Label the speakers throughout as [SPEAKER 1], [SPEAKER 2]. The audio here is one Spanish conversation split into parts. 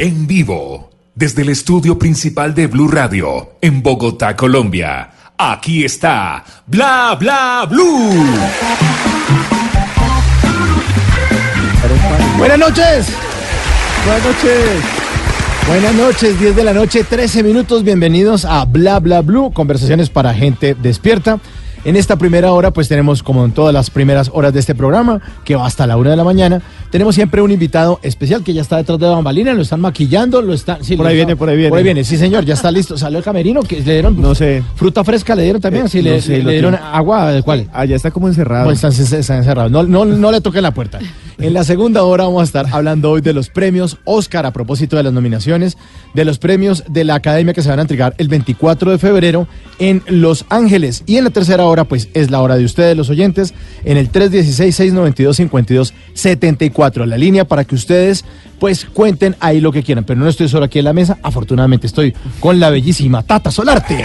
[SPEAKER 1] En vivo, desde el estudio principal de Blue Radio, en Bogotá, Colombia. Aquí está Bla Bla Blue.
[SPEAKER 2] Buenas noches. Buenas noches. Buenas noches, 10 de la noche, 13 minutos. Bienvenidos a Bla Bla Blue, conversaciones para gente despierta. En esta primera hora, pues tenemos, como en todas las primeras horas de este programa, que va hasta la una de la mañana, tenemos siempre un invitado especial que ya está detrás de la bambalina, lo están maquillando, lo están... sí,
[SPEAKER 3] Por ahí viene, por ahí viene.
[SPEAKER 2] Por ahí viene, sí señor, ya está listo. Salió el camerino, que le dieron...
[SPEAKER 3] No sé.
[SPEAKER 2] Fruta fresca le dieron también,
[SPEAKER 3] Eh,
[SPEAKER 2] sí, le,
[SPEAKER 3] sé,
[SPEAKER 2] le
[SPEAKER 3] lo
[SPEAKER 2] dieron
[SPEAKER 3] tiene.
[SPEAKER 2] agua, ¿de cuál?
[SPEAKER 3] Allá está como encerrado.
[SPEAKER 2] Pues encerrados. No, no, no le toquen la puerta. En la segunda hora vamos a estar hablando hoy de los premios Oscar a propósito de las nominaciones, de los premios de la Academia que se van a entregar el 24 de febrero en Los Ángeles. Y en la tercera hora, pues es la hora de ustedes, los oyentes, en el 316-692-5274. La línea para que ustedes, pues cuenten ahí lo que quieran. Pero no estoy solo aquí en la mesa. Afortunadamente estoy con la bellísima Tata Solarte.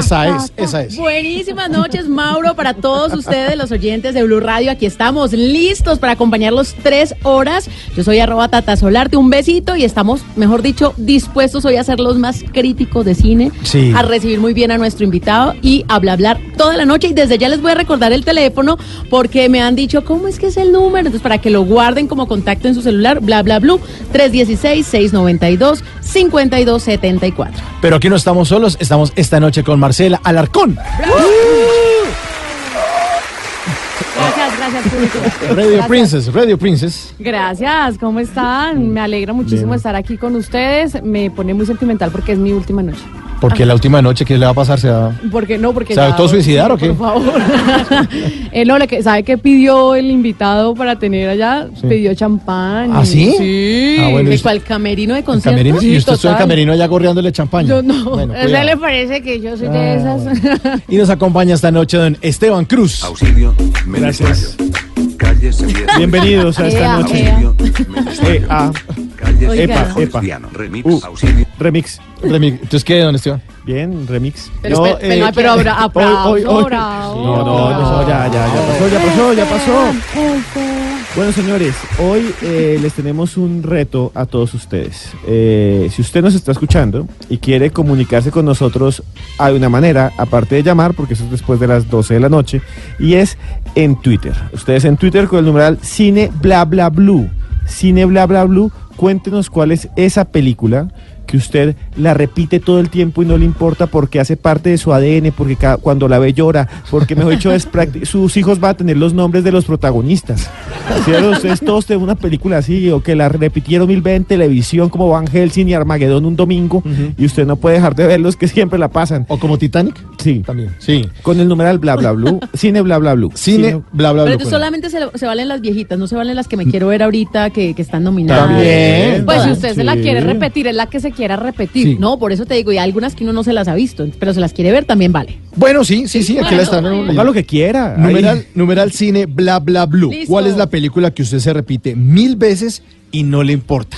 [SPEAKER 2] Esa es, esa es.
[SPEAKER 4] Buenísimas noches, Mauro, para todos ustedes, los oyentes de Blue Radio. Aquí estamos listos para acompañarlos tres horas. Yo soy arroba Tata Solarte, un besito y estamos, mejor dicho, dispuestos hoy a ser los más críticos de cine,
[SPEAKER 2] Sí.
[SPEAKER 4] a recibir muy bien a nuestro invitado y a bla, hablar toda la noche. Y desde ya les voy a recordar el teléfono porque me han dicho, ¿cómo es que es el número? Entonces, para que lo guarden como contacto en su celular, bla, bla, blue, 316-692-5274.
[SPEAKER 2] Pero aquí no estamos solos, estamos esta noche con Marcela Alarcón.
[SPEAKER 4] Gracias, público.
[SPEAKER 2] Radio
[SPEAKER 4] Gracias.
[SPEAKER 2] Princess, Radio Princess.
[SPEAKER 5] Gracias, ¿cómo están? Me alegra muchísimo
[SPEAKER 2] Bien.
[SPEAKER 5] estar aquí con ustedes. Me pone muy sentimental porque es mi última noche.
[SPEAKER 2] Porque la última noche, ¿qué le va a pasar? ¿Se va-
[SPEAKER 5] ¿Por qué no? Porque
[SPEAKER 2] ¿Se va a autosuicidar o qué?
[SPEAKER 5] Por favor. Eh, no, le que- ¿sabe qué pidió el invitado para tener allá?
[SPEAKER 2] Sí.
[SPEAKER 5] Pidió champán.
[SPEAKER 2] ¿Ah, sí?
[SPEAKER 5] Sí.
[SPEAKER 2] Ah, bueno,
[SPEAKER 4] ¿De
[SPEAKER 2] y-
[SPEAKER 4] cuál camerino de concierto?
[SPEAKER 2] camerino,
[SPEAKER 5] Sí,
[SPEAKER 2] y usted estuvo en camerino allá gorreándole champaña.
[SPEAKER 5] Yo no.
[SPEAKER 2] Bueno,
[SPEAKER 5] ¿A le parece que yo soy
[SPEAKER 2] Ah,
[SPEAKER 5] de esas?
[SPEAKER 2] bueno. Y nos acompaña esta noche don Esteban Cruz.
[SPEAKER 6] Auxilio,
[SPEAKER 3] Gracias. Bienvenidos a esta noche.
[SPEAKER 5] ea.
[SPEAKER 3] Epa, epa.
[SPEAKER 6] Remix,
[SPEAKER 3] Uh. remix.
[SPEAKER 2] Remi, ¿Entonces qué, don Esteban?
[SPEAKER 3] Bien, remix.
[SPEAKER 4] Pero
[SPEAKER 3] No,
[SPEAKER 4] espera,
[SPEAKER 3] eh,
[SPEAKER 4] pero-
[SPEAKER 5] ahora,
[SPEAKER 3] hoy-
[SPEAKER 5] aplauso,
[SPEAKER 3] hoy- hoy-
[SPEAKER 5] bravo.
[SPEAKER 3] No, no, no, ya, ya, ya pasó, ya pasó, ya pasó. Bueno, señores, hoy eh, les tenemos un reto a todos ustedes. Eh, si usted nos está escuchando y quiere comunicarse con nosotros, hay una manera, aparte de llamar, porque eso es después de las 12 de la noche, y es en Twitter. Ustedes en Twitter con el numeral Cine Bla Bla Blue. Cine Bla Bla Blue, cuéntenos cuál es esa película que usted la repite todo el tiempo y no le importa porque hace parte de su ADN, porque cuando la ve llora, porque mejor dicho, es sus hijos van a tener los nombres de los protagonistas. ¿Cierto? Ustedes todos tienen una película así, o que la repitieron mil veces en televisión como Van Helsing y Armagedón un domingo, y usted no puede dejar de verlos que siempre la pasan.
[SPEAKER 2] ¿O como Titanic?
[SPEAKER 3] Sí,
[SPEAKER 2] También. Sí.
[SPEAKER 3] con el numeral bla bla blue, cine bla bla blue.
[SPEAKER 2] Cine, bla, bla, bla.
[SPEAKER 4] Pero entonces solamente se, se valen las viejitas, no se valen las que me quiero ver ahorita que, que están nominadas.
[SPEAKER 2] También.
[SPEAKER 5] Pues si usted se la quiere repetir, es la que se quiera repetir.
[SPEAKER 2] Sí.
[SPEAKER 4] No, por eso te digo, y hay algunas que uno no se las ha visto, pero se las quiere ver, también vale.
[SPEAKER 2] Bueno, sí, sí, sí, aquí
[SPEAKER 4] Bueno,
[SPEAKER 2] la están.
[SPEAKER 3] Ponga lo que quiera. ahí.
[SPEAKER 2] Numeral, numeral cine bla bla blue.
[SPEAKER 4] Listo.
[SPEAKER 2] ¿Cuál es la película que usted se repite mil veces y no le importa?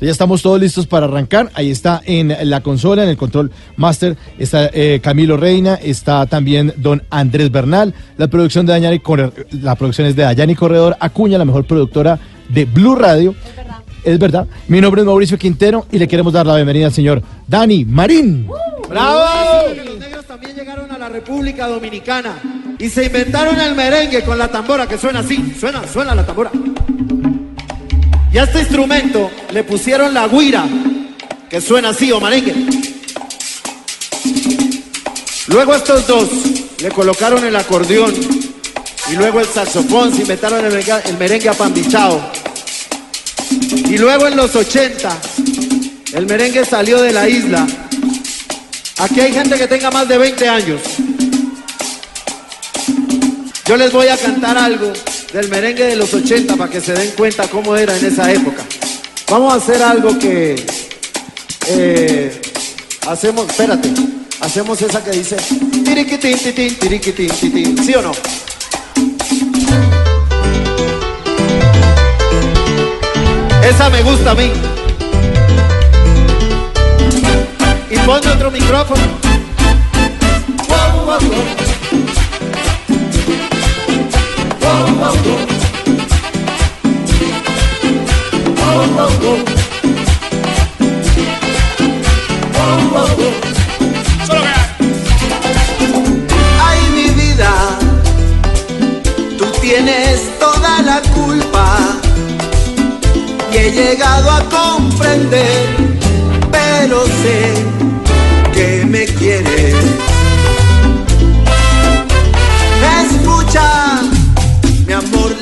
[SPEAKER 2] Ya estamos todos listos para arrancar. Ahí está en la consola, en el control master, está eh, Camilo Reina, está también don Andrés Bernal. La producción de Dayani Corredor, la producción es de Dayani Corredor Acuña, la mejor productora de Blue Radio. Es verdad. Mi nombre es Mauricio Quintero y le queremos dar la bienvenida al señor Dani Marín.
[SPEAKER 7] ¡Bravo! Los negros también llegaron a la República Dominicana y se inventaron el merengue con la tambora que suena así, suena, suena la tambora. Y a este instrumento le pusieron la guira que suena así o merengue. Luego estos dos le colocaron el acordeón y luego el saxofón, se inventaron el merengue, el merengue. Y luego en los 80 el merengue salió de la isla Aquí hay gente que tenga más de 20 años. Yo les voy a cantar algo del merengue de los 80 para que se den cuenta cómo era en esa época. Vamos a hacer algo que eh, hacemos, espérate, hacemos esa que dice tiriquitín, titín, tiriquitín, titín, ¿sí o no? Esa me gusta a mí. Y ponme otro micrófono. Ay, mi vida, tú tienes toda la culpa y he llegado a comprender, pero sé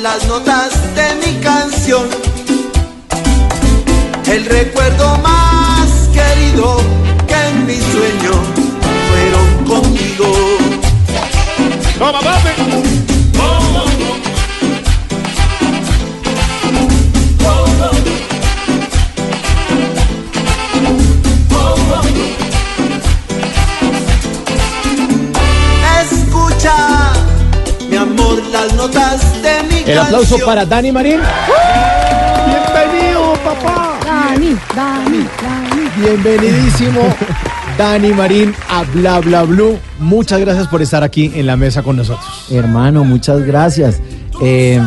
[SPEAKER 7] las notas de mi canción, el recuerdo más querido que en mi sueño fueron conmigo. Escucha, mi amor, las notas
[SPEAKER 2] El aplauso para Dani Marín.
[SPEAKER 3] ¡Bienvenido, papá!
[SPEAKER 5] Dani, Dani, Dani.
[SPEAKER 2] Bienvenidísimo, Dani Marín, a Bla Bla Blue. Muchas gracias por estar aquí en la mesa con nosotros.
[SPEAKER 8] Hermano, muchas gracias. Eh,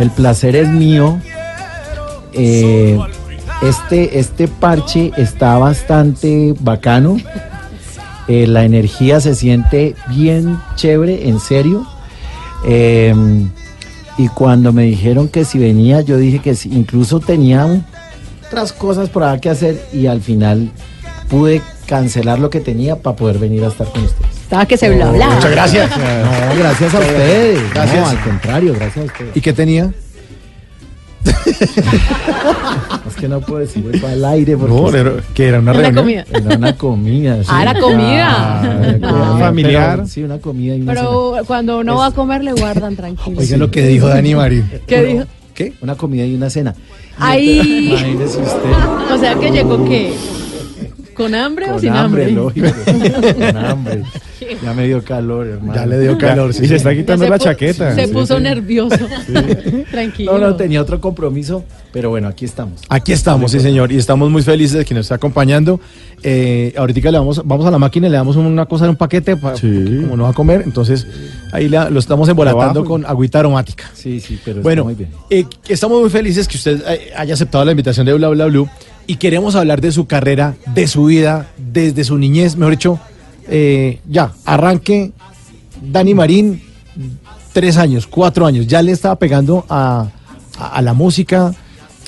[SPEAKER 8] el placer es mío. Eh, este, este parche está bastante bacano. Eh, la energía se siente bien chévere, en serio. Y cuando me dijeron que si venía, yo dije que sí. Incluso tenía otras cosas por allá que hacer y al final pude cancelar lo que tenía para poder venir a estar con ustedes.
[SPEAKER 4] Estaba que se bla bla.
[SPEAKER 2] Muchas gracias.
[SPEAKER 8] No, gracias a ustedes.
[SPEAKER 2] Gracias.
[SPEAKER 8] No, al contrario, gracias a ustedes.
[SPEAKER 2] ¿Y qué tenía?
[SPEAKER 8] Es que no puedo decir eso al aire porque
[SPEAKER 2] que era una
[SPEAKER 4] Una
[SPEAKER 2] reunión.
[SPEAKER 4] comida.
[SPEAKER 8] era una comida. sí.
[SPEAKER 4] Ah, era comida.
[SPEAKER 8] Ah,
[SPEAKER 4] Ah.
[SPEAKER 3] familiar.
[SPEAKER 8] pero sí, una comida y una
[SPEAKER 5] Pero cuando uno va a comer le guardan tranquilo.
[SPEAKER 2] Oigan lo que dijo Dani Marín.
[SPEAKER 5] ¿Qué dijo?
[SPEAKER 2] ¿Qué?
[SPEAKER 8] Una comida y una cena.
[SPEAKER 5] Ahí.
[SPEAKER 8] Imagínese usted.
[SPEAKER 5] O sea que llegó qué? ¿Con hambre o sin
[SPEAKER 8] hambre,
[SPEAKER 5] hambre?
[SPEAKER 8] lógico. Con hambre. Ya me dio calor, hermano.
[SPEAKER 2] Ya le dio calor. sí.
[SPEAKER 3] Y se está quitando
[SPEAKER 5] se
[SPEAKER 3] la chaqueta.
[SPEAKER 5] Se puso
[SPEAKER 3] sí.
[SPEAKER 5] nervioso. Tranquilo.
[SPEAKER 8] No, no, tenía otro compromiso, pero bueno, aquí estamos.
[SPEAKER 2] Aquí estamos, sí señor, y estamos muy felices de que nos está acompañando. Eh, ahorita le vamos, vamos a la máquina y le damos una cosa en un paquete para
[SPEAKER 3] Sí.
[SPEAKER 2] como no va a comer, entonces ahí la- lo estamos embolatando con agüita aromática.
[SPEAKER 8] Sí, sí, pero
[SPEAKER 2] Bueno,
[SPEAKER 8] está muy bien.
[SPEAKER 2] eh, estamos muy felices que usted haya aceptado la invitación de Bla Bla Blue y queremos hablar de su carrera, de su vida, desde su niñez, mejor dicho, eh, ya, arranque, Dani Marín, tres años, cuatro años, ya le estaba pegando a, a- a la música,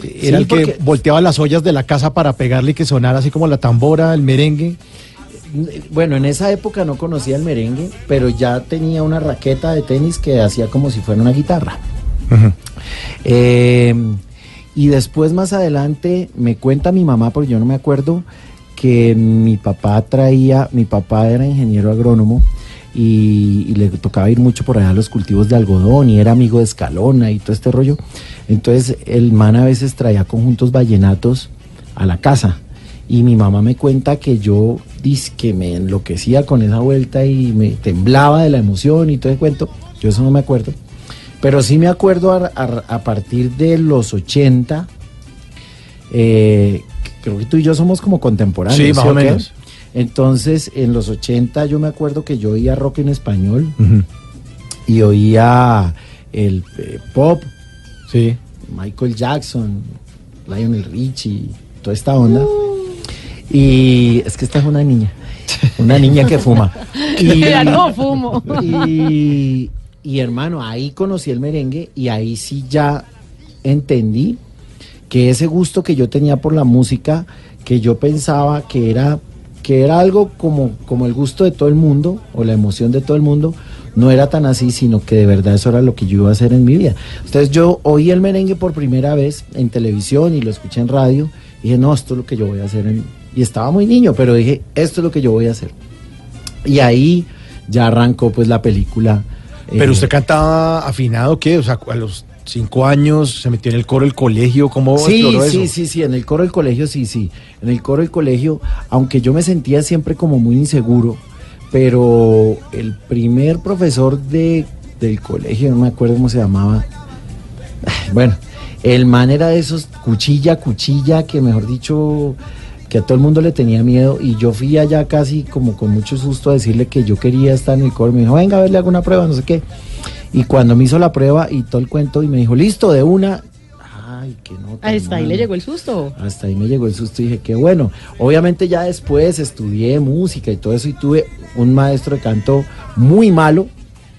[SPEAKER 2] eh, era
[SPEAKER 8] Sí,
[SPEAKER 2] el que volteaba las ollas de la casa para pegarle y que sonara así como la tambora, el merengue.
[SPEAKER 8] Bueno, en esa época no conocía el merengue, pero ya tenía una raqueta de tenis que hacía como si fuera una guitarra. Eh, y después más adelante me cuenta mi mamá, porque yo no me acuerdo, que mi papá traía, mi papá era ingeniero agrónomo y, le tocaba ir mucho por allá a los cultivos de algodón y era amigo de Escalona y todo este rollo. Entonces el man a veces traía conjuntos vallenatos a la casa y mi mamá me cuenta que yo que me enloquecía con esa vuelta y me temblaba de la emoción y todo el cuento. Yo eso no me acuerdo. Pero sí me acuerdo a, partir de los 80, eh, creo que tú y yo somos como contemporáneos.
[SPEAKER 2] Sí, más o
[SPEAKER 8] qué?
[SPEAKER 2] menos.
[SPEAKER 8] Entonces, en los 80 yo me acuerdo que yo oía rock en español y oía el eh, pop,
[SPEAKER 2] Sí.
[SPEAKER 8] Michael Jackson, Lionel Richie, toda esta onda. Y es que esta es una niña, una niña que fuma. Y,
[SPEAKER 5] Ya no fumo.
[SPEAKER 8] y, y, hermano, ahí conocí el merengue y ahí sí ya entendí que ese gusto que yo tenía por la música, que yo pensaba que era, que era algo como, como el gusto de todo el mundo o la emoción de todo el mundo, no era tan así, sino que de verdad eso era lo que yo iba a hacer en mi vida. Entonces yo oí el merengue por primera vez en televisión y lo escuché en radio y dije, no, esto es lo que yo voy a hacer. en-". Y estaba muy niño, pero dije, esto es lo que yo voy a hacer. Y ahí ya arrancó pues la película.
[SPEAKER 2] Pero
[SPEAKER 8] eh,
[SPEAKER 2] usted cantaba afinado, ¿qué? O sea, a los cinco años se metió en el coro del colegio, ¿cómo
[SPEAKER 8] Sí,
[SPEAKER 2] exploró
[SPEAKER 8] sí,
[SPEAKER 2] eso?
[SPEAKER 8] sí, sí, en el coro del colegio sí, sí. En el coro del colegio, aunque yo me sentía siempre como muy inseguro, pero el primer profesor de, del colegio, no me acuerdo cómo se llamaba, bueno, el man era de esos cuchilla, cuchilla, que mejor dicho, que a todo el mundo le tenía miedo y yo fui allá casi como con mucho susto a decirle que yo quería estar en el coro. Me dijo, venga, a ver, le hago una prueba, no sé qué. Y cuando me hizo la prueba y todo el cuento y me dijo, listo, de una. ay, que no.
[SPEAKER 4] Ahí está, ahí le
[SPEAKER 8] mal".
[SPEAKER 4] llegó el susto.
[SPEAKER 8] Hasta ahí me llegó el susto y dije, qué bueno. Obviamente ya después estudié música y todo eso y tuve un maestro de canto muy malo.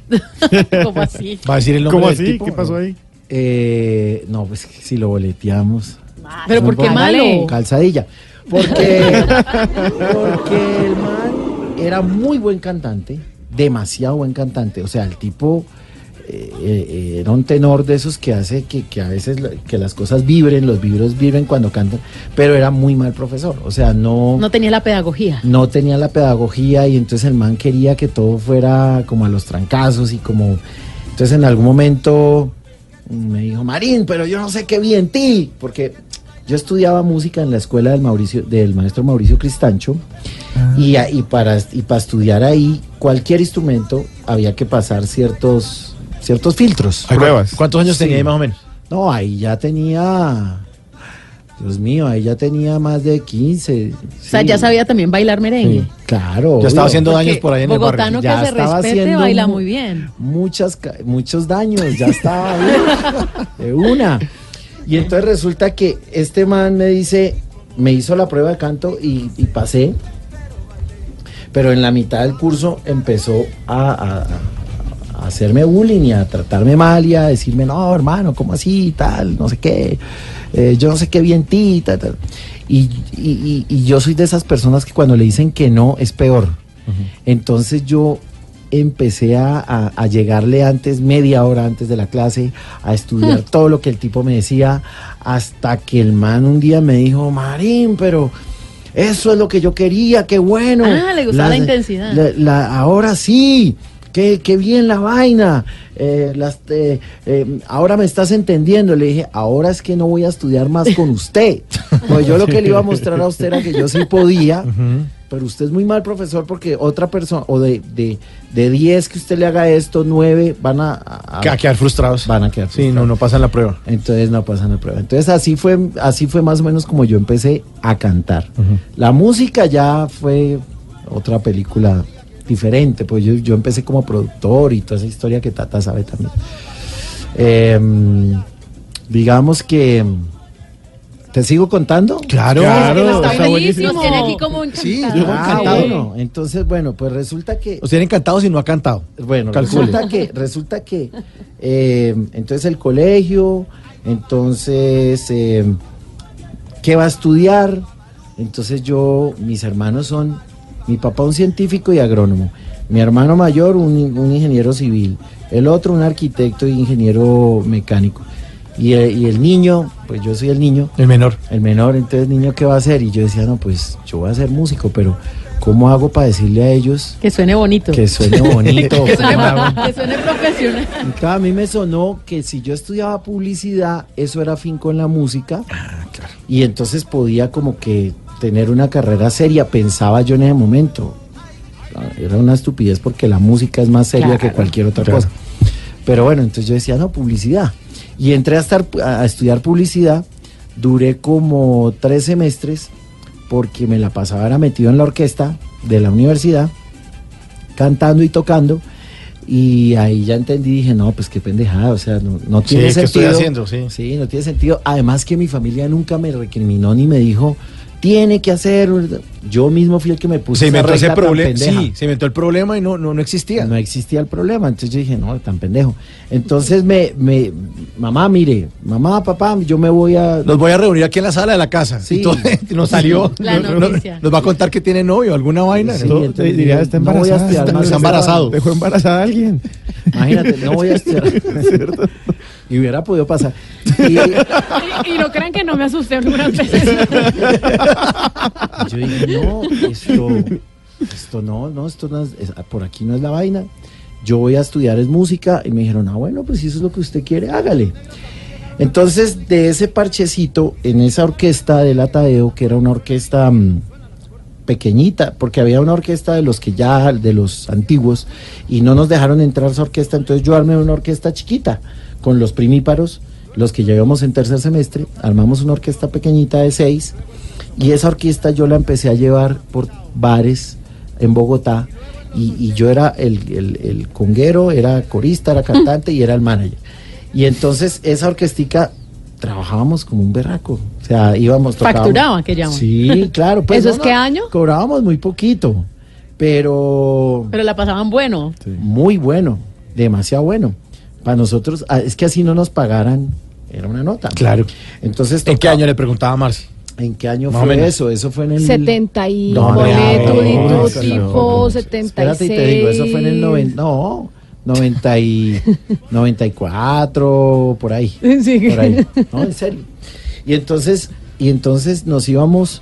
[SPEAKER 4] ¿Cómo así?
[SPEAKER 2] ¿Va a decir el nombre
[SPEAKER 3] ¿Cómo
[SPEAKER 2] del
[SPEAKER 3] así?
[SPEAKER 2] tipo?
[SPEAKER 3] ¿Qué pasó ahí?
[SPEAKER 8] Eh, no, pues si lo boleteamos.
[SPEAKER 4] Pero ¿por qué malo?
[SPEAKER 8] Calzadilla. Porque, porque el man era muy buen cantante, demasiado buen cantante. O sea, el tipo eh, eh, era un tenor de esos que hace que, que a veces que las cosas vibren, los vibros vibren cuando cantan, pero era muy mal profesor. O sea, no,
[SPEAKER 4] No tenía la pedagogía.
[SPEAKER 8] no tenía la pedagogía y entonces el man quería que todo fuera como a los trancazos y como... Entonces en algún momento me dijo, Marín, pero yo no sé qué vi en ti, porque yo estudiaba música en la escuela del, Mauricio, del maestro Mauricio Cristancho y, a- y para, y para estudiar ahí cualquier instrumento había que pasar ciertos, ciertos filtros.
[SPEAKER 2] Ay, ¿cu-
[SPEAKER 3] Pruebas.
[SPEAKER 2] ¿Cuántos años
[SPEAKER 8] Sí.
[SPEAKER 2] tenía ahí más o menos?
[SPEAKER 8] No, ahí ya tenía... Dios mío, ahí ya tenía más de 15.
[SPEAKER 4] O sea, ya sabía también bailar merengue.
[SPEAKER 8] Sí, claro.
[SPEAKER 2] Ya estaba haciendo daños por ahí en el barrio.
[SPEAKER 4] Bogotano que
[SPEAKER 8] Ya
[SPEAKER 4] se
[SPEAKER 8] estaba
[SPEAKER 4] respete
[SPEAKER 8] haciendo
[SPEAKER 4] baila
[SPEAKER 8] mu-
[SPEAKER 4] muy bien.
[SPEAKER 8] Muchas, muchos daños, ya estaba bien, de una. Y entonces resulta que este man me dice, me hizo la prueba de canto y, y pasé, pero en la mitad del curso empezó a, a- a hacerme bullying y a tratarme mal y a decirme, no, hermano, ¿cómo así? Tal, no sé qué, eh, yo no sé qué vi en ti, tal, tal. Y, y- y- yo soy de esas personas que cuando le dicen que no es peor. Entonces yo empecé a, a- a llegarle antes, media hora antes de la clase, a estudiar todo lo que el tipo me decía, hasta que el man un día me dijo, Marín, pero eso es lo que yo quería, qué bueno.
[SPEAKER 4] Ah, le gustaba la intensidad.
[SPEAKER 8] la- la- ahora sí, qué, qué bien la vaina. eh, las, eh, eh, ahora me estás entendiendo. Le dije, ahora es que no voy a estudiar más con usted. Pues yo lo que le iba a mostrar a usted era que yo sí podía. Pero usted es muy mal profesor porque otra persona, o de, de, de 10 que usted le haga esto, 9 van a, a-
[SPEAKER 2] Que a quedar frustrados.
[SPEAKER 8] van a quedar.
[SPEAKER 2] Sí, no,
[SPEAKER 8] frustrados.
[SPEAKER 2] no pasan la prueba.
[SPEAKER 8] Entonces no pasan la prueba. Entonces así fue, así fue más o menos como yo empecé a cantar. La música ya fue otra película diferente, pues yo, yo empecé como productor y toda esa historia que Tata sabe también. Em, digamos que te sigo contando.
[SPEAKER 2] Claro,
[SPEAKER 3] Claro,
[SPEAKER 4] Nos está
[SPEAKER 3] está
[SPEAKER 4] buenísimo. Nos tiene aquí como
[SPEAKER 2] Sí,
[SPEAKER 4] encantados.
[SPEAKER 2] yo
[SPEAKER 8] Ah,
[SPEAKER 2] encantado.
[SPEAKER 8] bueno, entonces bueno, pues resulta que
[SPEAKER 2] Os tienen encantado si no ha cantado.
[SPEAKER 8] bueno,
[SPEAKER 2] Calcule.
[SPEAKER 8] resulta que, resulta que eh, entonces el colegio, entonces, eh, ¿qué va a estudiar? Entonces yo, mis hermanos son, mi papá un científico y agrónomo, mi hermano mayor un, un ingeniero civil, el otro un arquitecto e ingeniero mecánico. Y el, y el niño, pues yo soy el niño,
[SPEAKER 2] El menor.
[SPEAKER 8] el menor, entonces niño, ¿qué va a hacer? Y yo decía, no, pues yo voy a ser músico, pero ¿cómo hago para decirle a ellos
[SPEAKER 4] Que suene bonito.
[SPEAKER 8] que suene bonito?
[SPEAKER 4] Que suene, que suene profesional.
[SPEAKER 8] Y claro, a mí me sonó que si yo estudiaba publicidad, eso era fin con la música. Y entonces podía como que tener una carrera seria, pensaba yo en ese momento. Era una estupidez porque la música es más seria
[SPEAKER 4] Claro,
[SPEAKER 8] que cualquier otra
[SPEAKER 2] claro.
[SPEAKER 8] cosa. Pero bueno, entonces yo decía, no, publicidad. Y entré a, estar, a estudiar publicidad, duré como tres semestres porque me la pasaba era metido en la orquesta de la universidad, cantando y tocando. Y ahí ya entendí, dije, no, pues qué pendejada, o sea, no, no
[SPEAKER 2] Sí,
[SPEAKER 8] tiene
[SPEAKER 2] ¿qué estoy
[SPEAKER 8] sentido.
[SPEAKER 2] haciendo? Sí.
[SPEAKER 8] Sí, no tiene sentido. Además que mi familia nunca me recriminó ni me dijo, tiene que hacer. Yo mismo fui el que me puse
[SPEAKER 2] Se inventó ese problema. Sí, se inventó el problema y no, no, no existía.
[SPEAKER 8] No existía el problema. Entonces yo dije, no, tan pendejo. Entonces me, me, mamá, mire, mamá, papá, yo me voy a.
[SPEAKER 2] Los voy a reunir aquí en la sala de la casa.
[SPEAKER 8] Sí.
[SPEAKER 2] Y todo, nos salió.
[SPEAKER 4] La
[SPEAKER 2] no- no-
[SPEAKER 4] noticia.
[SPEAKER 2] nos va a contar que tiene novio, alguna vaina.
[SPEAKER 8] Sí,
[SPEAKER 2] ¿no?
[SPEAKER 8] entonces
[SPEAKER 3] diría, está
[SPEAKER 8] no voy a
[SPEAKER 3] embarazada,
[SPEAKER 8] estudiar
[SPEAKER 3] está
[SPEAKER 2] está embarazado.
[SPEAKER 3] Dejó embarazada a alguien.
[SPEAKER 8] Imagínate, no voy a estudiar. y hubiera podido pasar. Y,
[SPEAKER 5] Y, y no crean que no me asusté algunas veces.
[SPEAKER 8] yo dije, no, esto, esto no, no, esto no es, es- por aquí no es la vaina. Yo voy a estudiar es música y me dijeron, ah, bueno, pues si eso es lo que usted quiere, hágale. Entonces, de ese parchecito, en esa orquesta del Atadeo, que era una orquesta mm, pequeñita, porque había una orquesta de los que ya, de los antiguos, y no nos dejaron entrar a esa orquesta, entonces yo armé una orquesta chiquita, con los primíparos, los que llevamos en tercer semestre, armamos una orquesta pequeñita de seis, y esa orquesta yo la empecé a llevar por bares en Bogotá, y, y yo era el, el, el conguero, era corista, era cantante y era el manager. Y entonces esa orquestica trabajábamos como un berraco. O sea, íbamos, tocábamos.
[SPEAKER 4] Facturaban, que llaman.
[SPEAKER 8] Sí, claro. pues,
[SPEAKER 4] ¿Eso
[SPEAKER 8] no,
[SPEAKER 4] es qué año?
[SPEAKER 8] Cobrábamos muy poquito, pero
[SPEAKER 4] Pero la pasaban bueno.
[SPEAKER 8] muy bueno, demasiado bueno. Para nosotros, ah, es que así no nos pagaran, era una nota.
[SPEAKER 2] Claro.
[SPEAKER 8] Entonces,
[SPEAKER 2] ¿En qué año le preguntaba a Marci?
[SPEAKER 8] ¿En qué año
[SPEAKER 2] Más
[SPEAKER 8] fue eso? Eso fue en el
[SPEAKER 5] 70 y
[SPEAKER 8] No,
[SPEAKER 5] boleto,
[SPEAKER 8] no, no,
[SPEAKER 5] tipo,
[SPEAKER 8] no.
[SPEAKER 5] 76.
[SPEAKER 8] Espérate y te digo, eso fue en el 90, no, 90 y 94 por ahí.
[SPEAKER 5] Sí.
[SPEAKER 8] Por ahí. No, en serio. Y entonces, y entonces nos íbamos,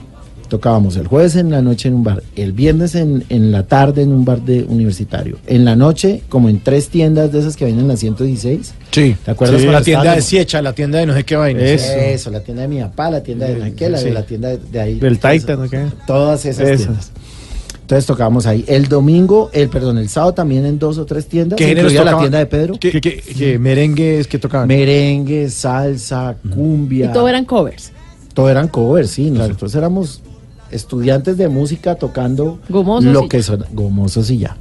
[SPEAKER 8] tocábamos el jueves en la noche en un bar, el viernes en, en la tarde en un bar de universitario, en la noche como en tres tiendas de esas que vienen en la 116.
[SPEAKER 2] Sí.
[SPEAKER 8] ¿Te acuerdas
[SPEAKER 2] Sí, la tienda de? Siecha, la tienda de no sé qué vaina.
[SPEAKER 8] Eso.
[SPEAKER 2] Eso.
[SPEAKER 8] la tienda de mi papá, la tienda de
[SPEAKER 3] Sí,
[SPEAKER 8] Naquela,
[SPEAKER 3] sí.
[SPEAKER 8] la tienda de, de ahí.
[SPEAKER 3] Del
[SPEAKER 8] Todas-
[SPEAKER 3] Titan, ¿o qué?
[SPEAKER 8] Todas esas
[SPEAKER 3] Esas.
[SPEAKER 8] tiendas. Entonces tocábamos ahí. El domingo, el perdón, el sábado también en dos o tres tiendas.
[SPEAKER 2] ¿Qué géneros
[SPEAKER 8] incluida la
[SPEAKER 2] tocaban?
[SPEAKER 8] tienda de Pedro.
[SPEAKER 2] ¿Qué, qué, qué merengues que tocaban?
[SPEAKER 8] Merengue, salsa, cumbia.
[SPEAKER 4] Y todo eran covers.
[SPEAKER 8] Todo eran covers, sí. Nosotros éramos estudiantes de música tocando
[SPEAKER 4] Gomosos
[SPEAKER 8] lo
[SPEAKER 4] y
[SPEAKER 8] que son gomosos y ya.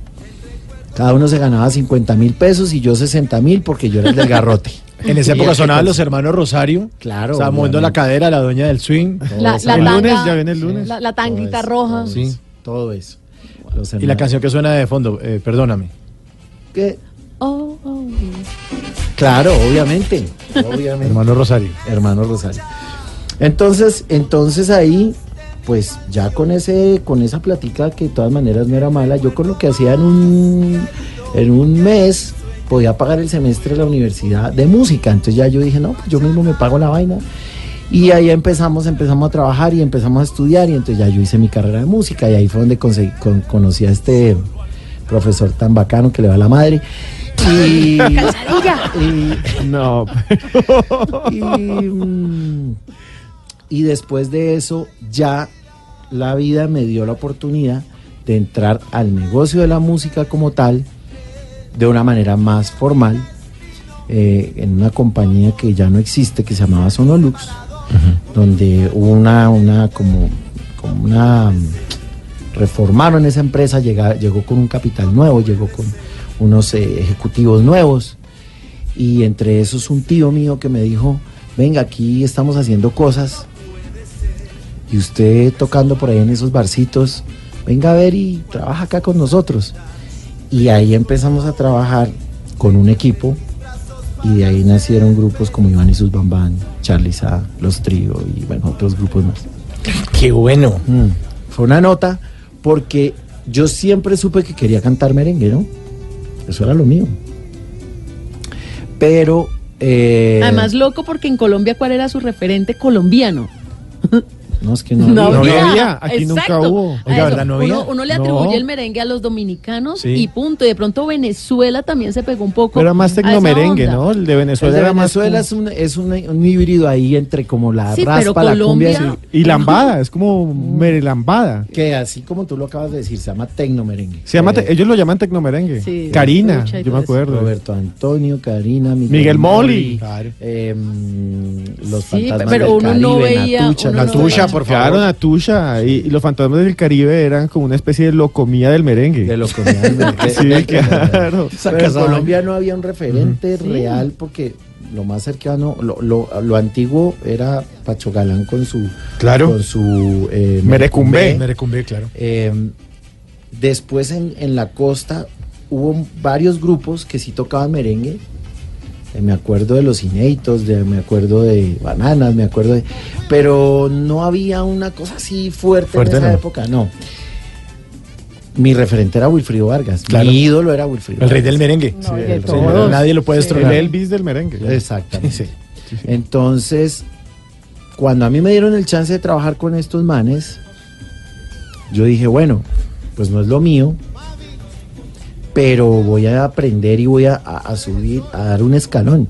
[SPEAKER 8] Cada uno se ganaba 50 mil pesos y yo 60 mil porque yo era el del garrote.
[SPEAKER 2] En esa época sonaban los hermanos Rosario.
[SPEAKER 8] Claro.
[SPEAKER 2] Estaba moviendo la cadera, la doña del swing.
[SPEAKER 5] La,
[SPEAKER 3] El
[SPEAKER 5] tanga,
[SPEAKER 3] lunes, ya viene el lunes.
[SPEAKER 5] La, tanguita
[SPEAKER 8] eso,
[SPEAKER 5] roja.
[SPEAKER 8] todo
[SPEAKER 2] Sí.
[SPEAKER 8] eso, Todo eso. Los
[SPEAKER 2] Y la canción que suena de fondo, eh, perdóname.
[SPEAKER 8] que-
[SPEAKER 4] Oh, oh.
[SPEAKER 8] Claro, obviamente. obviamente.
[SPEAKER 2] Hermano Rosario.
[SPEAKER 8] hermano Rosario. Entonces, entonces ahí, pues ya con ese, con esa platica que de todas maneras no era mala, yo con lo que hacía en un, en un mes podía pagar el semestre de la universidad de música. Entonces ya yo dije, no, pues yo mismo me pago la vaina. Y ahí empezamos, empezamos a trabajar y empezamos a estudiar y entonces ya yo hice mi carrera de música y ahí fue donde conseguí- con- conocí a este profesor tan bacano que le va a la madre. Y, y-
[SPEAKER 3] No,
[SPEAKER 8] y, mm, y después de eso ya la vida me dio la oportunidad de entrar al negocio de la música como tal de una manera más formal eh, en una compañía que ya no existe que se llamaba Sonolux donde hubo una una como, como una mm, reformaron esa empresa llega- llegó con un capital nuevo llegó con unos eh, ejecutivos nuevos. Y entre esos un tío mío que me dijo, venga, aquí estamos haciendo cosas y usted tocando por ahí en esos barcitos, venga a ver y trabaja acá con nosotros. Y ahí empezamos a trabajar con un equipo y de ahí nacieron grupos como Iván y sus Bambán, Charlie Sa, Los Trío y bueno, otros grupos más.
[SPEAKER 2] Qué bueno.
[SPEAKER 8] Mm, Fue una nota porque yo siempre supe que quería cantar merengue, ¿no? Eso era lo mío. Pero... eh,
[SPEAKER 4] Además, loco porque en Colombia, ¿cuál era su referente colombiano?
[SPEAKER 8] No, es que no,
[SPEAKER 4] No,
[SPEAKER 8] había.
[SPEAKER 3] No
[SPEAKER 4] había.
[SPEAKER 3] había, aquí nunca hubo.
[SPEAKER 4] A
[SPEAKER 2] Oiga,
[SPEAKER 4] eso,
[SPEAKER 2] ¿verdad? No había.
[SPEAKER 4] Uno, uno le
[SPEAKER 3] No.
[SPEAKER 4] atribuye el merengue a los dominicanos
[SPEAKER 2] Sí.
[SPEAKER 4] y punto. Y de pronto Venezuela también se pegó un poco.
[SPEAKER 3] Pero era más tecnomerengue. ¿no? El de
[SPEAKER 8] El
[SPEAKER 3] Venezuela
[SPEAKER 8] de
[SPEAKER 3] era más.
[SPEAKER 8] Venezuela es, un, es un, un híbrido ahí entre como la
[SPEAKER 4] Sí, pero
[SPEAKER 8] raspa, la
[SPEAKER 4] Colombia-
[SPEAKER 8] cumbia.
[SPEAKER 3] Y lambada, es como merelambada.
[SPEAKER 8] Que así como tú lo acabas de decir, se llama tecnomerengue.
[SPEAKER 3] Se llama,
[SPEAKER 8] Eh,
[SPEAKER 3] ellos lo llaman tecnomerengue.
[SPEAKER 4] Sí,
[SPEAKER 3] Karina, yo me acuerdo.
[SPEAKER 8] Roberto Antonio, Karina, Miguel,
[SPEAKER 3] Miguel Moli.
[SPEAKER 2] Claro.
[SPEAKER 8] eh, los
[SPEAKER 4] Sí,
[SPEAKER 8] fantasmas
[SPEAKER 4] pero
[SPEAKER 8] del
[SPEAKER 4] uno no
[SPEAKER 8] Caribe,
[SPEAKER 4] veía-
[SPEAKER 8] Natucha,
[SPEAKER 4] uno no
[SPEAKER 2] Natucha,
[SPEAKER 4] veía.
[SPEAKER 2] por
[SPEAKER 3] Claro,
[SPEAKER 2] favor.
[SPEAKER 3] Natusha. Y, y los fantasmas del Caribe eran como una especie de locomía del merengue.
[SPEAKER 8] de los comunidades
[SPEAKER 3] Sí, claro.
[SPEAKER 8] Pero en Colombia no había un referente real porque lo más cercano, lo, lo, lo antiguo era Pacho Galán con su,
[SPEAKER 2] Claro.
[SPEAKER 8] con su eh,
[SPEAKER 3] Merecumbé.
[SPEAKER 2] Merecumbé, claro.
[SPEAKER 8] Eh, después en, en la costa hubo varios grupos que sí tocaban merengue. Eh, me acuerdo de los Inéditos, de, me acuerdo de Bananas, me acuerdo de... Pero no había una cosa así fuerte,
[SPEAKER 2] Fuerte,
[SPEAKER 8] en esa
[SPEAKER 2] no.
[SPEAKER 8] época, no. Mi referente era Wilfrido Vargas.
[SPEAKER 2] Claro.
[SPEAKER 8] Mi ídolo era Wilfrido
[SPEAKER 2] El rey del merengue.
[SPEAKER 5] No,
[SPEAKER 3] Sí,
[SPEAKER 5] de
[SPEAKER 3] el
[SPEAKER 5] todos.
[SPEAKER 3] señor.
[SPEAKER 2] Nadie lo puede
[SPEAKER 3] El
[SPEAKER 2] destronar.
[SPEAKER 3] Elvis del merengue.
[SPEAKER 8] Exactamente.
[SPEAKER 2] Sí.
[SPEAKER 8] Entonces, cuando a mí me dieron el chance de trabajar con estos manes, yo dije, bueno, pues no es lo mío, pero voy a aprender y voy a, a- a subir, a dar un escalón.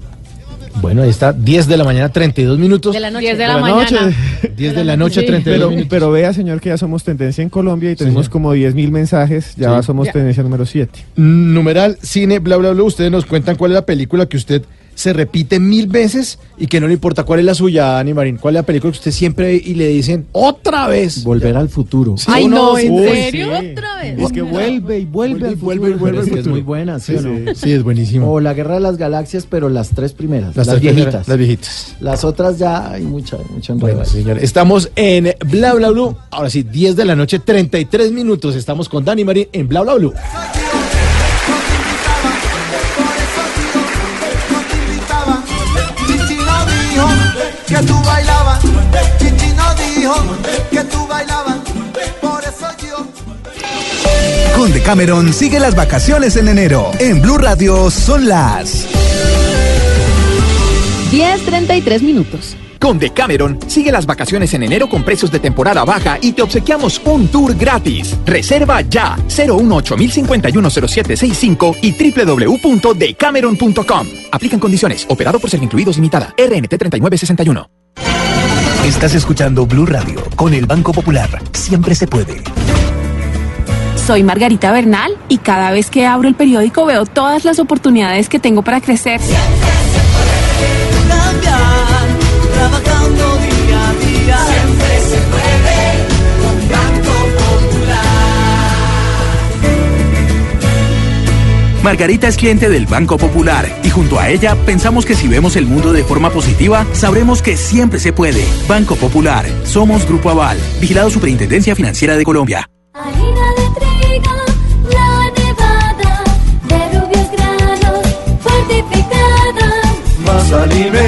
[SPEAKER 2] Bueno, ahí está, 10 de la mañana, 32 minutos.
[SPEAKER 4] De la noche.
[SPEAKER 5] 10 de la,
[SPEAKER 3] De la
[SPEAKER 5] mañana.
[SPEAKER 3] noche.
[SPEAKER 2] 10 de la noche,
[SPEAKER 5] Sí.
[SPEAKER 2] 32
[SPEAKER 3] Pero,
[SPEAKER 2] minutos.
[SPEAKER 3] pero vea, señor, que ya somos tendencia en Colombia y tenemos
[SPEAKER 2] señor.
[SPEAKER 3] como 10 mil mensajes. Ya
[SPEAKER 2] Sí.
[SPEAKER 3] somos
[SPEAKER 5] Ya.
[SPEAKER 3] tendencia número 7.
[SPEAKER 2] Numeral, cine, bla, bla, bla. Ustedes nos cuentan cuál es la película que usted se repite mil veces y que no le importa cuál es la suya, Dani Marín? ¿Cuál es la película que usted siempre ve y le dicen otra vez?
[SPEAKER 8] Volver al futuro.
[SPEAKER 4] Ay, no, ¿en
[SPEAKER 2] uy,
[SPEAKER 4] serio?
[SPEAKER 3] sí.
[SPEAKER 4] ¿Otra vez?
[SPEAKER 3] Es que vuelve y vuelve, al
[SPEAKER 2] vuelve y
[SPEAKER 3] futuro.
[SPEAKER 2] vuelve
[SPEAKER 8] Pero es
[SPEAKER 2] al
[SPEAKER 8] que es muy buena, ¿sí, o no?
[SPEAKER 2] Sí, es buenísimo.
[SPEAKER 8] O la Guerra de las Galaxias, pero las tres primeras, las,
[SPEAKER 2] tres
[SPEAKER 8] viejitas.
[SPEAKER 2] primeras, Las viejitas.
[SPEAKER 8] Las otras ya hay mucha, mucha enredo.
[SPEAKER 2] Bueno, señor, estamos en Bla Bla Blue. Ahora sí, 10 de la noche, 33 minutos. Estamos con Dani Marín en Bla Bla Blue.
[SPEAKER 7] Que tú bailabas. Chichino dijo que tú bailabas. Por eso yo.
[SPEAKER 9] Con Decameron sigue las vacaciones en enero. En Blue Radio son las
[SPEAKER 4] 10.33 minutos.
[SPEAKER 10] Con Decameron, sigue las vacaciones en enero con precios de temporada baja y te obsequiamos un tour gratis. Reserva ya 018-051-0765 y www.decameron.com. Aplican condiciones. Operado por ser incluidos limitada. RNT 3961.
[SPEAKER 9] Estás escuchando Blue Radio con el Banco Popular. Siempre se puede.
[SPEAKER 11] Soy Margarita Bernal y cada vez que abro el periódico veo todas las oportunidades que tengo para crecer.
[SPEAKER 7] Cambiar, trabajando día a día. Siempre se puede. Con Banco Popular.
[SPEAKER 12] Margarita es cliente del Banco Popular y junto a ella pensamos que si vemos el mundo de forma positiva, sabremos que siempre se puede. Banco Popular, somos Grupo Aval, vigilado Superintendencia Financiera de Colombia.
[SPEAKER 13] Harina de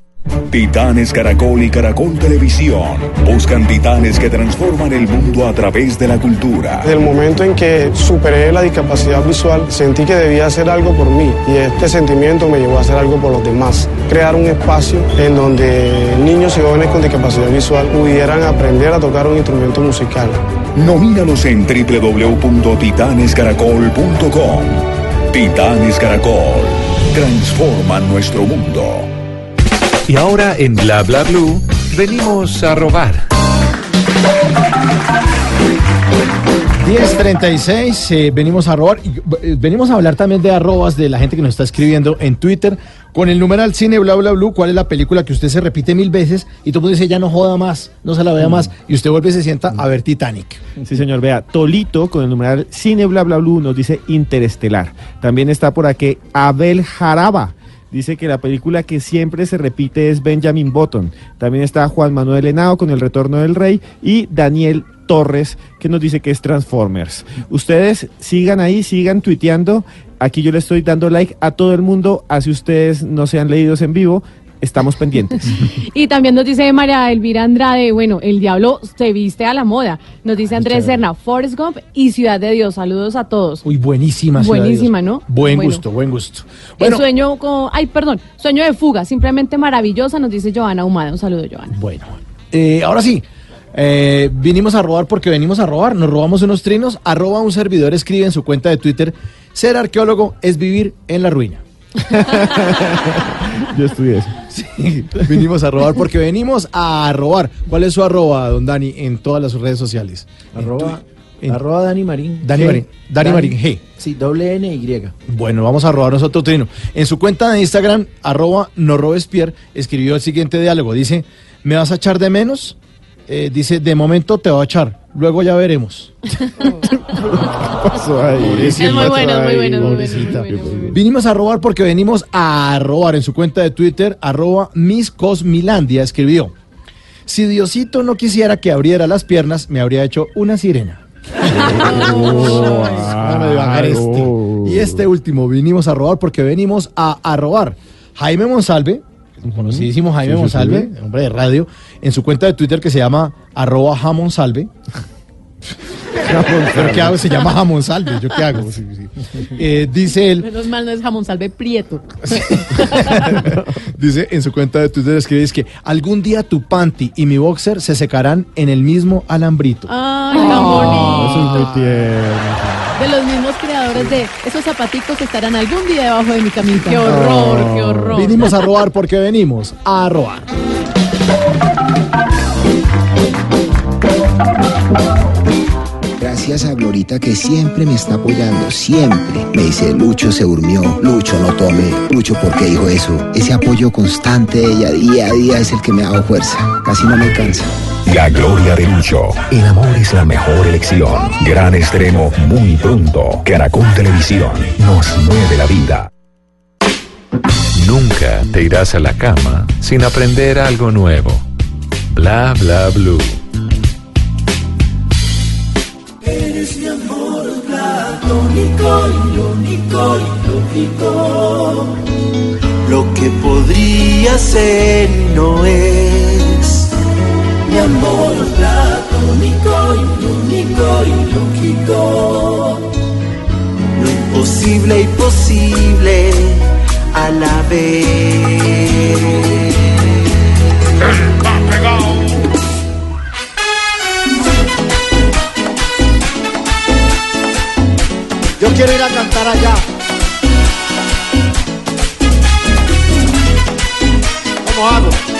[SPEAKER 14] Titanes Caracol y Caracol Televisión buscan titanes que transforman el mundo a través de la cultura.
[SPEAKER 15] Desde el momento en que superé la discapacidad visual, sentí que debía hacer algo por mí y este sentimiento me llevó a hacer algo por los demás. Crear un espacio en donde niños y jóvenes con discapacidad visual pudieran aprender a tocar un instrumento musical.
[SPEAKER 14] Nomínalos en www.titanescaracol.com. Titanes Caracol transforman nuestro mundo.
[SPEAKER 16] Y ahora en Bla Bla Blue venimos a robar.
[SPEAKER 2] 1036, eh, venimos a robar. y, eh, venimos a hablar también de arrobas de la gente que nos está escribiendo en Twitter con el numeral cine bla bla bla. ¿Cuál es la película que usted se repite mil veces y todo el mundo dice ya no joda más, no se la vea más? Y usted vuelve y se sienta a ver Titanic.
[SPEAKER 3] Sí, señor. Vea, Tolito con el numeral Cine Bla Bla Blue nos dice Interestelar. También está por aquí Abel Jaraba. Dice que la película que siempre se repite es Benjamin Button. También está Juan Manuel Henao con El Retorno del Rey y Daniel Torres que nos dice que es Transformers. Ustedes sigan ahí, sigan tuiteando. Aquí yo le estoy dando like a todo el mundo. Así ustedes no sean leídos en vivo. Estamos pendientes.
[SPEAKER 5] Y también nos dice María Elvira Andrade, bueno, el diablo se viste a la moda. Nos dice Andrés Serna, Forrest Gump y Ciudad de Dios. Saludos a todos.
[SPEAKER 2] Uy, buenísima. Ciudad de
[SPEAKER 5] Buenísima,
[SPEAKER 2] Dios.
[SPEAKER 5] ¿no?
[SPEAKER 2] Buen
[SPEAKER 5] Bueno.
[SPEAKER 2] gusto, buen gusto.
[SPEAKER 5] El
[SPEAKER 2] Bueno,
[SPEAKER 5] sueño con, ay, perdón, sueño de fuga, simplemente maravillosa, nos dice Joana Humada. Un saludo, Joana.
[SPEAKER 2] Bueno, eh, ahora sí. eh, vinimos a robar porque venimos a robar. Nos robamos unos trinos. Arroba un servidor escribe en su cuenta de Twitter: Ser arqueólogo es vivir en la ruina.
[SPEAKER 3] Yo estudié eso.
[SPEAKER 2] Sí, vinimos a robar porque venimos a robar. ¿Cuál es su arroba, don Dani, en todas las redes sociales?
[SPEAKER 8] Arroba,
[SPEAKER 2] En-
[SPEAKER 8] arroba Dani Marín.
[SPEAKER 2] Dani
[SPEAKER 8] G.
[SPEAKER 2] Marín. Dani Marín, G.
[SPEAKER 8] Sí, doble N Y.
[SPEAKER 2] Bueno, vamos a robar nosotros trino. En su cuenta de Instagram, arroba no Robespierre, escribió el siguiente diálogo. Dice, ¿me vas a echar de menos? Eh, dice, de momento te voy a echar, luego ya veremos.
[SPEAKER 3] pasó ahí?
[SPEAKER 5] Es muy bueno, es muy bueno, es muy bueno, muy.
[SPEAKER 2] Vinimos a robar porque venimos a robar. En su cuenta de Twitter, arroba Miss Cosmilandia, escribió, si Diosito no quisiera que abriera las piernas, me habría hecho una sirena. Este. Y este último, vinimos a robar porque venimos a, a robar. Jaime Monsalve, conocidísimo Jaime
[SPEAKER 3] Sí, sí,
[SPEAKER 2] Monsalve, hombre de radio, en su cuenta de Twitter que se llama arroba jamonsalve, ¿Pero qué hago? Se llama jamón salve. ¿Yo qué hago? Sí, sí. Eh, dice él,
[SPEAKER 4] Menos mal no es jamón salve prieto.
[SPEAKER 2] dice en su cuenta de Twitter, escribe es que algún día tu panty y mi boxer se secarán en el mismo alambrito.
[SPEAKER 4] Ay, tan bonito.
[SPEAKER 3] Eso es tierno.
[SPEAKER 4] De los mismos de esos zapaticos estarán algún día debajo de mi camita.
[SPEAKER 5] Qué horror, qué horror.
[SPEAKER 2] Vinimos a robar porque venimos a robar.
[SPEAKER 17] Gracias a Glorita que siempre me está apoyando, siempre. Me dice, Lucho se durmió, Lucho no tome, Lucho ¿por qué dijo eso? Ese apoyo constante de ella día a día es el que me ha dado fuerza, casi no me cansa.
[SPEAKER 14] La gloria de Lucho. El amor es la mejor elección. Gran estreno muy pronto. Caracol Televisión nos mueve la vida.
[SPEAKER 16] Nunca te irás a la cama sin aprender algo nuevo. Bla bla blue.
[SPEAKER 7] Eres mi amor platónico, irónico y lógico. Lo que podría ser no es. Mi amor platónico, irónico y lógico. Lo imposible y posible a la vez.
[SPEAKER 18] Yo quiero ir a cantar allá. ¿Cómo hago?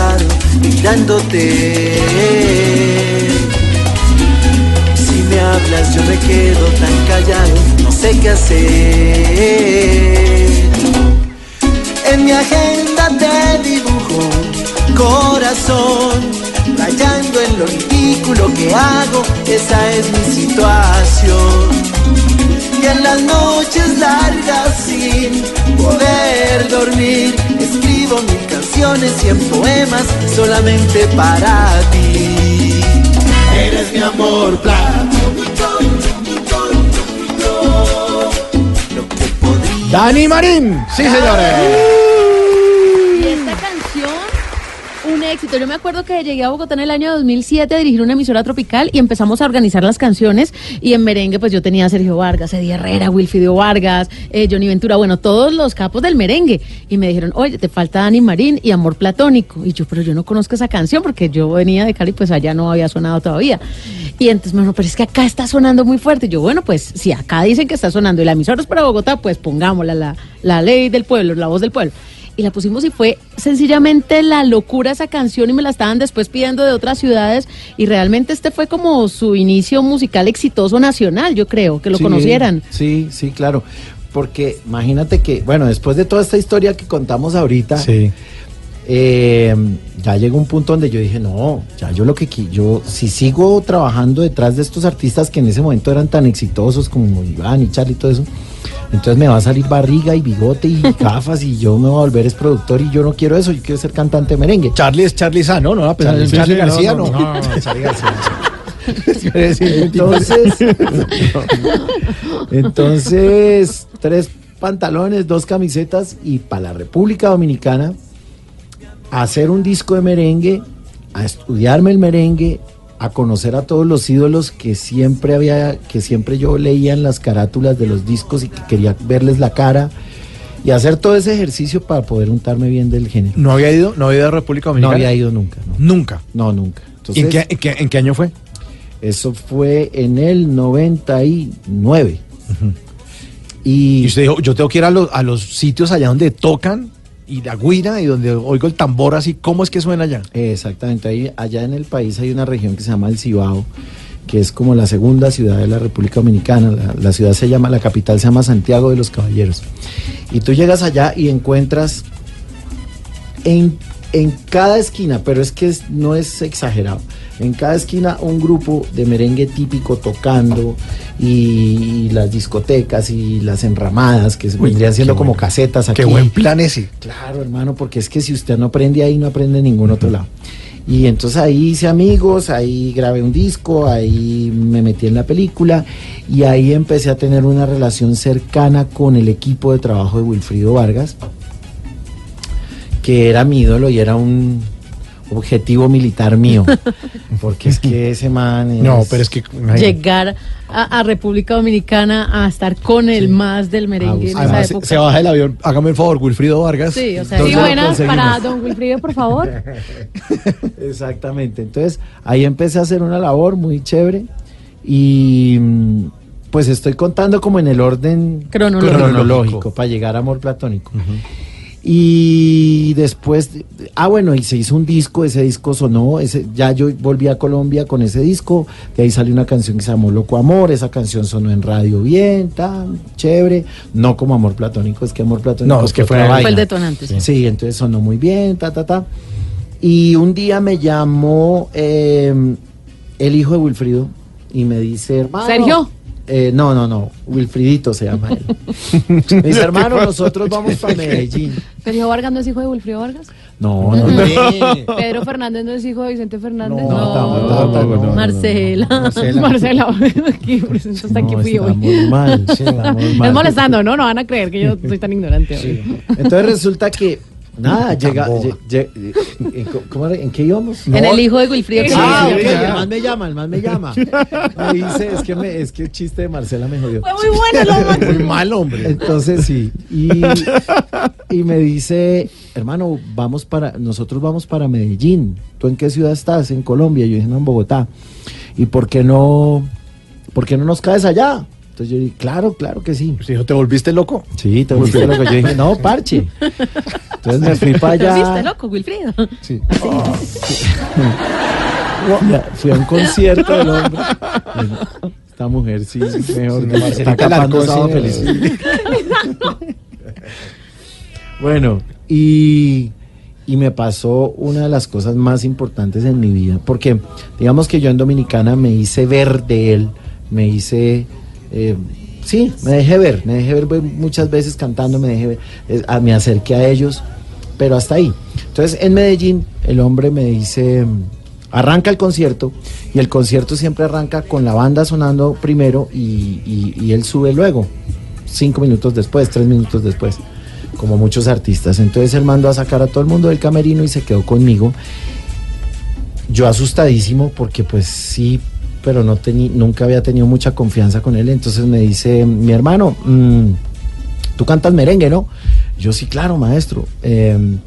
[SPEAKER 7] Hipnotizado mirándote. Si me hablas yo me quedo tan callado, no sé qué hacer. En mi agenda te dibujo corazón, rayando en lo ridículo que hago, esa es mi situación. Y en las noches largas sin poder dormir, escribo mil canciones y en poemas solamente para ti. Eres mi amor
[SPEAKER 2] Dani Marín. Sí, señores.
[SPEAKER 4] Y esta canción, un Yo me acuerdo que llegué a Bogotá en el año 2007 a dirigir una emisora tropical y empezamos a organizar las canciones. Y en merengue, pues yo tenía a Sergio Vargas, Eddie Herrera, Wilfidio Vargas, eh, Johnny Ventura, bueno, todos los capos del merengue. Y me dijeron, oye, te falta Dani Marín y Amor Platónico. Y yo, pero yo no conozco esa canción porque yo venía de Cali, pues allá no había sonado todavía. Y entonces me dijo, pero es que acá está sonando muy fuerte. Y yo, bueno, pues si acá dicen que está sonando y la emisora es para Bogotá, pues pongámosla, la, la ley del pueblo, la voz del pueblo. Y la pusimos y fue sencillamente la locura esa canción y me la estaban después pidiendo de otras ciudades y realmente este fue como su inicio musical exitoso nacional, yo creo, que lo
[SPEAKER 8] Sí,
[SPEAKER 4] conocieran.
[SPEAKER 8] Sí, sí, claro. Porque imagínate que, bueno, después de toda esta historia que contamos ahorita, eh, ya llegó un punto donde yo dije, no, ya yo lo que yo, si sigo trabajando detrás de estos artistas que en ese momento eran tan exitosos como Iván y Charlie y todo eso, entonces me va a salir barriga y bigote y gafas y yo me voy a volver es productor y yo no quiero eso, yo quiero ser cantante de merengue.
[SPEAKER 2] Charlie es Charlie Sano, ¿no? A pesar de
[SPEAKER 8] Charlie,
[SPEAKER 2] García,
[SPEAKER 8] no,
[SPEAKER 2] no.
[SPEAKER 8] no, no, no, Charlie García.
[SPEAKER 2] Entonces,
[SPEAKER 8] Entonces, tres pantalones, dos camisetas y para la República Dominicana a hacer un disco de merengue, a estudiarme el merengue, a conocer a todos los ídolos que siempre había, que siempre yo leía en las carátulas de los discos y que quería verles la cara y hacer todo ese ejercicio para poder untarme bien del género.
[SPEAKER 2] ¿No había ido, no había ido a República
[SPEAKER 8] No
[SPEAKER 2] Dominicana?
[SPEAKER 8] había ido nunca. no.
[SPEAKER 2] Nunca.
[SPEAKER 8] No, nunca.
[SPEAKER 2] ¿Y en qué, en qué- en qué año fue?
[SPEAKER 8] Eso fue en el 99.
[SPEAKER 2] Y usted dijo, yo tengo que ir a los, a los sitios allá donde tocan y la guira y donde oigo el tambor así, ¿cómo es que suena allá?
[SPEAKER 8] Exactamente, ahí, allá en el país hay una región que se llama el Cibao, que es como la segunda ciudad de la República Dominicana. La, ciudad se llama, la capital se llama Santiago de los Caballeros. Y tú llegas allá y encuentras en, en cada esquina, pero es que no es exagerado, en cada esquina un grupo de merengue típico tocando y, y las discotecas y las enramadas que vendrían siendo como casetas aquí.
[SPEAKER 2] Qué buen plan ese.
[SPEAKER 8] Claro, hermano, porque es que si usted no aprende ahí, no aprende en ningún otro lado. Y entonces ahí hice amigos, ahí grabé un disco, ahí me metí en la película y ahí empecé a tener una relación cercana con el equipo de trabajo de Wilfrido Vargas, que era mi ídolo y era un objetivo militar mío. Porque es que ese man es...
[SPEAKER 2] No, pero es que...
[SPEAKER 4] Llegar a, a República Dominicana a estar con el más del merengue en esa
[SPEAKER 2] Además, se,
[SPEAKER 4] época.
[SPEAKER 2] se baja el avión. Hágame el favor, Wilfrido Vargas.
[SPEAKER 4] Sí, o sea,
[SPEAKER 2] ¿Dónde
[SPEAKER 5] Sí, buenas para don Wilfrido, por favor.
[SPEAKER 8] Exactamente. Entonces ahí empecé a hacer una labor muy chévere y mm, pues estoy contando como en el orden
[SPEAKER 4] Cronológico.
[SPEAKER 8] cronológico para llegar a Amor Platónico. Y después, ah bueno, y se hizo un disco, ese disco sonó, ese, ya yo volví a Colombia con ese disco, de ahí salió una canción que se llamó Loco Amor, esa canción sonó en radio bien, tan chévere, no como Amor Platónico, es que Amor Platónico
[SPEAKER 2] No, es que fue-
[SPEAKER 8] otra
[SPEAKER 2] Fue
[SPEAKER 4] el detonante, sí.
[SPEAKER 8] Sí, entonces sonó muy bien, ta, ta, ta. Y un día me llamó eh, el hijo de Wilfrido y me dice, hermano.
[SPEAKER 5] ¿Sergio?
[SPEAKER 8] Eh, no, no, no, Wilfridito se llama él. me dice, hermano, nosotros vamos para Medellín.
[SPEAKER 5] ¿Sergio Vargas no es hijo de Wilfrido Vargas?
[SPEAKER 8] No, no, no.
[SPEAKER 5] ¿Pedro Fernández no es hijo de Vicente Fernández?
[SPEAKER 8] No, tampoco, no, no,
[SPEAKER 4] Marcela.
[SPEAKER 8] Marcela.
[SPEAKER 5] Marcela, aquí, hasta aquí fui hoy.
[SPEAKER 8] estamos mal, sí, estamos mal.
[SPEAKER 5] Es molestando, ¿no? No van a creer que yo soy tan ignorante hoy.
[SPEAKER 8] Entonces resulta que, nada, llega. lle- lle- ¿en, cómo era? ¿En qué íbamos?
[SPEAKER 4] En el hijo de Wilfrido. que
[SPEAKER 8] Ah, el man me llama, el man me llama. Me dice, es que, me, es que el chiste de Marcela me jodió.
[SPEAKER 4] Fue muy bueno, lo
[SPEAKER 2] Muy mal, hombre.
[SPEAKER 8] Entonces sí, y, y me dice, hermano, vamos para, nosotros vamos para Medellín. ¿Tú en qué ciudad estás? En Colombia. Yo dije, no, en Bogotá. ¿Y por qué no, por qué no nos caes allá? Entonces yo dije, claro, claro que sí.
[SPEAKER 2] Si no te volviste loco.
[SPEAKER 8] Sí, te volviste loco. Yo dije, no, parche. Entonces me fui para
[SPEAKER 4] ¿Lo viste,
[SPEAKER 8] allá.
[SPEAKER 4] loco, Wilfrido?
[SPEAKER 2] Sí.
[SPEAKER 8] Ya, Fui a un concierto del hombre. Esta mujer sí, mejor
[SPEAKER 2] Sí,
[SPEAKER 8] está capando sábado feliz. Bueno, y, y me pasó una de las cosas más importantes en mi vida, porque digamos que yo en Dominicana me hice ver de él, me hice, eh, sí, me dejé ver, me dejé ver ve- muchas veces cantando, me dejé ver, eh, me acerqué a ellos, pero hasta ahí. Entonces en Medellín el hombre me dice, arranca el concierto y el concierto siempre arranca con la banda sonando primero y- y él sube luego, cinco minutos después, tres minutos después, como muchos artistas. Entonces él mandó a sacar a todo el mundo del camerino y se quedó conmigo. Yo asustadísimo porque pues sí, pero no nunca había tenido mucha confianza con él. Entonces me dice, mi hermano, mm, tú cantas merengue, ¿no? Yo sí, claro, maestro. Eh,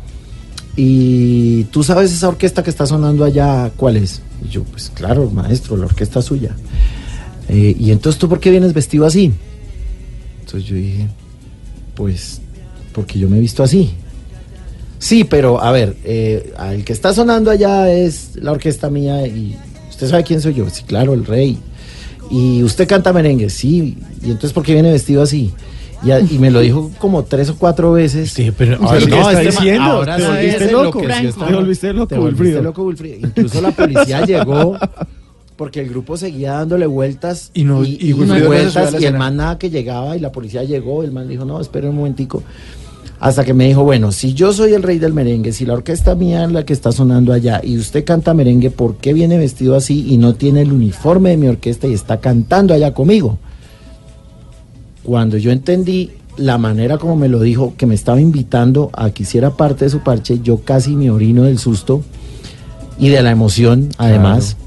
[SPEAKER 8] y tú sabes esa orquesta que está sonando allá, ¿cuál es? Y yo, pues claro, maestro, la orquesta suya. Eh, y entonces, ¿tú por qué vienes vestido así? Entonces yo dije, pues, porque yo me he visto así. Sí, pero a ver, eh, el que está sonando allá es la orquesta mía y usted sabe quién soy yo. Sí, claro, el rey. Y usted canta merengue, sí. Y entonces, ¿por qué viene vestido así? Y, a- y me lo dijo como tres o cuatro veces.
[SPEAKER 2] Sí, pero ahora
[SPEAKER 8] ¿qué
[SPEAKER 2] no,
[SPEAKER 8] está
[SPEAKER 2] este
[SPEAKER 8] diciendo?
[SPEAKER 2] ahora
[SPEAKER 8] Te volviste loco.
[SPEAKER 2] te volviste loco, Wilfrido.
[SPEAKER 8] loco, Wilfrido. Incluso la policía llegó porque el grupo seguía dándole vueltas
[SPEAKER 2] Y no- y Wilfrido no se
[SPEAKER 8] vueltas y el man nada que llegaba y la policía llegó, el man dijo, no, espera un momentico. Hasta que me dijo, bueno, si yo soy el rey del merengue, si la orquesta mía es la que está sonando allá y usted canta merengue, ¿por qué viene vestido así y no tiene el uniforme de mi orquesta y está cantando allá conmigo? Cuando yo entendí la manera como me lo dijo, que me estaba invitando a que hiciera parte de su parche, yo casi me orino del susto y de la emoción, además.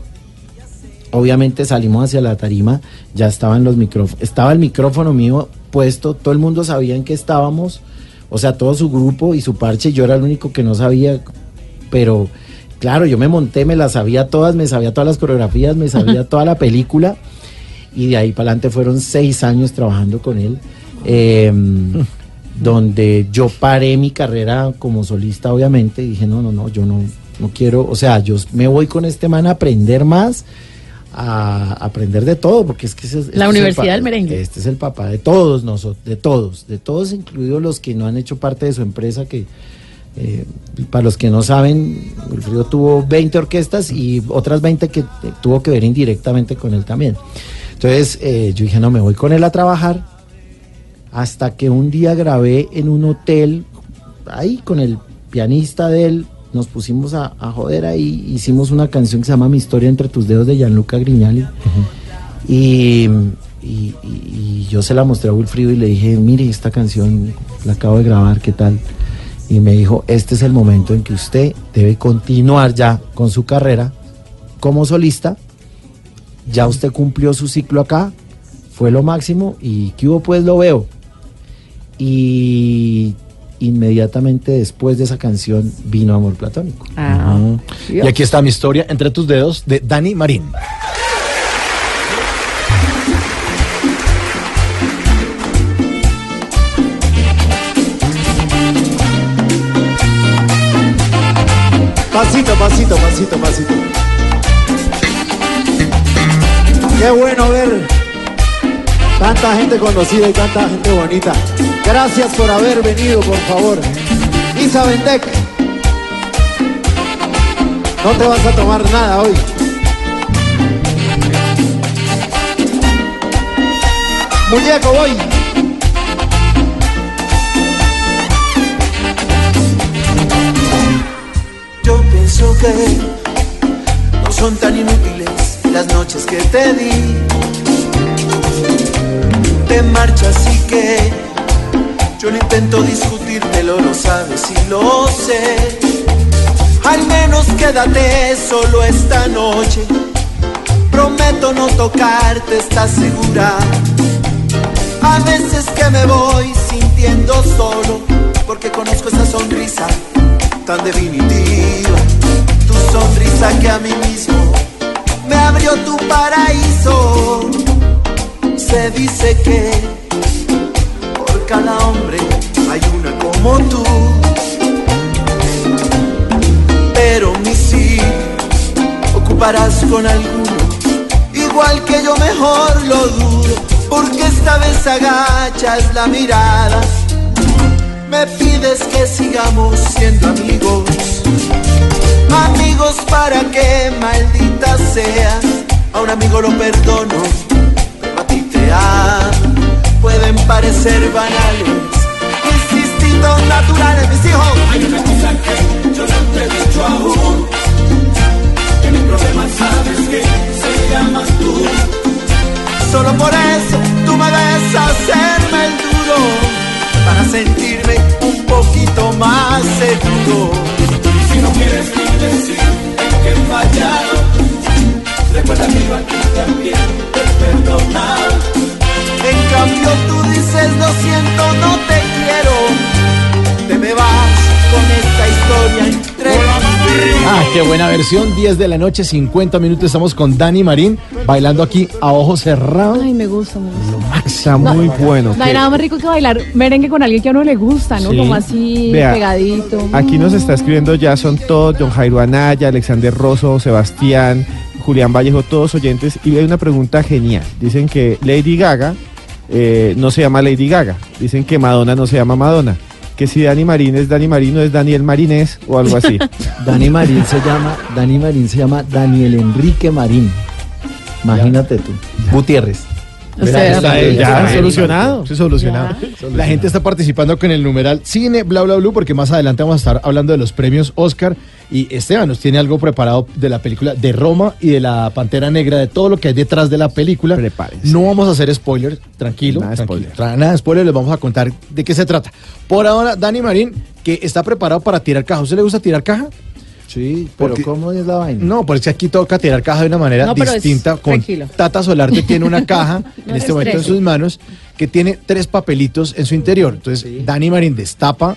[SPEAKER 8] Obviamente salimos hacia la tarima, ya estaban los micrófonos, estaba el micrófono mío puesto, todo el mundo sabía en qué estábamos, o sea, todo su grupo y su parche, yo era el único que no sabía, pero claro, yo me monté, me las sabía todas, me sabía todas las coreografías, me sabía toda la película, y de ahí para adelante fueron seis años trabajando con él, eh, donde yo paré mi carrera como solista, obviamente, y dije, no, no, no, yo no, no quiero, o sea, yo me voy con este man a aprender más, a aprender de todo, porque es que ese es- este es el
[SPEAKER 4] Universidad
[SPEAKER 8] pa-
[SPEAKER 4] del Merengue.
[SPEAKER 8] Este es el papá de todos nosotros, de todos, de todos, incluidos los que no han hecho parte de su empresa, que eh, para los que no saben, Wilfrido tuvo 20 orquestas y otras 20 que tuvo que ver indirectamente con él también. Entonces eh, yo dije, no, me voy con él a trabajar, hasta que un día grabé en un hotel, ahí con el pianista de él, nos pusimos a, a joder ahí, hicimos una canción que se llama Mi historia entre tus dedos de Gianluca Grignali. y, y- y- y yo se la mostré a Wilfrido y le dije, mire, esta canción la acabo de grabar, ¿qué tal? Y me dijo, este es el momento en que usted debe continuar ya con su carrera como solista. Ya usted cumplió su ciclo acá, fue lo máximo y que hubo pues lo veo. Y inmediatamente después de esa canción vino Amor Platónico.
[SPEAKER 2] Ujú. Y aquí está mi historia entre tus dedos de Dani Marín.
[SPEAKER 18] Pasito, pasito, pasito, pasito. Qué bueno ver tanta gente conocida y tanta gente bonita. Gracias por haber venido, por favor. Isa Bendec, no te vas a tomar nada hoy. Muñeco, voy.
[SPEAKER 7] Yo pienso que no son tan inútiles las noches que te di. Te marchas y que yo no intento discutírtelo, lo sabes y lo sé. Al menos quédate solo esta noche. Prometo no tocarte, ¿estás segura? A veces que me voy sintiendo solo, porque conozco esa sonrisa tan definitiva. Tu sonrisa que a mí mismo me abrió tu paraíso. Se dice que cada hombre hay una como tú. Pero mi sí ocuparás con alguno, igual que yo mejor lo dudo, porque esta vez agachas la mirada me pides que sigamos siendo amigos. Amigos para que maldita sea. A un amigo lo perdono, a ti te amo. Pueden parecer banales, mis instintos naturales, mis hijos. Hay una cosa que yo no te he dicho aún. Que mi problema sabes que se llama tú. Solo por eso tú me debes hacerme el duro para sentirme un poquito más seguro. Si no quieres ni decir en que he fallado, recuerda que yo aquí también te he perdonado. En cambio tú dices lo siento, no te quiero, te me vas con esta historia entre
[SPEAKER 2] Ah, qué buena versión. 10 de la noche, 50 minutos. Estamos con Dani Marín bailando aquí a ojos cerrados.
[SPEAKER 5] Ay, me gusta, me gusta.
[SPEAKER 3] Está muy bueno.
[SPEAKER 5] No hay nada más rico que bailar merengue con alguien que a uno le gusta, ¿no?
[SPEAKER 3] Sí.
[SPEAKER 5] Como así,
[SPEAKER 3] Vea,
[SPEAKER 5] pegadito.
[SPEAKER 3] Aquí nos está escribiendo ya son todos, John Jairo Anaya, Alexander Rosso, Sebastián, Julián Vallejo, todos oyentes. Y hay una pregunta genial. Dicen que Lady Gaga eh, no se llama Lady Gaga. Dicen que Madonna no se llama Madonna. Que si Dani Marín es Dani Marín, no es Daniel Marinés o algo así.
[SPEAKER 8] Dani Marín se llama, Dani Marín se llama Daniel Enrique Marín. Imagínate tú.
[SPEAKER 2] Gutiérrez.
[SPEAKER 8] O sea,
[SPEAKER 2] Está, eh,
[SPEAKER 8] ya,
[SPEAKER 2] ya,
[SPEAKER 8] solucionado.
[SPEAKER 2] Sí, solucionado. La gente está participando con el numeral Cine Bla Bla Blue porque más adelante vamos a estar hablando de los premios Oscar y Esteban nos tiene algo preparado de la película de Roma y de la Pantera Negra, de todo lo que hay detrás de la película. No vamos a hacer spoilers, tranquilo.
[SPEAKER 3] Nada de
[SPEAKER 2] tranquilo. Tra- Nada de spoilers, les vamos a contar de qué se trata. Por ahora, Dani Marín, que está preparado para tirar caja. ¿A usted le gusta tirar caja?
[SPEAKER 8] Sí, pero
[SPEAKER 2] Porque-
[SPEAKER 8] ¿cómo es la vaina?
[SPEAKER 2] No, pero es que aquí toca tirar caja de una manera
[SPEAKER 8] No, pero es-
[SPEAKER 2] distinta. Con
[SPEAKER 8] tranquilo.
[SPEAKER 2] Tata Solarte tiene una caja en este
[SPEAKER 8] te
[SPEAKER 2] momento en sus manos que tiene tres papelitos en su interior. Entonces, Dani Marín destapa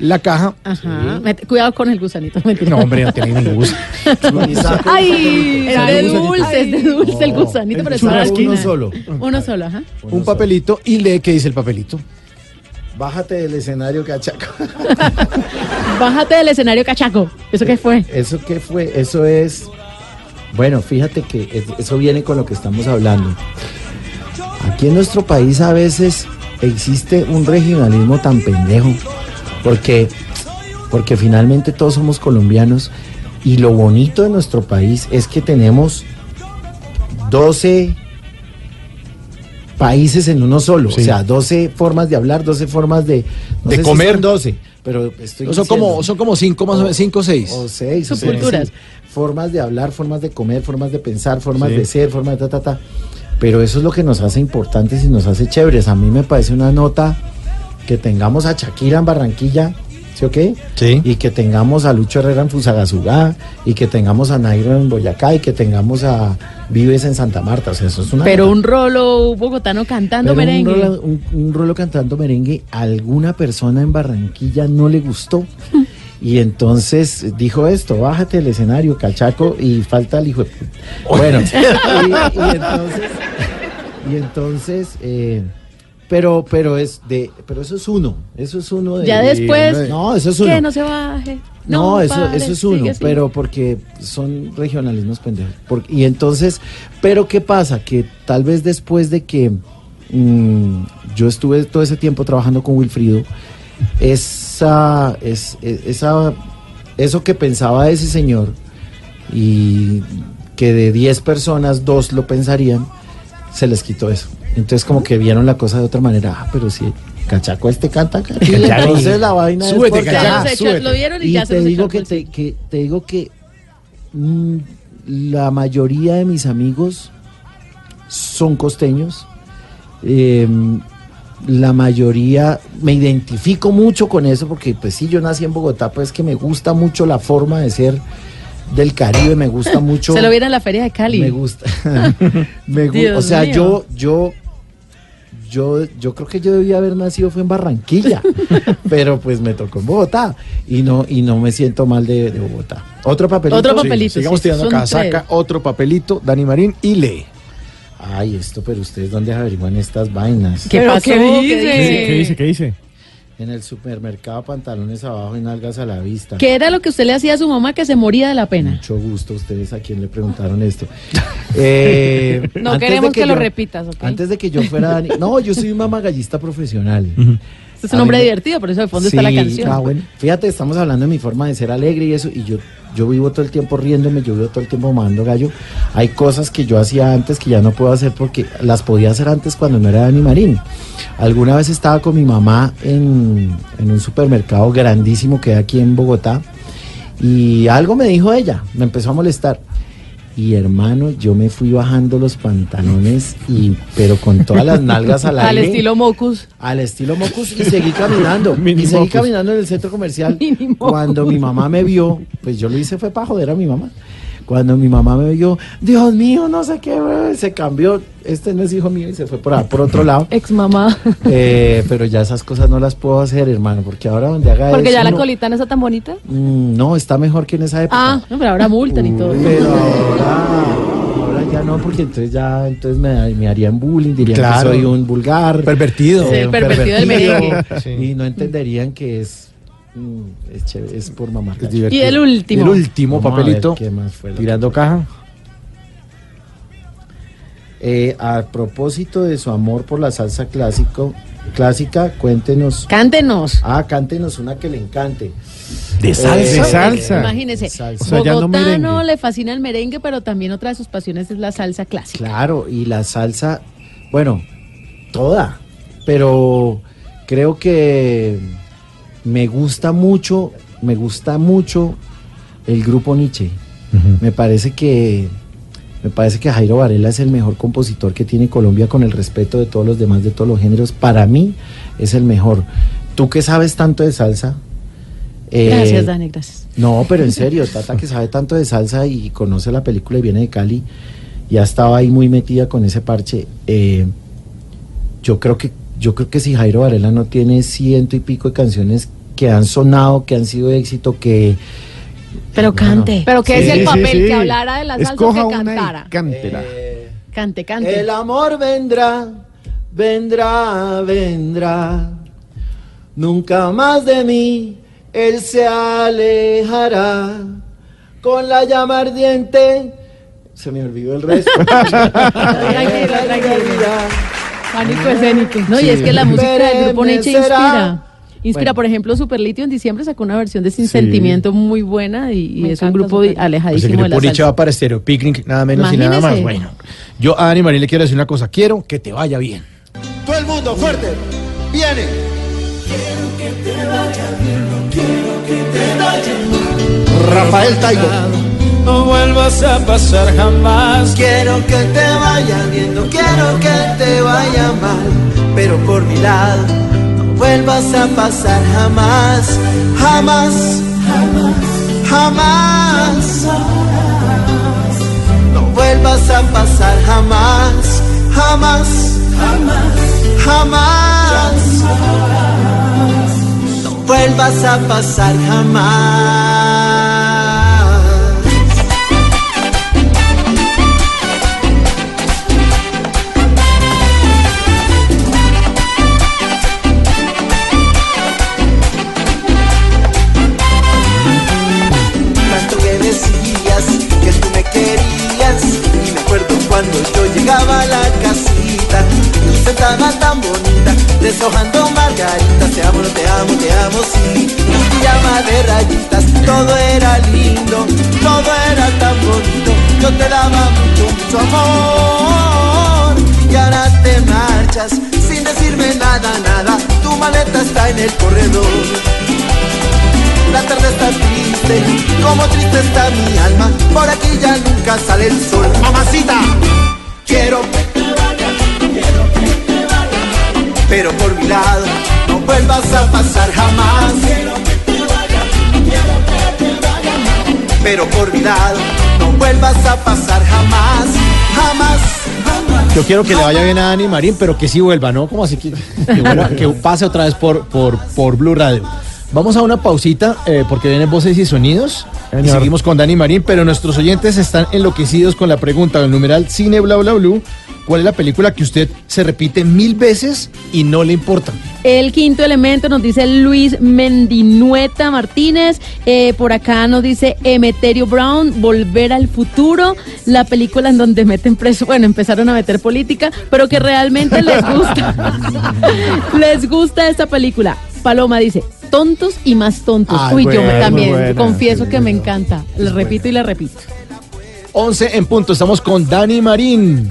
[SPEAKER 2] la caja.
[SPEAKER 4] Ajá. Cuidado con el gusanito. mentira.
[SPEAKER 2] No, hombre, no tiene ningún gusto.
[SPEAKER 4] Ay, es
[SPEAKER 2] Sale
[SPEAKER 4] de
[SPEAKER 2] un gusanito.
[SPEAKER 4] dulce, es de dulce el gusanito, pero
[SPEAKER 2] Churrasquino
[SPEAKER 4] esquina.
[SPEAKER 2] solo.
[SPEAKER 4] Uno solo, ajá.
[SPEAKER 2] Un papelito y lee qué dice el papelito.
[SPEAKER 8] Bájate del escenario, cachaco.
[SPEAKER 4] Bájate del escenario, cachaco. ¿Eso qué fue?
[SPEAKER 8] ¿Eso qué fue? Eso es. Bueno, fíjate que es- eso viene con lo que estamos hablando. Aquí en nuestro país a veces existe un regionalismo tan pendejo. Porque, porque finalmente todos somos colombianos. Y lo bonito de nuestro país es que tenemos 12 países en uno solo.
[SPEAKER 2] Sí.
[SPEAKER 8] O sea, 12 formas de hablar, 12 formas de. no
[SPEAKER 2] De
[SPEAKER 8] sé si
[SPEAKER 2] comer.
[SPEAKER 8] son 12. pero estoy
[SPEAKER 2] Son como, son como cinco, más o menos, cinco o seis.
[SPEAKER 8] o seis, o sea,
[SPEAKER 2] Subculturas.
[SPEAKER 8] sí. formas de hablar, formas de comer, formas de pensar, formas
[SPEAKER 2] Sí.
[SPEAKER 8] de ser, formas de ta, ta, ta. Pero eso es lo que nos hace importantes y nos hace chéveres. A mí me parece una nota que tengamos a Shakira en Barranquilla, ¿sí o qué?
[SPEAKER 2] Sí.
[SPEAKER 8] Y que tengamos a Lucho Herrera en Fusagasugá, y que tengamos a Nairo en Boyacá, y que tengamos a Vives en Santa Marta. O sea, eso es una
[SPEAKER 4] Pero un rolo bogotano cantando
[SPEAKER 8] Pero
[SPEAKER 4] merengue.
[SPEAKER 8] Un rolo, un- un rolo cantando merengue, a alguna persona en Barranquilla no le gustó. Y entonces dijo esto, bájate del escenario, cachaco, y falta el hijo de... Bueno, y, y entonces... Y entonces... eh, pero, pero es de, pero eso es uno, eso es uno de.
[SPEAKER 4] Ya después,
[SPEAKER 8] no, eso es uno.
[SPEAKER 4] que no se baje.
[SPEAKER 8] No, eso, eso es uno, pero porque son regionalismos pendejos. Por- y entonces, pero ¿qué pasa? Que tal vez después de que mm, yo estuve todo ese tiempo trabajando con Wilfrido, esa, es, es- esa, eso que pensaba ese señor y que de 10 personas, dos lo pensarían, se les quitó eso. Entonces como que vieron la cosa de otra manera. Ah, pero si Cachaco este canta, Cachaco, entonces la vaina es
[SPEAKER 2] Súbete,
[SPEAKER 8] porque-
[SPEAKER 2] Cachaco,
[SPEAKER 4] echó, lo vieron y, ya se
[SPEAKER 8] te
[SPEAKER 4] los
[SPEAKER 8] digo que te, que te digo que mm, la mayoría de mis amigos son costeños. Eh, la mayoría me identifico mucho con eso porque pues sí yo nací en Bogotá pues que me gusta mucho la forma de ser del Caribe me gusta mucho
[SPEAKER 4] Se lo vieron en la feria de Cali.
[SPEAKER 8] me gusta. Me gu-
[SPEAKER 4] Dios
[SPEAKER 8] o sea,
[SPEAKER 4] mío.
[SPEAKER 8] yo, yo, yo, yo creo que yo debía haber nacido fue en Barranquilla, pero pues me tocó en Bogotá y no, y no me siento mal de, de Bogotá. Otro papelito.
[SPEAKER 4] Otro papelito,
[SPEAKER 2] Sigamos
[SPEAKER 4] sí,
[SPEAKER 2] tirando
[SPEAKER 4] son
[SPEAKER 2] acá. Saca
[SPEAKER 4] tres.
[SPEAKER 2] otro papelito, Dani Marín, y lee.
[SPEAKER 8] Ay, esto, pero ustedes dónde averiguan estas vainas.
[SPEAKER 4] ¿Qué
[SPEAKER 5] ¿Pero
[SPEAKER 4] pasó?
[SPEAKER 5] qué dice?
[SPEAKER 3] ¿Qué dice? ¿Qué dice?
[SPEAKER 8] En el supermercado, pantalones abajo y nalgas a la vista.
[SPEAKER 4] ¿Qué era lo que usted le hacía a su mamá que se moría de la pena?
[SPEAKER 8] Mucho gusto, ustedes a quién le preguntaron esto. Eh,
[SPEAKER 5] No queremos que, lo
[SPEAKER 8] yo-
[SPEAKER 5] repitas, ¿ok?
[SPEAKER 8] Antes de que yo fuera Dani- No, yo soy un mamagallista profesional.
[SPEAKER 4] Este es un hombre divertido, por eso de fondo está la canción.
[SPEAKER 8] ah, bueno. Fíjate, estamos hablando de mi forma de ser alegre y eso, y yo, yo vivo todo el tiempo riéndome, yo vivo todo el tiempo mamando gallo. Hay cosas que yo hacía antes que ya no puedo hacer porque las podía hacer antes cuando no era Dani Marín. Alguna vez estaba con mi mamá en, en un supermercado grandísimo que hay aquí en Bogotá y algo me dijo ella, me empezó a molestar. Y hermano, yo me fui bajando los pantalones y pero con todas las nalgas al
[SPEAKER 5] Al
[SPEAKER 8] aire.
[SPEAKER 5] estilo Mocus.
[SPEAKER 8] Al estilo Mocus y seguí caminando.
[SPEAKER 3] Mini
[SPEAKER 8] y seguí
[SPEAKER 3] Mocus.
[SPEAKER 8] caminando en el centro comercial. Cuando mi mamá me vio, pues yo lo hice fue para joder a mi mamá. Cuando mi mamá me vio, Dios mío, no sé qué, güey", se cambió. Este no es hijo mío y se fue por, ahí, por otro lado.
[SPEAKER 5] Ex mamá.
[SPEAKER 8] Eh, pero ya esas cosas no las puedo hacer, hermano, porque ahora donde haga
[SPEAKER 5] Porque
[SPEAKER 8] eso,
[SPEAKER 5] ya la
[SPEAKER 8] no-
[SPEAKER 5] colita no está tan bonita.
[SPEAKER 8] Mm, no, está mejor que en esa época.
[SPEAKER 4] Ah, no, pero ahora multan y todo.
[SPEAKER 8] Pero ahora, ahora ya no, porque entonces ya entonces me, me harían bullying, dirían
[SPEAKER 2] Claro.
[SPEAKER 8] que soy un vulgar.
[SPEAKER 2] Pervertido.
[SPEAKER 4] Sí, el pervertido del merengue.
[SPEAKER 2] Sí.
[SPEAKER 8] Y no entenderían que es, mm, es, chévere, es por mamar.
[SPEAKER 2] Es.
[SPEAKER 4] Y el último.
[SPEAKER 2] El último
[SPEAKER 8] Vamos
[SPEAKER 2] papelito.
[SPEAKER 8] qué más fue
[SPEAKER 2] Tirando caja.
[SPEAKER 8] Eh, a propósito de su amor por la salsa clásico, clásica, cuéntenos.
[SPEAKER 4] Cántenos.
[SPEAKER 8] Ah, cántenos una que le encante.
[SPEAKER 2] De salsa.
[SPEAKER 3] De salsa.
[SPEAKER 4] Imagínese,
[SPEAKER 8] salsa.
[SPEAKER 3] O sea, ya no
[SPEAKER 4] Bogotano
[SPEAKER 3] merengue.
[SPEAKER 4] le fascina el merengue, pero también otra de sus pasiones es la salsa clásica.
[SPEAKER 8] Claro, y la salsa, bueno, toda, pero creo que me gusta mucho, me gusta mucho el grupo Nietzsche. Me parece que me parece que Jairo Varela es el mejor compositor que tiene Colombia con el respeto de todos los demás de todos los géneros. Para mí es el mejor. Tú que sabes tanto de salsa. eh,
[SPEAKER 4] Gracias, Dani, gracias.
[SPEAKER 8] no, pero en serio, Tata que sabe tanto de salsa y conoce la película y viene de Cali, ya estaba ahí muy metida con ese parche. eh, yo creo que yo creo que si Jairo Varela no tiene ciento y pico de canciones que han sonado, que han sido éxito, que
[SPEAKER 4] Pero cante.
[SPEAKER 5] Pero que
[SPEAKER 3] Sí,
[SPEAKER 5] es el papel
[SPEAKER 3] sí.
[SPEAKER 5] que hablara de la salsa
[SPEAKER 3] Escoja
[SPEAKER 5] que
[SPEAKER 3] una y
[SPEAKER 5] cantara.
[SPEAKER 3] cántela.
[SPEAKER 4] Cante, cante.
[SPEAKER 8] el amor vendrá, vendrá, vendrá. Nunca más de mí él se alejará. Con la llama ardiente. Se me olvidó el resto.
[SPEAKER 4] Tranquilo, tranquilo. Pánico escénico. No, y es que la música del grupo Nietzsche inspira. Inspira,
[SPEAKER 8] Bueno.
[SPEAKER 4] por ejemplo, Superlitio en diciembre sacó una versión de Sin
[SPEAKER 3] Sí.
[SPEAKER 4] Sentimiento muy buena y, es un grupo
[SPEAKER 5] Superlitio.
[SPEAKER 2] Pues el
[SPEAKER 4] alejadísimo de la
[SPEAKER 2] grupo Nietzsche
[SPEAKER 4] salsa.
[SPEAKER 2] va para Stereo Picnic, nada menos y nada más. Bueno, yo a Dani Marín le quiero decir una cosa. Quiero que te vaya bien.
[SPEAKER 18] Todo el mundo, fuerte. Viene.
[SPEAKER 7] Quiero que te vaya bien, no quiero que te vaya mal.
[SPEAKER 2] Rafael Taibo.
[SPEAKER 7] No vuelvas a pasar jamás. Quiero que te vaya bien, quiero que te vaya mal. Pero por mi lado, no vuelvas a pasar jamás, jamás, jamás, jamás. No vuelvas a pasar jamás, jamás, jamás, jamás. No vuelvas a pasar jamás. Y sentada tan bonita deshojando margaritas te amo, te amo, te amo sí. Pijama de rayitas todo era lindo todo era tan bonito. Yo te daba mucho, mucho amor. Y ahora te marchas sin decirme nada, nada. Tu maleta está en el corredor. La tarde está triste, como triste está mi alma. Por aquí ya nunca sale el sol. Mamacita, quiero Pero por mi lado, no vuelvas a pasar jamás. Quiero que te vayas, quiero que te vayas. Pero por mi lado, no vuelvas a pasar jamás, jamás.
[SPEAKER 2] Yo quiero que le vaya bien a Dani Marín, pero que sí vuelva, ¿no? Como así que, que, vuelva- que pase otra vez por, por, por Blue Radio. Vamos a una pausita eh, porque vienen voces y sonidos. Y seguimos con Dani Marín, pero nuestros oyentes están enloquecidos con la pregunta del numeral Cine Bla Bla Blue. ¿Cuál es la película que usted se repite mil veces y no le importa?
[SPEAKER 4] El quinto elemento nos dice Luis Mendinueta Martínez. Eh, por acá nos dice Emeterio Brown, Volver al Futuro. La película en donde meten preso, bueno, empezaron a meter política, pero que realmente les gusta. les gusta esta película. Paloma dice, tontos y más tontos.
[SPEAKER 2] Ay,
[SPEAKER 4] Uy, yo también
[SPEAKER 2] buena.
[SPEAKER 4] confieso que me encanta. Le repito y le repito.
[SPEAKER 2] 11 en punto, estamos con Dani Marín.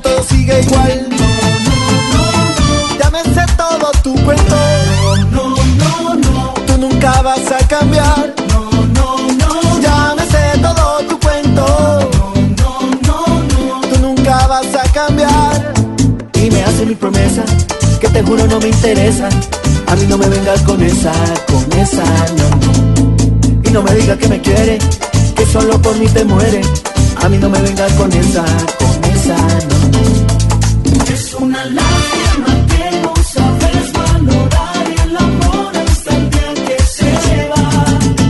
[SPEAKER 7] Todo sigue igual. Ya todo tu cuento. No, no, no. Tú nunca vas a cambiar. No, no, no. Ya me sé todo tu cuento. No, no, no. Tú nunca vas a cambiar y me hace mi promesa que te juro no me interesa. A mí no me vengas con esa, con esa, no, no. Y no me digas que me quiere, que solo por mí te muere. A mí no me vengas con esa, con esa, no, no. Es una lástima que no sabes valorar el amor hasta el día que se lleva.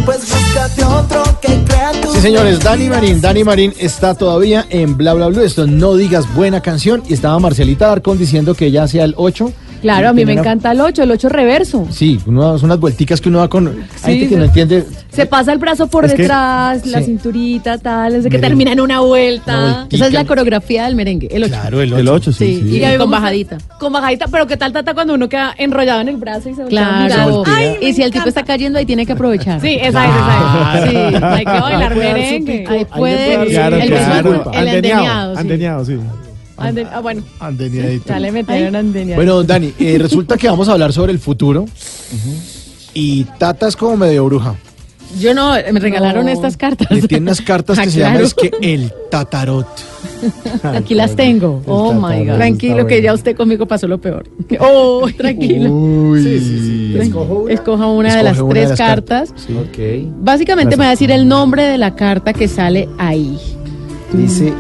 [SPEAKER 7] Pues búscate otro que crea tu
[SPEAKER 2] Sí, señores, Dani Marín. Dani Marín está todavía en Bla Bla Blue. Esto no digas buena canción. Y estaba Marcelita Darcón diciendo que ya hacía el 8.
[SPEAKER 5] Claro, a mí me encanta el 8, el 8 reverso.
[SPEAKER 2] Sí, unas, unas vuelticas que uno va con. Hay
[SPEAKER 5] Sí,
[SPEAKER 2] gente que
[SPEAKER 5] sí.
[SPEAKER 2] no entiende.
[SPEAKER 5] Se pasa el brazo por
[SPEAKER 2] Es que-
[SPEAKER 5] detrás, la
[SPEAKER 2] sí.
[SPEAKER 5] cinturita, tal, desde que
[SPEAKER 2] Merengue.
[SPEAKER 5] termina en una vuelta.
[SPEAKER 2] Vueltica.
[SPEAKER 4] Esa es la coreografía del merengue, el 8.
[SPEAKER 2] Claro, el
[SPEAKER 3] El 8, sí.
[SPEAKER 4] Sí,
[SPEAKER 3] sí.
[SPEAKER 4] y
[SPEAKER 5] a mí me
[SPEAKER 4] con
[SPEAKER 5] gusta-
[SPEAKER 4] bajadita.
[SPEAKER 5] Con bajadita, pero ¿qué tal tata cuando uno queda enrollado en el brazo y se
[SPEAKER 4] Claro.
[SPEAKER 5] Ay,
[SPEAKER 4] y si el tipo está cayendo ahí tiene que aprovechar.
[SPEAKER 5] Sí, esa es, esa es. Sí, hay que bailar merengue.
[SPEAKER 4] Ahí puede
[SPEAKER 2] dar
[SPEAKER 4] el
[SPEAKER 3] claro.
[SPEAKER 4] endeñado, sí.
[SPEAKER 3] Andeñado, sí.
[SPEAKER 5] Ah, bueno,
[SPEAKER 2] Andeñadito.
[SPEAKER 5] ya le metieron.
[SPEAKER 2] Bueno, Dani, eh, resulta que vamos a hablar sobre el futuro. Y Tata es como medio bruja.
[SPEAKER 4] Yo no, me regalaron
[SPEAKER 5] No.
[SPEAKER 4] estas cartas.
[SPEAKER 2] Le tiene unas cartas que
[SPEAKER 4] Ah,
[SPEAKER 2] se llaman es que el tatarot.
[SPEAKER 4] Aquí las tengo.
[SPEAKER 2] Oh my God.
[SPEAKER 4] Tranquilo, que ya usted conmigo pasó lo peor. Oh, tranquilo.
[SPEAKER 2] Uy.
[SPEAKER 4] Escoja una de las
[SPEAKER 2] una
[SPEAKER 4] tres
[SPEAKER 2] de las
[SPEAKER 4] cartas.
[SPEAKER 8] Ok.
[SPEAKER 4] Básicamente me va a decir el nombre de la carta que sale ahí.
[SPEAKER 8] Dice,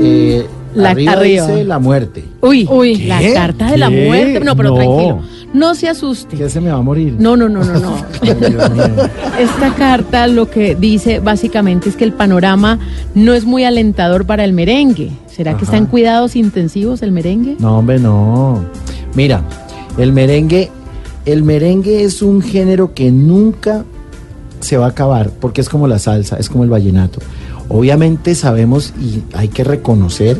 [SPEAKER 8] eh,
[SPEAKER 4] La-
[SPEAKER 8] arriba,
[SPEAKER 4] arriba.
[SPEAKER 8] dice la muerte.
[SPEAKER 4] Uy,
[SPEAKER 5] Uy.
[SPEAKER 4] la carta de la muerte. No, pero
[SPEAKER 8] No.
[SPEAKER 4] tranquilo. No se asuste.
[SPEAKER 8] ¿Qué se me va a morir?
[SPEAKER 4] No, no, no, no, no. Esta carta lo que dice básicamente es que el panorama no es muy alentador para el merengue. ¿Será que
[SPEAKER 8] Ajá.
[SPEAKER 4] está en cuidados intensivos el merengue?
[SPEAKER 8] No, hombre, no. Mira, el merengue, el merengue es un género que nunca se va a acabar, porque es como la salsa, es como el vallenato. Obviamente sabemos y hay que reconocer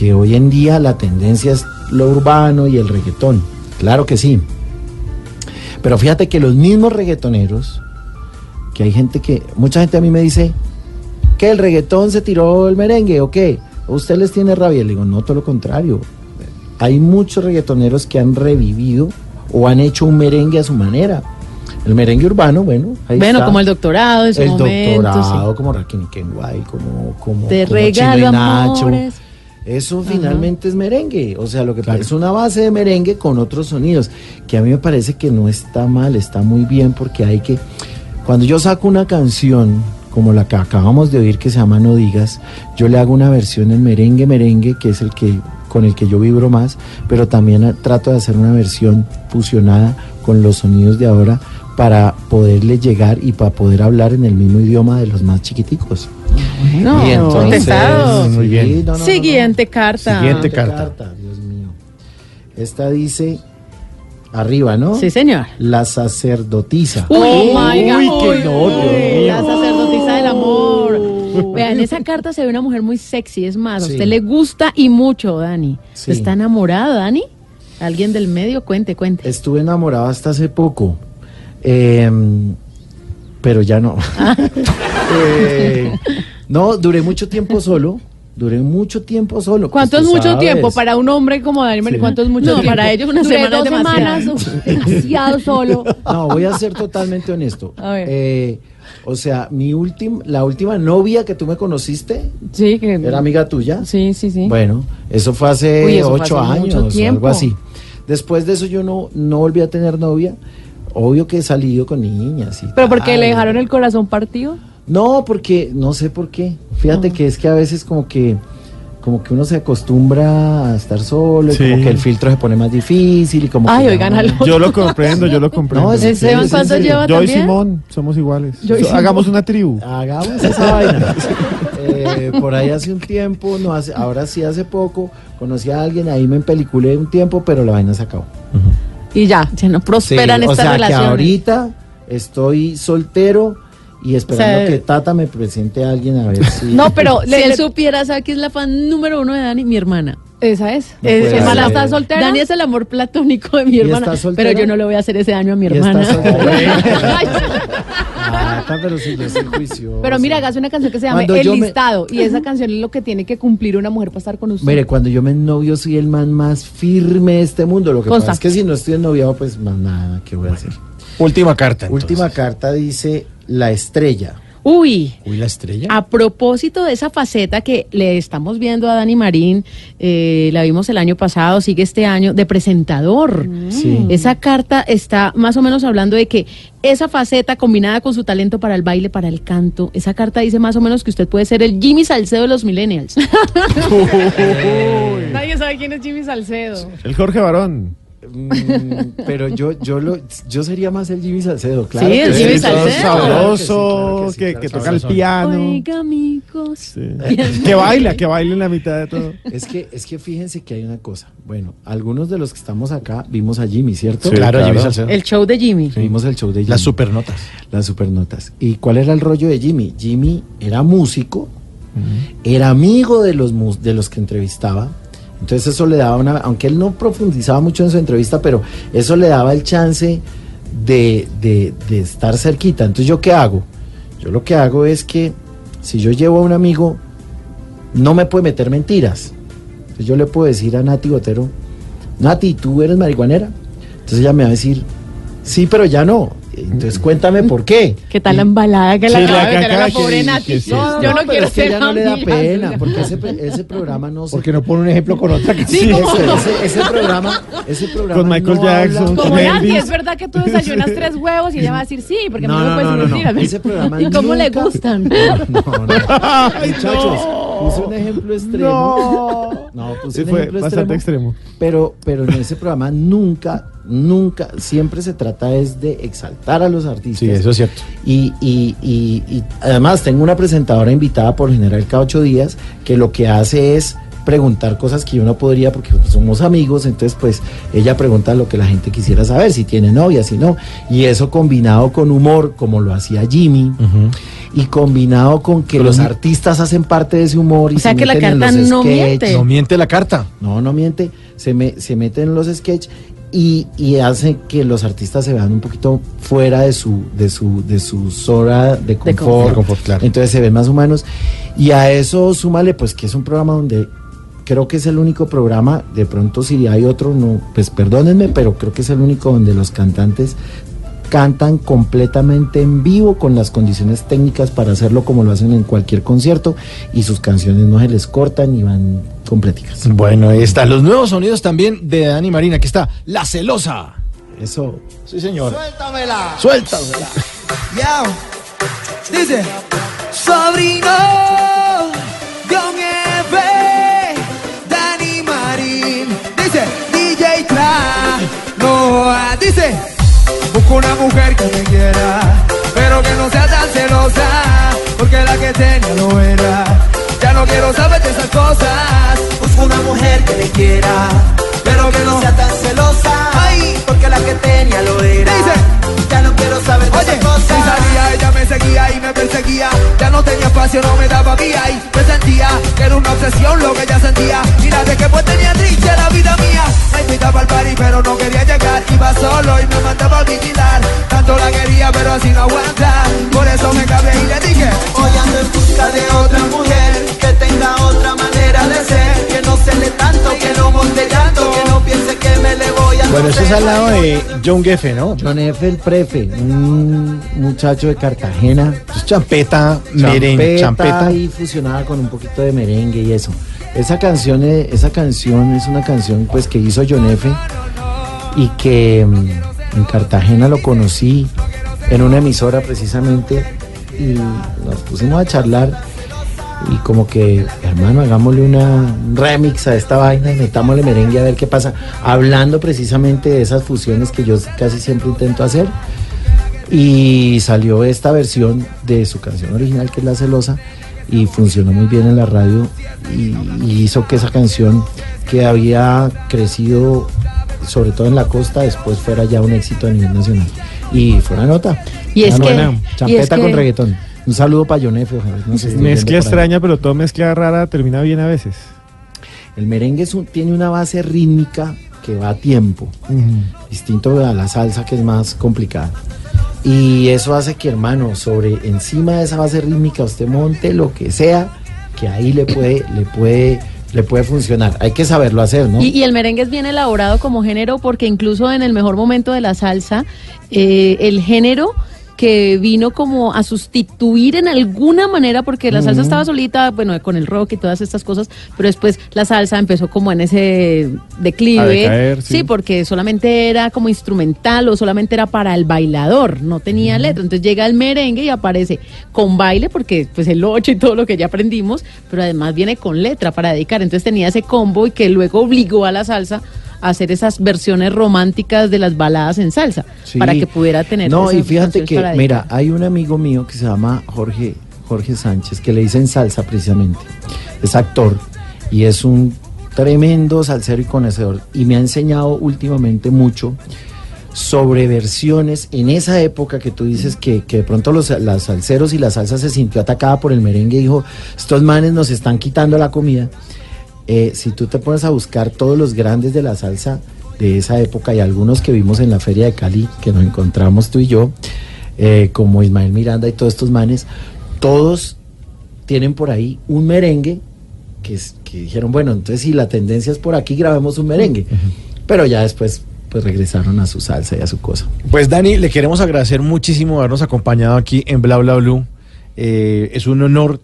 [SPEAKER 8] que hoy en día la tendencia es lo urbano y el reggaetón. Claro que sí. Pero fíjate que los mismos reggaetoneros, que hay gente que, mucha gente a mí me dice, que el reggaetón se tiró el merengue o qué? ¿O ¿Usted les tiene rabia? Le digo, no, todo lo contrario. Hay muchos reggaetoneros que han revivido o han hecho un merengue a su manera. El merengue urbano, bueno, ahí
[SPEAKER 4] bueno,
[SPEAKER 8] está.
[SPEAKER 4] como el doctorado en su
[SPEAKER 8] el
[SPEAKER 4] momento.
[SPEAKER 8] doctorado, como Rakim Kenway, como, como,
[SPEAKER 4] Te
[SPEAKER 8] como
[SPEAKER 4] regalo
[SPEAKER 8] Chino y Nacho.
[SPEAKER 4] amores.
[SPEAKER 8] Eso finalmente es merengue, o sea, lo que es una base de merengue con otros sonidos, que a mí me parece que no está mal, está muy bien porque hay que, cuando yo saco una canción como la que acabamos de oír que se llama No digas, yo le hago una versión en merengue merengue, que es el que con el que yo vibro más, pero también trato de hacer una versión fusionada con los sonidos de ahora para poderle llegar y para poder hablar en el mismo idioma de los más chiquiticos.
[SPEAKER 4] No,
[SPEAKER 8] Y entonces-. Muy bien. no, no, no, no.
[SPEAKER 4] Siguiente carta.
[SPEAKER 8] Siguiente carta. Dios mío. Esta dice arriba, ¿no?
[SPEAKER 4] Sí, señor.
[SPEAKER 8] La sacerdotisa.
[SPEAKER 4] Uy, my God.
[SPEAKER 8] Uy,
[SPEAKER 4] Uy,
[SPEAKER 8] que no, Dios
[SPEAKER 4] uy, La sacerdotisa del amor. Vean, en esa carta se ve una mujer muy sexy. Es más, a usted le gusta y mucho, Dani.
[SPEAKER 8] Sí.
[SPEAKER 4] ¿Está enamorada, Dani? ¿Alguien del medio? Cuente, cuente.
[SPEAKER 8] Estuve enamorado hasta hace poco. Em, pero ya no.
[SPEAKER 4] Ah.
[SPEAKER 8] Eh, no, duré mucho tiempo solo. Duré mucho tiempo solo.
[SPEAKER 5] ¿Cuánto
[SPEAKER 8] pues
[SPEAKER 5] es mucho
[SPEAKER 8] sabes.
[SPEAKER 5] tiempo para un hombre como Daniel?
[SPEAKER 8] Sí.
[SPEAKER 5] ¿Cuánto es mucho
[SPEAKER 4] No,
[SPEAKER 5] tiempo?
[SPEAKER 4] para ellos una
[SPEAKER 5] Duré
[SPEAKER 4] semana
[SPEAKER 5] dos
[SPEAKER 4] demasiado.
[SPEAKER 5] semanas demasiado solo.
[SPEAKER 8] No, voy a ser totalmente honesto.
[SPEAKER 5] A ver.
[SPEAKER 8] Eh, o sea, mi última, la última novia que tú me conociste
[SPEAKER 5] Sí, que
[SPEAKER 8] era amiga tuya.
[SPEAKER 5] Sí, sí, sí.
[SPEAKER 8] Bueno, eso fue hace
[SPEAKER 5] Uy, eso fue
[SPEAKER 8] ocho
[SPEAKER 5] hace mucho
[SPEAKER 8] años, o algo así. Después de eso yo no, no volví a tener novia. Obvio que he salido con niñas. y
[SPEAKER 5] Pero porque
[SPEAKER 8] tal.
[SPEAKER 5] le dejaron el corazón partido.
[SPEAKER 8] No, porque no sé por qué. Fíjate que es que a veces como que como que uno se acostumbra a estar solo y
[SPEAKER 3] Sí.
[SPEAKER 8] como que el filtro se pone más difícil y como
[SPEAKER 5] Ay,
[SPEAKER 8] que
[SPEAKER 5] oigan,
[SPEAKER 8] no-
[SPEAKER 3] Yo lo comprendo, yo lo comprendo.
[SPEAKER 8] No, es en serio,
[SPEAKER 5] Esteban,
[SPEAKER 8] es en
[SPEAKER 5] ¿cuánto
[SPEAKER 8] serio.
[SPEAKER 5] lleva
[SPEAKER 3] Yo y? Simón somos iguales.
[SPEAKER 5] Yo y
[SPEAKER 3] So-
[SPEAKER 5] Simón.
[SPEAKER 3] Hagamos una tribu.
[SPEAKER 8] Hagamos esa vaina. Eh, por ahí hace un tiempo, no hace, ahora sí hace poco, conocí a alguien, ahí me empeliculé un tiempo, pero la vaina se acabó.
[SPEAKER 5] Y ya.
[SPEAKER 4] Ya no prosperan
[SPEAKER 8] Sí, o
[SPEAKER 4] estas
[SPEAKER 8] sea
[SPEAKER 4] relaciones.
[SPEAKER 8] que ahorita estoy soltero y esperando
[SPEAKER 4] O sea,
[SPEAKER 8] que Tata me presente a alguien a ver si...
[SPEAKER 5] No, pero
[SPEAKER 4] Si
[SPEAKER 5] le-
[SPEAKER 4] él
[SPEAKER 5] le-
[SPEAKER 4] supiera, ¿sabe quién es la fan número uno de Dani? Mi hermana.
[SPEAKER 5] esa es.
[SPEAKER 8] No
[SPEAKER 5] Eh,
[SPEAKER 8] puede
[SPEAKER 5] ¿Mi hermana
[SPEAKER 8] ser.
[SPEAKER 5] está soltera?
[SPEAKER 4] Dani es el amor platónico de mi
[SPEAKER 8] ¿Y
[SPEAKER 4] hermana.
[SPEAKER 8] está soltera?
[SPEAKER 4] Pero yo no le voy a hacer ese daño a mi hermana.
[SPEAKER 8] soltera. Tata, pero si yo soy juicioso.
[SPEAKER 5] Pero mira, hágase una canción que se llama
[SPEAKER 8] Cuando
[SPEAKER 5] El
[SPEAKER 8] me-
[SPEAKER 5] Listado. Y esa canción es lo que tiene que cumplir una mujer para estar con usted.
[SPEAKER 8] Mire, cuando yo me novio soy el man más firme de este mundo. Lo que
[SPEAKER 5] Consta.
[SPEAKER 8] pasa es que si no estoy noviado, pues más nada, ¿qué voy a hacer?
[SPEAKER 2] Última carta. entonces.
[SPEAKER 8] Última carta dice la estrella.
[SPEAKER 4] Uy,
[SPEAKER 2] Uy, la estrella.
[SPEAKER 4] a propósito de esa faceta que le estamos viendo a Dani Marín, eh, la vimos el año pasado, sigue este año, de presentador.
[SPEAKER 8] Sí.
[SPEAKER 4] Esa carta está más o menos hablando de que esa faceta combinada con su talento para el baile, para el canto, esa carta dice más o menos que usted puede ser el Jimmy Salcedo de los millennials.
[SPEAKER 5] Nadie sabe quién es Jimmy Salcedo.
[SPEAKER 3] El Jorge Barón.
[SPEAKER 8] Mm, pero yo, yo lo, yo sería más el Jimmy Salcedo, claro.
[SPEAKER 4] Sí,
[SPEAKER 8] que
[SPEAKER 4] el Jimmy Salcedo.
[SPEAKER 3] Sabroso,
[SPEAKER 8] claro que sí,
[SPEAKER 3] que,
[SPEAKER 8] claro
[SPEAKER 3] que
[SPEAKER 8] sí,
[SPEAKER 3] toca el piano.
[SPEAKER 4] Oiga, amigos.
[SPEAKER 3] Sí. Que baila, que baila en la mitad de todo.
[SPEAKER 8] Es que, es que fíjense que hay una cosa. Bueno, algunos de los que estamos acá vimos a Jimmy, ¿cierto?
[SPEAKER 3] Sí,
[SPEAKER 2] claro,
[SPEAKER 3] claro.
[SPEAKER 2] Jimmy Salcedo.
[SPEAKER 4] El show de Jimmy.
[SPEAKER 8] Vimos el show de Jimmy.
[SPEAKER 2] Las supernotas.
[SPEAKER 8] Las supernotas. ¿Y cuál era el rollo de Jimmy? Jimmy era músico, era amigo de los, mus- de los que entrevistaba. Entonces eso le daba una, aunque él no profundizaba mucho en su entrevista, pero eso le daba el chance de, de- de estar cerquita. Entonces yo qué hago? Yo lo que hago es que si yo llevo a un amigo, no me puede meter mentiras. Entonces yo le puedo decir a Nati Botero, Nati, ¿tú eres marihuanera? Entonces ella me va a decir, sí, pero ya no. Entonces cuéntame por qué.
[SPEAKER 5] ¿Qué tal la embalada que
[SPEAKER 3] Sí, la
[SPEAKER 5] acaba de
[SPEAKER 3] que
[SPEAKER 5] meter a la pobre Nati? No, yo no
[SPEAKER 8] pero
[SPEAKER 5] quiero
[SPEAKER 8] es que a
[SPEAKER 5] ser
[SPEAKER 8] ella no le da pena, porque ese, ese programa no se...
[SPEAKER 2] Porque no pone un ejemplo con otra que
[SPEAKER 5] Sí,
[SPEAKER 8] ese,
[SPEAKER 5] como-
[SPEAKER 8] ese- ese programa, ese programa
[SPEAKER 3] Con Michael
[SPEAKER 8] no
[SPEAKER 3] Jackson,
[SPEAKER 8] habla-
[SPEAKER 5] Como Nati, es verdad que tú desayunas tres huevos y ella va a decir sí, porque
[SPEAKER 8] No,
[SPEAKER 5] no, me
[SPEAKER 8] no,
[SPEAKER 5] puedes
[SPEAKER 8] no,
[SPEAKER 5] decir
[SPEAKER 8] no,
[SPEAKER 5] mentiras.
[SPEAKER 8] no. Ese programa
[SPEAKER 4] ¿Y cómo le gustan?
[SPEAKER 8] No, no, no. Muchachos, Puse un ejemplo extremo. No, puse
[SPEAKER 3] Sí,
[SPEAKER 8] un
[SPEAKER 3] fue
[SPEAKER 8] ejemplo
[SPEAKER 3] bastante extremo.
[SPEAKER 8] Pero, pero en ese programa nunca, nunca, siempre se trata es de exaltar a los artistas.
[SPEAKER 2] Sí, eso es cierto.
[SPEAKER 8] Y, y, y, y además tengo una presentadora invitada por General cada ocho días que lo que hace es preguntar cosas que yo no podría porque somos amigos, entonces pues ella pregunta lo que la gente quisiera saber, si tiene novia, si no, y eso combinado con humor, como lo hacía Jimmy, y combinado con que los artistas hacen parte de ese humor y
[SPEAKER 4] O sea
[SPEAKER 8] se
[SPEAKER 4] que la
[SPEAKER 8] meten en
[SPEAKER 4] carta
[SPEAKER 8] los
[SPEAKER 4] no
[SPEAKER 8] sketch.
[SPEAKER 4] miente.
[SPEAKER 2] No miente la carta.
[SPEAKER 8] No, no miente. Se, me, se mete en los sketches y, y hace que los artistas se vean un poquito fuera de su, de su, de su zona de confort.
[SPEAKER 2] confort. De confort, claro.
[SPEAKER 8] Entonces se ven más humanos. Y a eso súmale, pues que es un programa donde creo que es el único programa, de pronto si hay otro, no, pues perdónenme, pero creo que es el único donde los cantantes cantan completamente en vivo con las condiciones técnicas para hacerlo como lo hacen en cualquier concierto y sus canciones no se les cortan y van completicas.
[SPEAKER 2] Bueno, ahí están los nuevos sonidos también de Dani Marina. Aquí está, La Celosa.
[SPEAKER 8] Eso.
[SPEAKER 2] Sí, señor.
[SPEAKER 7] Suéltamela.
[SPEAKER 2] Suéltamela.
[SPEAKER 7] Yao. Dice, sobrino, Dice, DJ Tra, Noah. Dice, busco una mujer que me quiera, pero que no sea tan celosa, porque la que tenía lo era. Ya no quiero saber de esas cosas. Busco una mujer que me quiera, pero que no sea tan celosa, ay, porque la que tenía lo era. Dice, no quiero saber de
[SPEAKER 19] Oye,
[SPEAKER 7] cosas.
[SPEAKER 19] si salía ella me seguía y me perseguía. Ya no tenía espacio, no me daba vía y me sentía que era una obsesión lo que ella sentía. Mira de que pues tenía triste la vida mía. Me invitaba al party pero no quería llegar. Iba solo y me mandaba a vigilar. Tanto la quería pero así no aguanta. Por eso me cabré y le dije
[SPEAKER 7] Hoy ando en busca de otra mujer que tenga otra manera de ser, que no se le tanto, que no monte llanto, que no piense que me le voy a
[SPEAKER 2] Bueno, eso es al lado de John Geffen, ¿no?
[SPEAKER 8] John F. el Prefe, un muchacho de Cartagena.
[SPEAKER 2] Es champeta, meren, champeta.
[SPEAKER 8] y fusionada con un poquito de merengue y eso. Esa canción, esa canción es una canción pues que hizo John F. y que mm, en Cartagena lo conocí en una emisora precisamente y nos pusimos a charlar y como que, hermano, hagámosle una un remix a esta vaina y metámosle merengue a ver qué pasa, hablando precisamente de esas fusiones que yo casi siempre intento hacer. Y salió esta versión de su canción original, que es La Celosa, y funcionó muy bien en la radio y, y hizo que esa canción que había crecido sobre todo en la costa, después fuera ya un éxito a nivel nacional. Y fue una nota.
[SPEAKER 4] Y es
[SPEAKER 8] Una
[SPEAKER 4] que-
[SPEAKER 8] buena
[SPEAKER 4] y
[SPEAKER 8] champeta
[SPEAKER 4] es que-
[SPEAKER 8] con reggaetón. Un saludo para Yonefe, ojalá no esté viendo
[SPEAKER 3] Mezcla extraña, pero todo mezcla rara termina bien a veces.
[SPEAKER 8] El merengue es un- tiene una base rítmica que va a tiempo, distinto a la salsa que es más complicada. Y eso hace que, hermano, sobre encima de esa base rítmica usted monte lo que sea, que ahí le puede, le puede, le puede funcionar. Hay que saberlo hacer, ¿no?
[SPEAKER 4] Y, el merengue es bien elaborado como género porque incluso en el mejor momento de la salsa, eh, el género que vino como a sustituir en alguna manera, porque la salsa estaba solita, bueno, con el rock y todas estas cosas, pero después la salsa empezó como en ese declive.
[SPEAKER 5] A decaer, sí.
[SPEAKER 4] sí, porque solamente era como instrumental o solamente era para el bailador, no tenía letra. Entonces llega el merengue y aparece con baile, porque pues el 8 y todo lo que ya aprendimos, pero además viene con letra para dedicar. Entonces tenía ese combo y que luego obligó a la salsa hacer esas versiones románticas de las baladas en salsa,
[SPEAKER 8] Sí.
[SPEAKER 4] para que pudiera tener
[SPEAKER 8] No, y fíjate que, mira, hay un amigo mío que se llama Jorge, Jorge Sánchez, que le dicen salsa precisamente. Es actor y es un tremendo salsero y conocedor. Y me ha enseñado últimamente mucho sobre versiones en esa época que tú dices que, que de pronto los las salseros y la salsa se sintió atacada por el merengue y dijo, estos manes nos están quitando la comida. Eh, si tú te pones a buscar todos los grandes de la salsa de esa época y algunos que vimos en la feria de Cali, que nos encontramos tú y yo, eh, como Ismael Miranda y todos estos manes, todos tienen por ahí un merengue que, dijeron, bueno, entonces si la tendencia es por aquí, grabemos un merengue. Pero ya después pues regresaron a su salsa y a su cosa.
[SPEAKER 2] Pues Dani, le queremos agradecer muchísimo habernos acompañado aquí en Bla Bla Blue. Eh, es un honor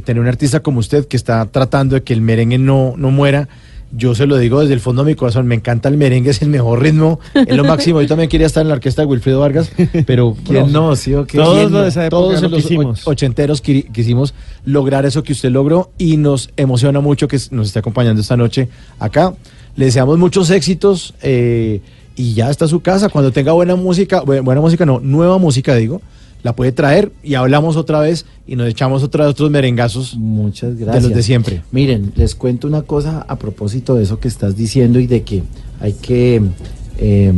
[SPEAKER 2] tener un artista como usted que está tratando de que el merengue no, no muera Yo se lo digo desde el fondo de mi corazón, me encanta el merengue, es el mejor ritmo, es lo máximo. Yo también quería estar en la orquesta de Wilfredo Vargas, pero
[SPEAKER 8] ¿Quién no? ¿Sí?
[SPEAKER 2] Todos,
[SPEAKER 8] ¿Quién no?
[SPEAKER 2] de esa época
[SPEAKER 3] Todos lo
[SPEAKER 2] los
[SPEAKER 3] quisimos.
[SPEAKER 2] ochenteros qui- quisimos lograr eso que usted logró y nos emociona mucho que nos esté acompañando esta noche acá. Le deseamos muchos éxitos eh, y ya está su casa. Cuando tenga buena música, bu- buena música no, nueva música digo, la puede traer y hablamos otra vez y nos echamos otra otros merengazos
[SPEAKER 8] Muchas
[SPEAKER 2] de
[SPEAKER 8] gracias.
[SPEAKER 2] los de siempre.
[SPEAKER 8] Miren, les cuento una cosa a propósito de eso que estás diciendo y de que hay que eh,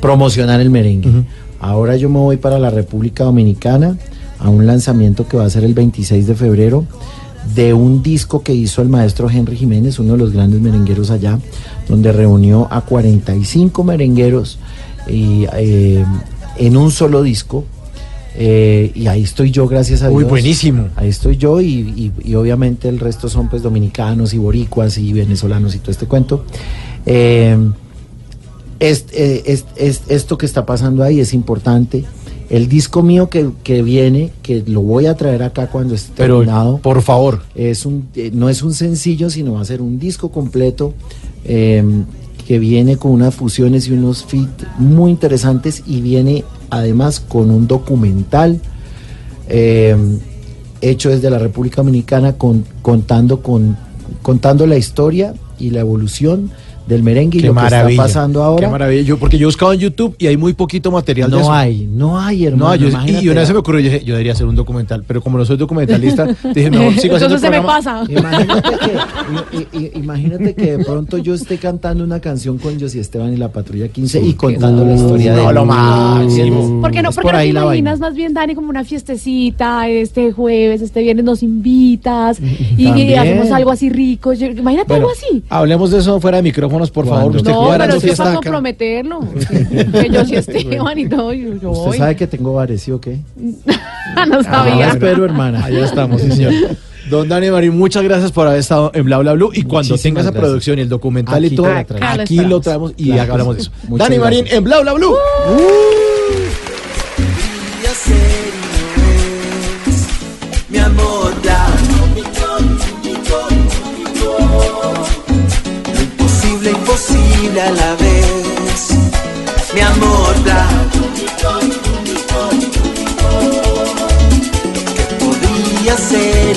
[SPEAKER 8] promocionar el merengue. Ahora yo me voy para la República Dominicana a un lanzamiento que va a ser el 26 de febrero de un disco que hizo el maestro Henry Jiménez, uno de los grandes merengueros allá, donde reunió a 45 merengueros y, eh, en un solo disco. Eh, y ahí estoy yo, gracias a Dios.
[SPEAKER 2] buenísimo.
[SPEAKER 8] Ahí estoy yo y, y- y obviamente el resto son pues dominicanos y boricuas y venezolanos y todo este cuento. Eh, es- eh, es- es- esto que está pasando ahí es importante. El disco mío que, que viene, que lo voy a traer acá cuando esté
[SPEAKER 2] Pero,
[SPEAKER 8] terminado.
[SPEAKER 2] por favor.
[SPEAKER 8] Es un, no es un sencillo, sino va a ser un disco completo eh, que viene con unas fusiones y unos fit muy interesantes y viene además con un documental eh, hecho desde la República Dominicana con, contando, con, contando la historia y la evolución del merengue y
[SPEAKER 2] Qué
[SPEAKER 8] lo que está pasando ahora.
[SPEAKER 2] Qué maravilla. Yo- porque yo he buscado en YouTube y hay muy poquito material de
[SPEAKER 8] No
[SPEAKER 2] eso.
[SPEAKER 8] hay, no hay, hermano.
[SPEAKER 2] No, yo, y, una vez se me ocurrió, yo, dije, yo debería hacer un documental, pero como no soy documentalista, dije, mejor sigo haciendo
[SPEAKER 5] Entonces se me pasa.
[SPEAKER 8] Imagínate que, imagínate de pronto yo esté cantando una canción con José Esteban y la Patrulla 15 y contando la historia de
[SPEAKER 2] No, lo máximo.
[SPEAKER 5] ¿Por qué no,
[SPEAKER 8] Es
[SPEAKER 5] por
[SPEAKER 8] por
[SPEAKER 5] qué no te imaginas más bien, Dani, como una fiestecita este jueves, este viernes nos invitas y, hacemos algo así rico? Yo- Imagínate
[SPEAKER 2] Bueno,
[SPEAKER 5] algo así.
[SPEAKER 2] Hablemos de eso fuera de micrófonos, por favor.
[SPEAKER 8] ¿Cuándo?
[SPEAKER 2] Usted
[SPEAKER 5] No, pero sí es para comprometerlo. que yo sí Esteban y todo, yo, yo
[SPEAKER 8] ¿Usted
[SPEAKER 5] voy.
[SPEAKER 8] sabe que tengo bares, sí o qué?
[SPEAKER 5] no sabía.
[SPEAKER 8] Ah, espero, hermana.
[SPEAKER 2] Allá estamos, sí, señor. Don Dani Marín, muchas gracias por haber estado en Bla Bla Blue. Y cuando tenga esa producción y el documental y
[SPEAKER 8] Aquí
[SPEAKER 2] todo,
[SPEAKER 8] te la traemos.
[SPEAKER 2] Aquí lo traemos y
[SPEAKER 8] Claro
[SPEAKER 2] hablamos de eso.
[SPEAKER 8] Muchas
[SPEAKER 2] Dani Marín
[SPEAKER 8] gracias.
[SPEAKER 2] en Bla Bla Blue.
[SPEAKER 7] Podría ser imposible, a la vez. Mi amor blanco. Que podría ser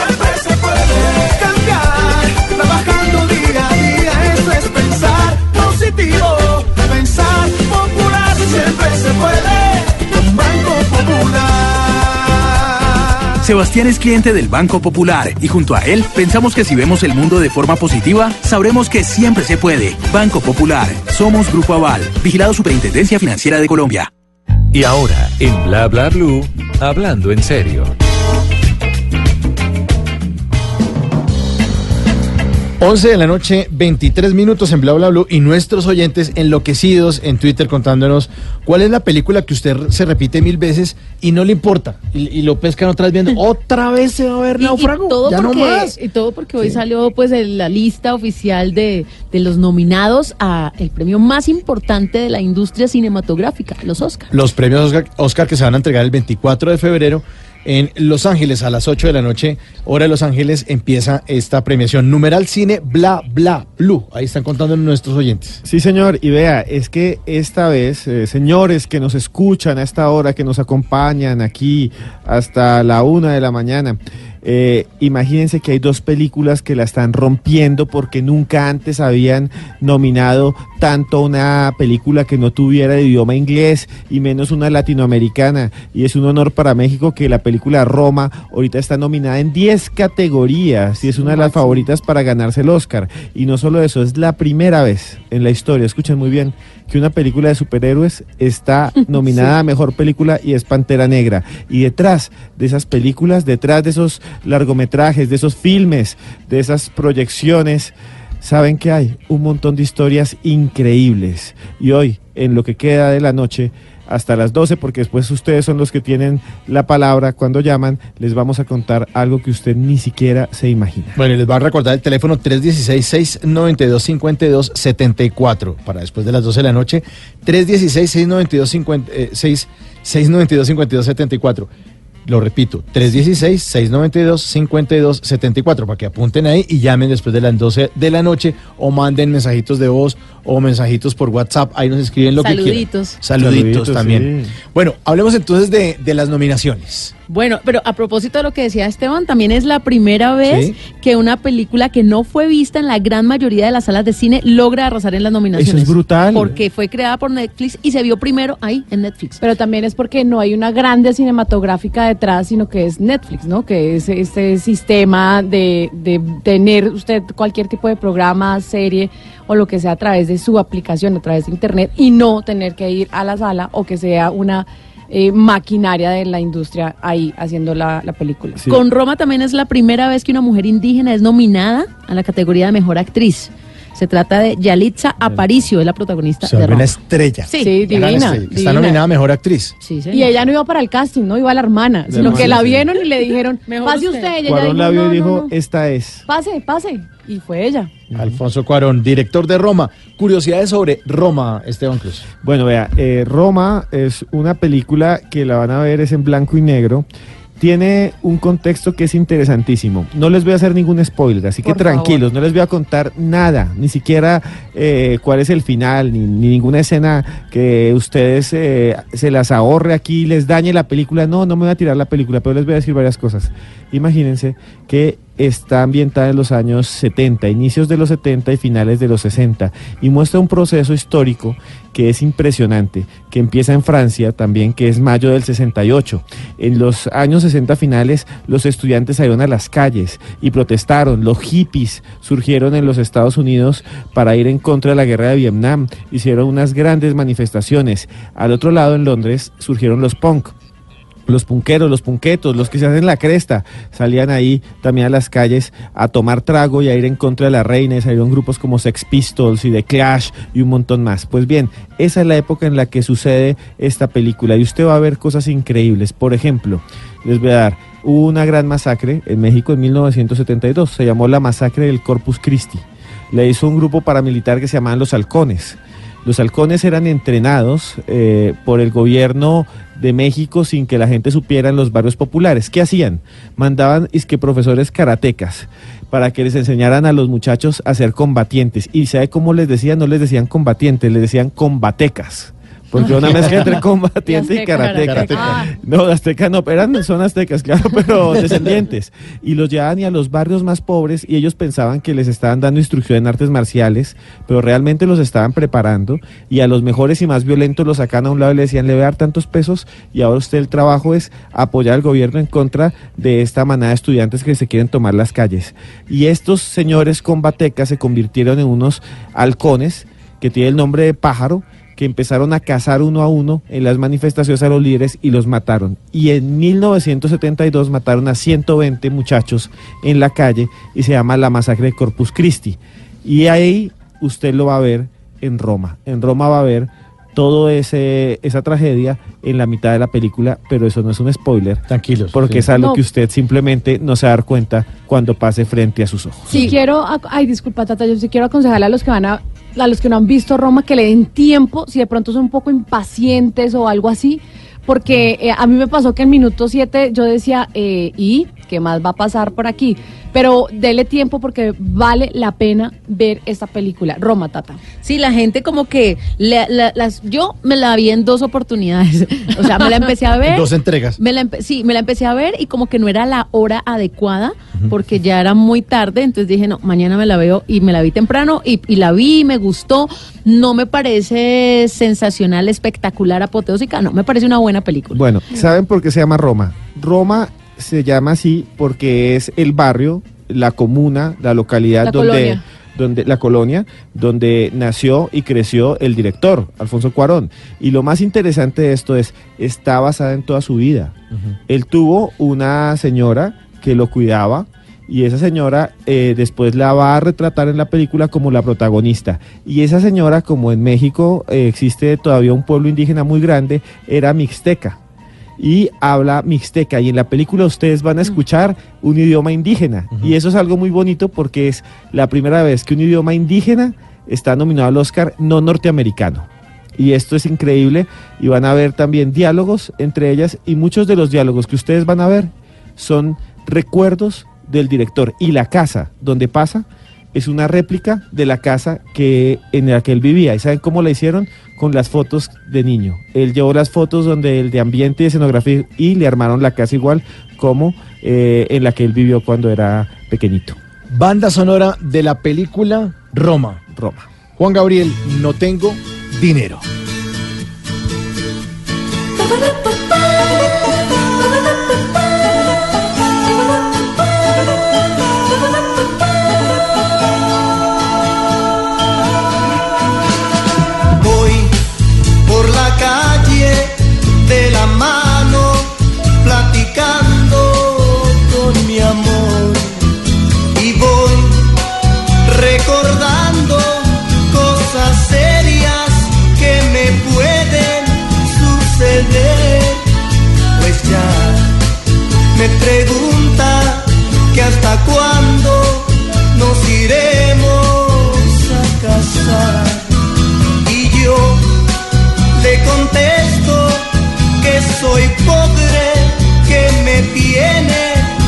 [SPEAKER 12] Sebastián es cliente del Banco Popular y junto a él pensamos que si vemos el mundo de forma positiva, sabremos que siempre se puede. Banco Popular, somos Grupo Aval, vigilado Superintendencia Financiera de Colombia.
[SPEAKER 16] Y ahora, en Bla Bla Blue, hablando en serio.
[SPEAKER 2] 11 de la noche, 23 minutos en Bla Bla Blue y nuestros oyentes enloquecidos en Twitter contándonos cuál es la película que usted se repite mil veces y no le importa. Y, y lo pescan otras viendo, otra vez se va a ver
[SPEAKER 4] Y- y todo
[SPEAKER 2] ya no
[SPEAKER 4] porque,
[SPEAKER 2] más.
[SPEAKER 4] y todo porque hoy salió pues en la lista oficial de, de los nominados a el premio más importante de la industria cinematográfica, los Oscar.
[SPEAKER 2] Los premios Oscar, Oscar que se van a entregar el 24 de febrero en Los Ángeles a las 8 de la noche, hora de Los Ángeles, empieza esta premiación. Numeral Cine Bla Bla Blue. Ahí están contando nuestros oyentes.
[SPEAKER 3] Sí, señor. Y vea, es que esta vez, eh, señores que nos escuchan a esta hora, que nos acompañan aquí hasta la una de la mañana, eh, imagínense que hay dos películas que la están rompiendo porque nunca antes habían nominado tanto una película que no tuviera de idioma inglés y menos una latinoamericana. Y es un honor para México que la película Roma ahorita está nominada en 10 categorías y es una de las favoritas para ganarse el Oscar. Y no solo eso, es la primera vez en la historia, escuchen muy bien, que una película de superhéroes está nominada a mejor película y es Pantera Negra. Y detrás de esas películas, detrás de esos largometrajes, de esos filmes, de esas proyecciones, saben que hay un montón de historias increíbles. Y hoy, en lo que queda de la noche, hasta las 12, porque después ustedes son los que tienen la palabra cuando llaman, les vamos a contar algo que usted ni siquiera se imagina.
[SPEAKER 2] Bueno, y les va a recordar el teléfono 316-692-5274 para después de las 12 de la noche. 316-692-5274. Lo repito, 316-692-5274 para que apunten ahí y llamen después de las 12 de la noche o manden mensajitos de voz o mensajitos por WhatsApp. Ahí nos escriben lo que quieran.
[SPEAKER 4] Saluditos.
[SPEAKER 2] Saluditos,
[SPEAKER 3] Saluditos,
[SPEAKER 2] también.
[SPEAKER 3] sí.
[SPEAKER 2] Bueno, hablemos entonces de, de las nominaciones.
[SPEAKER 4] Bueno, pero a propósito de lo que decía Esteban, también es la primera vez
[SPEAKER 2] Sí.
[SPEAKER 4] que una película que no fue vista en la gran mayoría de las salas de cine logra arrasar en las nominaciones.
[SPEAKER 3] Eso es brutal.
[SPEAKER 4] Porque fue creada por Netflix y se vio primero ahí en Netflix.
[SPEAKER 5] Pero también es porque no hay una grande cinematográfica detrás, sino que es Netflix, ¿no? Que es este sistema de, de tener usted cualquier tipo de programa, serie o lo que sea a través de su aplicación, a través de internet y no tener que ir a la sala o que sea una eh, maquinaria de la industria ahí haciendo la, la película.
[SPEAKER 4] Con Roma también es la primera vez que una mujer indígena es nominada a la categoría de mejor actriz. Se trata de Yalitza Aparicio, es la protagonista
[SPEAKER 2] Se
[SPEAKER 4] de
[SPEAKER 2] vuelve
[SPEAKER 4] Roma.
[SPEAKER 2] una estrella.
[SPEAKER 5] Sí,
[SPEAKER 2] gran
[SPEAKER 5] divina,
[SPEAKER 2] estrella. Está nominada a Mejor Actriz.
[SPEAKER 4] Sí,
[SPEAKER 5] Y ella no iba para el casting, no iba la hermana, sino que la
[SPEAKER 3] sí.
[SPEAKER 5] vieron y le dijeron,
[SPEAKER 4] Mejor
[SPEAKER 5] pase
[SPEAKER 4] usted".
[SPEAKER 5] usted. Y ella
[SPEAKER 3] Cuarón la vio y
[SPEAKER 5] "No, no,
[SPEAKER 3] dijo,
[SPEAKER 5] no".
[SPEAKER 3] esta es.
[SPEAKER 5] pase, pase. Y fue ella.
[SPEAKER 2] Alfonso Cuarón, director de Roma. Curiosidades sobre Roma, Esteban Cruz.
[SPEAKER 3] Bueno, vea, eh, Roma es una película que la van a ver, es en blanco y negro. Tiene un contexto que es interesantísimo. No les voy a hacer ningún spoiler, así que tranquilos, no les voy a contar nada, ni siquiera eh, cuál es el final, ni, ni ninguna escena que ustedes eh, se las ahorre aquí les dañe la película. No, no me voy a tirar la película, pero les voy a decir varias cosas. Imagínense que está ambientada en los años 70, inicios de los 70 y finales de los 60, y muestra un proceso histórico que es impresionante, que empieza en Francia también, que es mayo del 68. En los años 60 finales, los estudiantes salieron a las calles y protestaron. Los hippies surgieron en los Estados Unidos para ir en contra de la guerra de Vietnam. Hicieron unas grandes manifestaciones. Al otro lado, en Londres, surgieron los punk los punqueros, los punquetos, los que se hacen la cresta, salían ahí también a las calles a tomar trago y a ir en contra de la reina, y salieron grupos como Sex Pistols y The Clash y un montón más. Pues bien, esa es la época en la que sucede esta película y usted va a ver cosas increíbles. Por ejemplo, les voy a dar, una gran masacre en México en 1972, se llamó la masacre del Corpus Christi. Le hizo un grupo paramilitar que se llamaban los halcones. Los halcones eran entrenados eh, por el gobierno de México sin que la gente supiera en los barrios populares. ¿Qué hacían? Mandaban es que profesores karatecas para que les enseñaran a los muchachos a ser combatientes. ¿Y sabe cómo les decían? No les decían combatientes, les decían combatecas. Porque una mezcla entre combatiente y
[SPEAKER 5] azteca,
[SPEAKER 3] karateca.
[SPEAKER 5] karateca. Ah.
[SPEAKER 3] No, aztecas no, eran, son aztecas, claro, pero descendientes. Y los llevaban y a los barrios más pobres y ellos pensaban que les estaban dando instrucción en artes marciales, pero realmente los estaban preparando y a los mejores y más violentos los sacan a un lado y le decían, le voy a dar tantos pesos y ahora usted el trabajo es apoyar al gobierno en contra de esta manada de estudiantes que se quieren tomar las calles. Y estos señores combatecas se convirtieron en unos halcones que tienen el nombre de pájaro, que empezaron a cazar uno a uno en las manifestaciones a los líderes y los mataron. Y en 1972 mataron a 120 muchachos en la calle y se llama la masacre de Corpus Christi. Y ahí usted lo va a ver en Roma. En Roma va a ver todo ese esa tragedia en la mitad de la película, pero eso no es un spoiler.
[SPEAKER 2] Tranquilos.
[SPEAKER 3] Porque
[SPEAKER 2] sí.
[SPEAKER 3] es algo
[SPEAKER 5] No.
[SPEAKER 3] que usted simplemente no se va a dar cuenta cuando pase frente a sus ojos.
[SPEAKER 5] Sí, quiero, ac- ay, disculpa, Tata, yo sí quiero aconsejarle a los que van a, a los que no han visto Roma que le den tiempo, si de pronto son un poco impacientes o algo así, porque eh, a mí me pasó que en minuto 7 yo decía, eh, ¿y qué más va a pasar por aquí? Pero dele tiempo porque vale la pena ver esta película, Roma, Tata.
[SPEAKER 4] Sí, la gente como que la- las, yo me la vi en dos oportunidades. O sea, me la empecé a ver.
[SPEAKER 2] Dos entregas.
[SPEAKER 4] Me la empe- sí, me la empecé a ver y como que no era la hora adecuada porque ya era muy tarde, entonces dije, no, mañana me la veo y me la vi temprano y, y la vi, me gustó, no me parece sensacional, espectacular, apoteósica, no, me parece una buena película.
[SPEAKER 3] Bueno, ¿saben por qué se llama Roma? Roma se llama así porque es el barrio, la comuna, la localidad
[SPEAKER 5] La
[SPEAKER 3] donde,
[SPEAKER 5] colonia.
[SPEAKER 3] donde la colonia donde nació y creció el director, Alfonso Cuarón. Y lo más interesante de esto es, está basada en toda su vida. Él tuvo una señora que lo cuidaba y esa señora eh, después la va a retratar en la película como la protagonista. Y esa señora, como en México eh, existe todavía un pueblo indígena muy grande, era mixteca. Y habla mixteca. Y en la película ustedes van a escuchar un idioma indígena. Y eso es algo muy bonito porque es la primera vez que un idioma indígena está nominado al Oscar no norteamericano. Y esto es increíble. Y van a ver también diálogos entre ellas. Y muchos de los diálogos que ustedes van a ver son recuerdos del director. Y la casa donde pasa es una réplica de la casa que en la que él vivía. ¿Y saben cómo la hicieron? Con las fotos de niño. Él llevó las fotos donde el de ambiente y escenografía y le armaron la casa igual como eh, en la que él vivió cuando era pequeñito.
[SPEAKER 2] Banda sonora de la película Roma.
[SPEAKER 3] Roma.
[SPEAKER 2] Juan Gabriel, no tengo dinero.
[SPEAKER 7] hasta cuándo nos iremos a casar. Y yo le contesto que soy pobre, que me tiene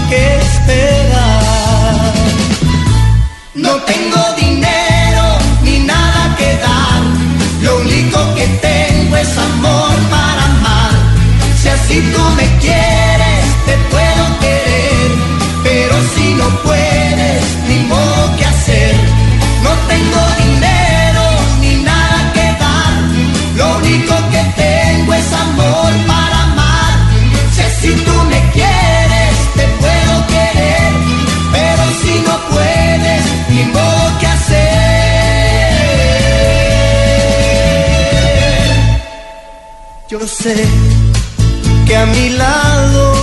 [SPEAKER 7] que esperar. No tengo dinero ni nada que dar, lo único que tengo es amor para amar. Si así tú me quieres, sé que a mi lado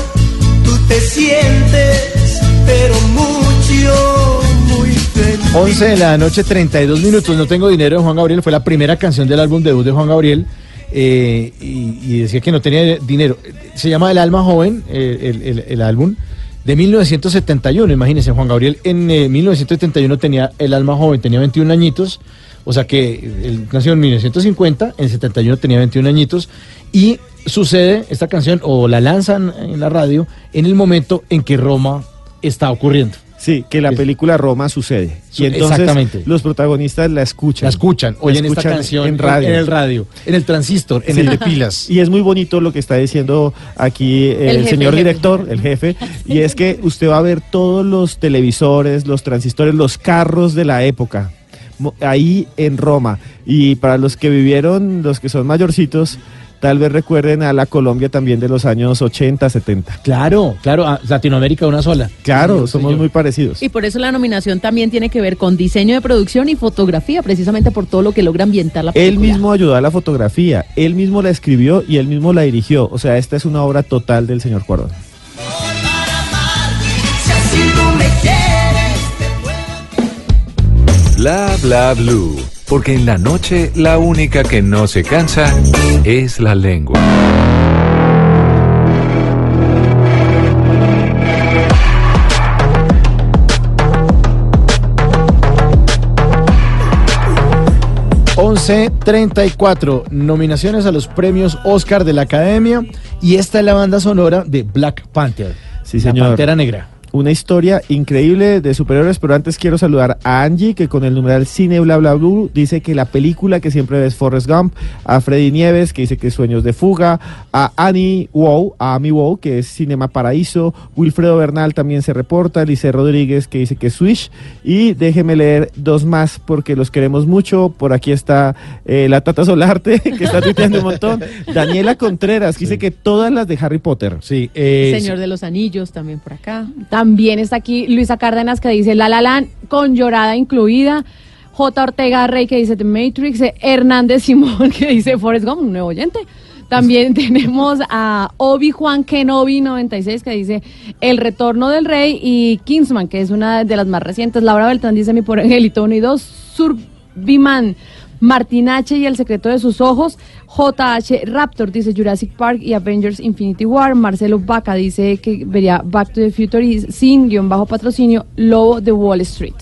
[SPEAKER 7] tú te sientes, pero mucho, muy feliz.
[SPEAKER 2] 11 de la noche, 32 minutos. No tengo dinero de Juan Gabriel. Fue la primera canción del álbum debut de Juan Gabriel. eh, y, y decía que no tenía dinero. Se llama El Alma Joven, eh, el, el- el álbum, de 1971. Imagínense, Juan Gabriel en eh, 1971 tenía El Alma Joven, tenía 21 añitos. O sea que él nació en 1950, en 71 tenía 21 añitos. Y sucede esta canción, o la lanzan en la radio, en el momento en que Roma está ocurriendo.
[SPEAKER 3] Sí, que la película Roma sucede.
[SPEAKER 2] Su-
[SPEAKER 3] Y entonces
[SPEAKER 2] exactamente.
[SPEAKER 3] los protagonistas la escuchan.
[SPEAKER 2] La escuchan, oyen esta
[SPEAKER 3] escuchan
[SPEAKER 2] canción
[SPEAKER 3] en radio.
[SPEAKER 2] en el radio, en el transistor, en
[SPEAKER 3] Sí.
[SPEAKER 2] el de pilas.
[SPEAKER 3] Y es muy bonito lo que está diciendo aquí
[SPEAKER 2] El
[SPEAKER 3] el,
[SPEAKER 2] jefe,
[SPEAKER 3] señor
[SPEAKER 2] jefe.
[SPEAKER 3] director, el jefe, y es que usted va a ver todos los televisores, los transistores, los carros de la época, ahí en Roma. Y para los que vivieron, los que son mayorcitos, tal vez recuerden a la Colombia también de los años 80, 70.
[SPEAKER 2] Claro, claro, a Latinoamérica una sola.
[SPEAKER 3] Claro,
[SPEAKER 2] Sí,
[SPEAKER 3] somos
[SPEAKER 2] señor.
[SPEAKER 3] muy parecidos.
[SPEAKER 4] Y por eso la nominación también tiene que ver con diseño de producción y fotografía, precisamente por todo lo que logra ambientar la
[SPEAKER 3] Él
[SPEAKER 4] película.
[SPEAKER 3] mismo ayudó a la fotografía, él mismo la escribió y él mismo la dirigió. O sea, esta es una obra total del señor Cuarón.
[SPEAKER 16] Bla bla blue. Porque en la noche la única que no se cansa es la lengua.
[SPEAKER 2] Once treinta y cuatro nominaciones a los premios Oscar de la Academia y esta es la banda sonora de Black Panther.
[SPEAKER 3] Sí,
[SPEAKER 2] La
[SPEAKER 3] señor.
[SPEAKER 2] Pantera Negra.
[SPEAKER 3] Una historia increíble de superhéroes, pero antes quiero saludar a Angie, que con el numeral Cine Bla Bla Blue dice que la película que siempre ves Forrest Gump, a Freddy Nieves, que dice que es Sueños de Fuga, a Annie Wow, a Amy Wow, que es Cinema Paraíso, Wilfredo Bernal también se reporta, Lice Rodríguez, que dice que es Swish, y déjeme leer dos más porque los queremos mucho. Por aquí está eh, la Tata Solarte, que está tuiteando un montón, Daniela Contreras, que dice que todas las de Harry Potter.
[SPEAKER 2] Sí,
[SPEAKER 4] Señor de los Anillos también por acá.
[SPEAKER 5] También está aquí Luisa Cárdenas que dice La La con llorada incluida. J. Ortega Rey que dice The Matrix. eh, Hernández Simón que dice Forrest Gump, un nuevo oyente. También tenemos a Obi Juan Kenobi 96 que dice El Retorno del Rey y Kingsman, que es una de las más recientes. Laura Beltrán dice Mi por Angelito 1 y 2. Surbiman. Martin H. y El secreto de sus ojos. JH Raptor dice Jurassic Park y Avengers Infinity War. Marcelo Vaca dice que vería Back to the Future y sin guion bajo patrocinio Lobo de Wall Street.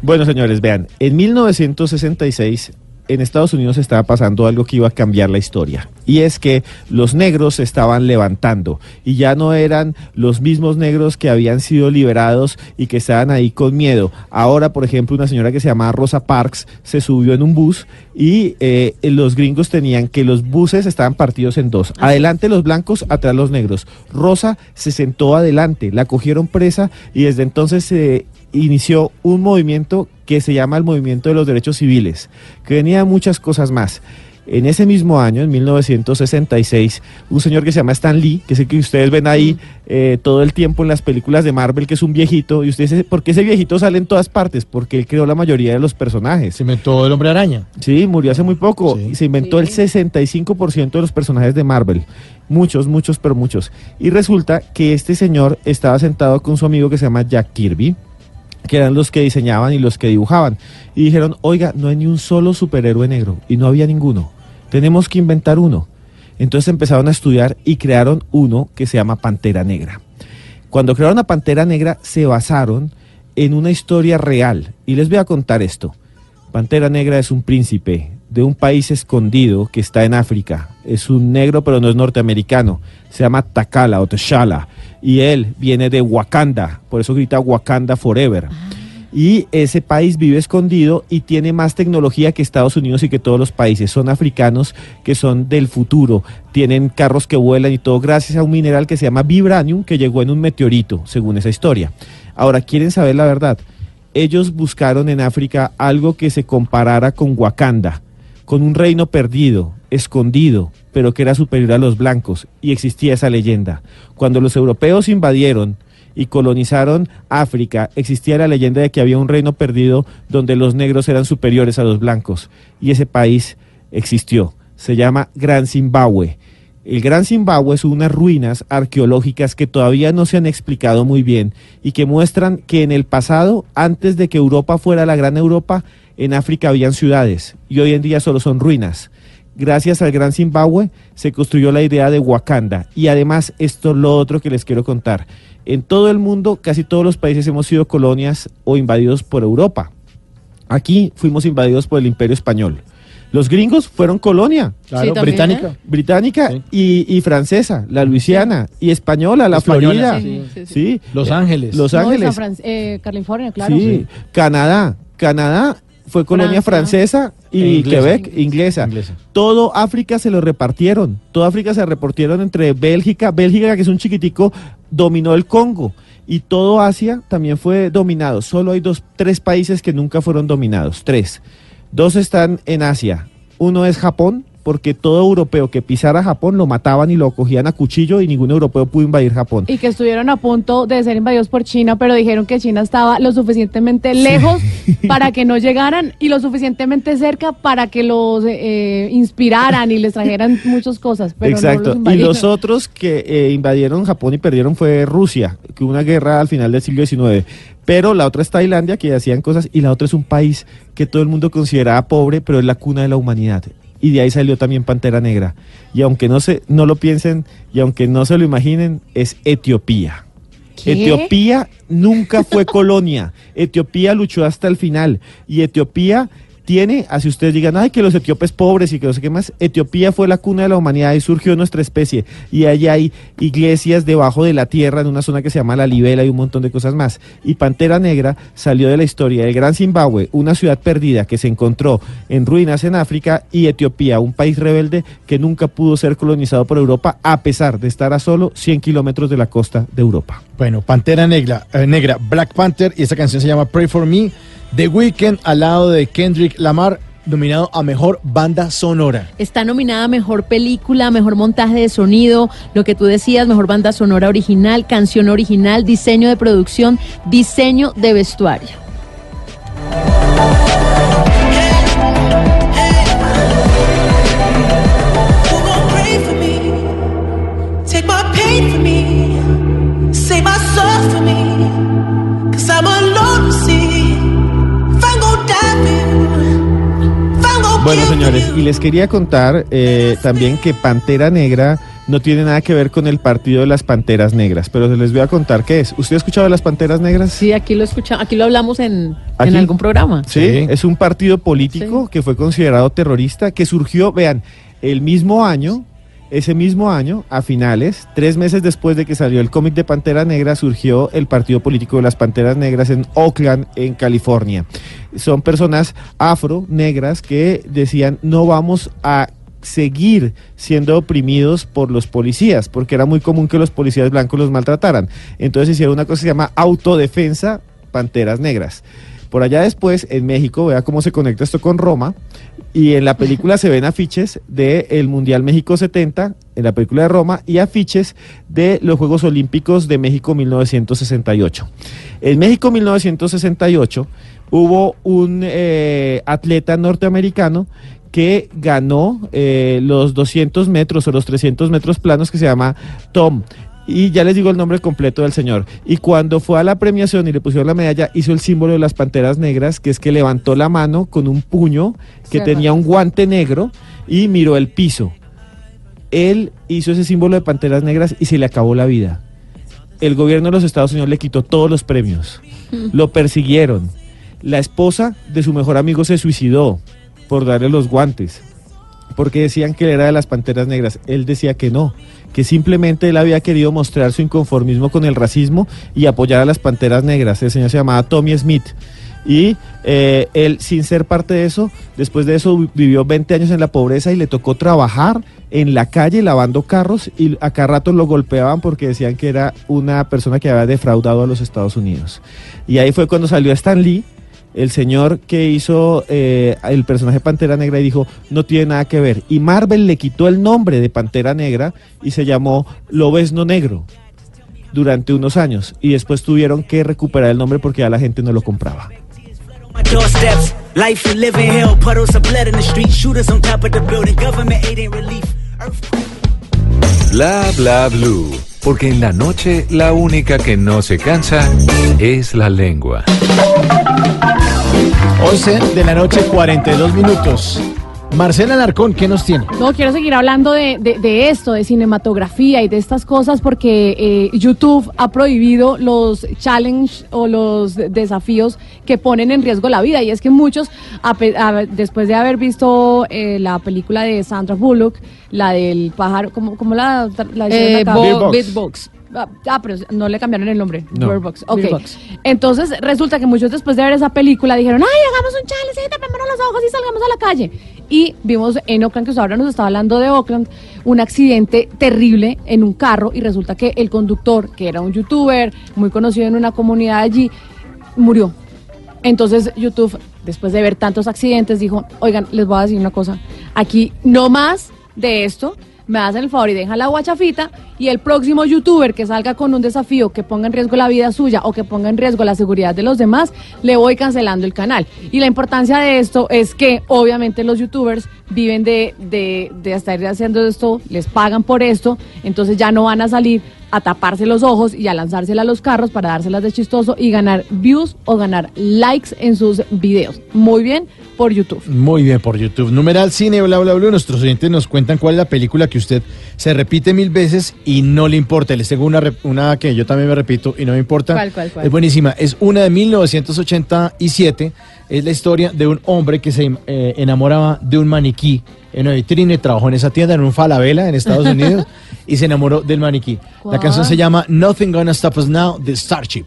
[SPEAKER 3] Bueno, señores, vean, en 1966 en Estados Unidos estaba pasando algo que iba a cambiar la historia. Y es que los negros se estaban levantando y ya no eran los mismos negros que habían sido liberados y que estaban ahí con miedo. Ahora, por ejemplo, una señora que se llamaba Rosa Parks se subió en un bus y eh, los gringos tenían que los buses estaban partidos en dos. Adelante los blancos, atrás los negros. Rosa se sentó adelante, la cogieron presa y desde entonces se inició un movimiento que se llama el Movimiento de los Derechos Civiles, que venía de muchas cosas más. En ese mismo año, en 1966, un señor que se llama Stan Lee, que es el que ustedes ven ahí eh, todo el tiempo en las películas de Marvel, que es un viejito, y ustedes, ¿por qué ese viejito sale en todas partes? Porque él creó la mayoría de los personajes.
[SPEAKER 2] Se inventó el hombre araña.
[SPEAKER 3] Sí, murió hace muy poco. Y se inventó el 65% de los personajes de Marvel. Muchos, muchos, pero muchos. Y resulta que este señor estaba sentado con su amigo que se llama Jack Kirby, que eran los que diseñaban y los que dibujaban. Y dijeron, oiga, no hay ni un solo superhéroe negro. Y no había ninguno. Tenemos que inventar uno. Entonces empezaron a estudiar y crearon uno que se llama Pantera Negra. Cuando crearon a Pantera Negra se basaron en una historia real. Y les voy a contar esto. Pantera Negra es un príncipe de un país escondido que está en África. Es un negro pero no es norteamericano. Se llama Takala o T'Challa. Y él viene de Wakanda. Por eso grita Wakanda Forever. Y ese país vive escondido y tiene más tecnología que Estados Unidos y que todos los países. Son africanos que son del futuro. Tienen carros que vuelan y todo gracias a un mineral que se llama vibranium que llegó en un meteorito, según esa historia. Ahora, ¿quieren saber la verdad? Ellos buscaron en África algo que se comparara con Wakanda, con un reino perdido, escondido, pero que era superior a los blancos. Y existía esa leyenda. Cuando los europeos invadieron, y colonizaron África, existía la leyenda de que había un reino perdido donde los negros eran superiores a los blancos. Y ese país existió. Se llama Gran Zimbabue. El Gran Zimbabue es unas ruinas arqueológicas que todavía no se han explicado muy bien y que muestran que en el pasado, antes de que Europa fuera la gran Europa, en África habían ciudades y hoy en día solo son ruinas. Gracias al Gran Zimbabue se construyó la idea de Wakanda y además esto es lo otro que les quiero contar. En todo el mundo, casi todos los países hemos sido colonias o invadidos por Europa. Aquí fuimos invadidos por el Imperio Español. Los gringos fueron colonia.
[SPEAKER 2] Claro, Sí, también, británica. ¿eh?
[SPEAKER 3] Británica y, y francesa, la Luisiana, y española, la
[SPEAKER 2] Española,
[SPEAKER 3] Florida.
[SPEAKER 2] sí,
[SPEAKER 5] sí, sí.
[SPEAKER 3] Sí.
[SPEAKER 2] Los Ángeles.
[SPEAKER 3] Los
[SPEAKER 5] No,
[SPEAKER 3] Ángeles.
[SPEAKER 5] San Fran- eh, California, claro.
[SPEAKER 3] Sí. Canadá. Canadá fue colonia
[SPEAKER 5] Francia.
[SPEAKER 3] francesa y
[SPEAKER 2] E inglesa.
[SPEAKER 3] Quebec inglesa.
[SPEAKER 2] Inglesa.
[SPEAKER 3] Todo África se lo repartieron. Toda África se repartieron entre Bélgica. Bélgica, que es un chiquitico, dominó el Congo. Y todo Asia también fue dominado. Solo hay dos, tres países que nunca fueron dominados. Tres. Dos están en Asia. Uno es Japón, porque todo europeo que pisara Japón lo mataban y lo cogían a cuchillo y ningún europeo pudo invadir Japón.
[SPEAKER 5] Y que estuvieron a punto de ser invadidos por China, pero dijeron que China estaba lo suficientemente lejos para que no llegaran y lo suficientemente cerca para que los eh, inspiraran y les trajeran muchas cosas. Pero no
[SPEAKER 3] Exacto.
[SPEAKER 5] los
[SPEAKER 3] y los otros que eh, invadieron Japón y perdieron fue Rusia, que hubo una guerra al final del siglo XIX. Pero la otra es Tailandia, que hacían cosas, y la otra es un país que todo el mundo consideraba pobre, pero es la cuna de la humanidad. Y de ahí salió también Pantera Negra. Y aunque no, se, no lo piensen y aunque no se lo imaginen, es Etiopía.
[SPEAKER 20] ¿Qué?
[SPEAKER 3] Etiopía nunca fue colonia. Etiopía luchó hasta el final. Y Etiopía tiene, así ustedes digan, ay, que los etíopes pobres y que no sé qué más, Etiopía fue la cuna de la humanidad y surgió nuestra especie. Y allá hay iglesias debajo de la tierra en una zona que se llama La Libela y un montón de cosas más. Y Pantera Negra salió de la historia del Gran Zimbabue, una ciudad perdida que se encontró en ruinas en África, y Etiopía, un país rebelde que nunca pudo ser colonizado por Europa, a pesar de estar a solo 100 kilómetros de la costa de Europa.
[SPEAKER 2] Bueno, Pantera Negra, eh, Negra, Black Panther, y esta canción se llama Pray for Me. The Weeknd al lado de Kendrick Lamar, nominado a mejor banda sonora.
[SPEAKER 4] Está nominada a mejor película, mejor montaje de sonido, lo que tú decías, mejor banda sonora original, canción original, diseño de producción, diseño de vestuario.
[SPEAKER 3] Bueno, señores, y les quería contar eh, también que Pantera Negra no tiene nada que ver con el partido de las Panteras Negras, pero les voy a contar qué es. ¿Usted ha escuchado de las Panteras Negras?
[SPEAKER 4] Sí, aquí lo escuchamos, aquí lo hablamos en, algún programa.
[SPEAKER 3] Sí, es un partido político que fue considerado terrorista, que surgió, vean, el mismo año, ese mismo año, a finales, tres meses después de que salió el cómic de Pantera Negra, surgió el partido político de las Panteras Negras en Oakland, en California. Son personas afro, negras, que decían, no vamos a seguir siendo oprimidos por los policías, porque era muy común que los policías blancos los maltrataran. Entonces hicieron una cosa que se llama autodefensa Panteras Negras. Por allá después, en México, vea cómo se conecta esto con Roma, y en la película se ven afiches del Mundial México 70, en la película de Roma, y afiches de los Juegos Olímpicos de México 1968. En México 1968 hubo un eh, atleta norteamericano que ganó eh, los 200 metros o los 300 metros planos que se llama Tom. Y ya les digo el nombre completo del señor. Y cuando fue a la premiación y le pusieron la medalla, hizo el símbolo de las panteras negras, que es que levantó la mano con un puño que
[SPEAKER 20] Cerrado.
[SPEAKER 3] tenía un guante negro y miró el piso. Él hizo ese símbolo de panteras negras y se le acabó la vida. El gobierno de los Estados Unidos le quitó todos los premios. Lo persiguieron. La esposa de su mejor amigo se suicidó por darle los guantes. Porque decían que él era de las panteras negras. Él decía que no, que simplemente él había querido mostrar su inconformismo con el racismo y apoyar a las panteras negras. El señor se llamaba Tommy Smith. Y eh, él, sin ser parte de eso, después de eso vi- vivió 20 años en la pobreza y le tocó trabajar en la calle lavando carros y a cada rato lo golpeaban porque decían que era una persona que había defraudado a los Estados Unidos. Y ahí fue cuando salió Stan Lee, el señor que hizo eh, el personaje Pantera Negra y dijo, no tiene nada que ver. Y Marvel le quitó el nombre de Pantera Negra y se llamó Lobezno Negro durante unos años. Y después tuvieron que recuperar el nombre porque ya la gente no lo compraba.
[SPEAKER 16] Bla bla blue. Porque en la noche la única que no se cansa es la lengua.
[SPEAKER 2] 11 de la noche, 42 minutos. Marcela Larcón, ¿qué nos tiene?
[SPEAKER 5] No, quiero seguir hablando de, de- de esto, de cinematografía y de estas cosas, porque eh, YouTube ha prohibido los challenge o los de- desafíos que ponen en riesgo la vida. Y es que muchos, a pe- a- después de haber visto eh, la película de Sandra Bullock, la del pájaro, ¿cómo, cómo la, la hicieron
[SPEAKER 4] Eh,
[SPEAKER 5] acá?
[SPEAKER 4] Bo-.
[SPEAKER 5] Ah, Ah, pero no le cambiaron el nombre.
[SPEAKER 4] No.
[SPEAKER 5] Bird Box. Ok.
[SPEAKER 4] Bird Box.
[SPEAKER 5] Entonces resulta que muchos después de ver esa película dijeron, ay, hagamos un challenge, sí, tapémonos los ojos y salgamos a la calle. Y vimos en Oakland, que ahora nos está hablando de Oakland, un accidente terrible en un carro y resulta que el conductor, que era un youtuber muy conocido en una comunidad allí, murió. Entonces YouTube, después de ver tantos accidentes, dijo, oigan, les voy a decir una cosa, Aquí no más de esto. Me hacen el favor y dejan la guachafita y el próximo youtuber que salga con un desafío que ponga en riesgo la vida suya o que ponga en riesgo la seguridad de los demás, le voy cancelando el canal. Y la importancia de esto es que obviamente los youtubers viven de, de, de estar haciendo esto, les pagan por esto, entonces ya no van a salir a taparse los ojos y a lanzársela a los carros para dárselas de chistoso y ganar views o ganar likes en sus videos. Muy bien por YouTube.
[SPEAKER 2] Muy bien, por YouTube. Numeral Cine, bla, bla, bla. Nuestros oyentes nos cuentan cuál es la película que usted se repite mil veces y no le importa. Les tengo una, una que yo también me repito y no me importa.
[SPEAKER 4] ¿Cuál, cuál, cuál?
[SPEAKER 2] Es buenísima. Es una de 1987. Es la historia de un hombre que se eh, enamoraba de un maniquí en una vitrina. y Trabajó en esa tienda, en un Falabella, en Estados Unidos, y se enamoró del maniquí. La canción se llama Nothing Gonna Stop Us Now, de Starship.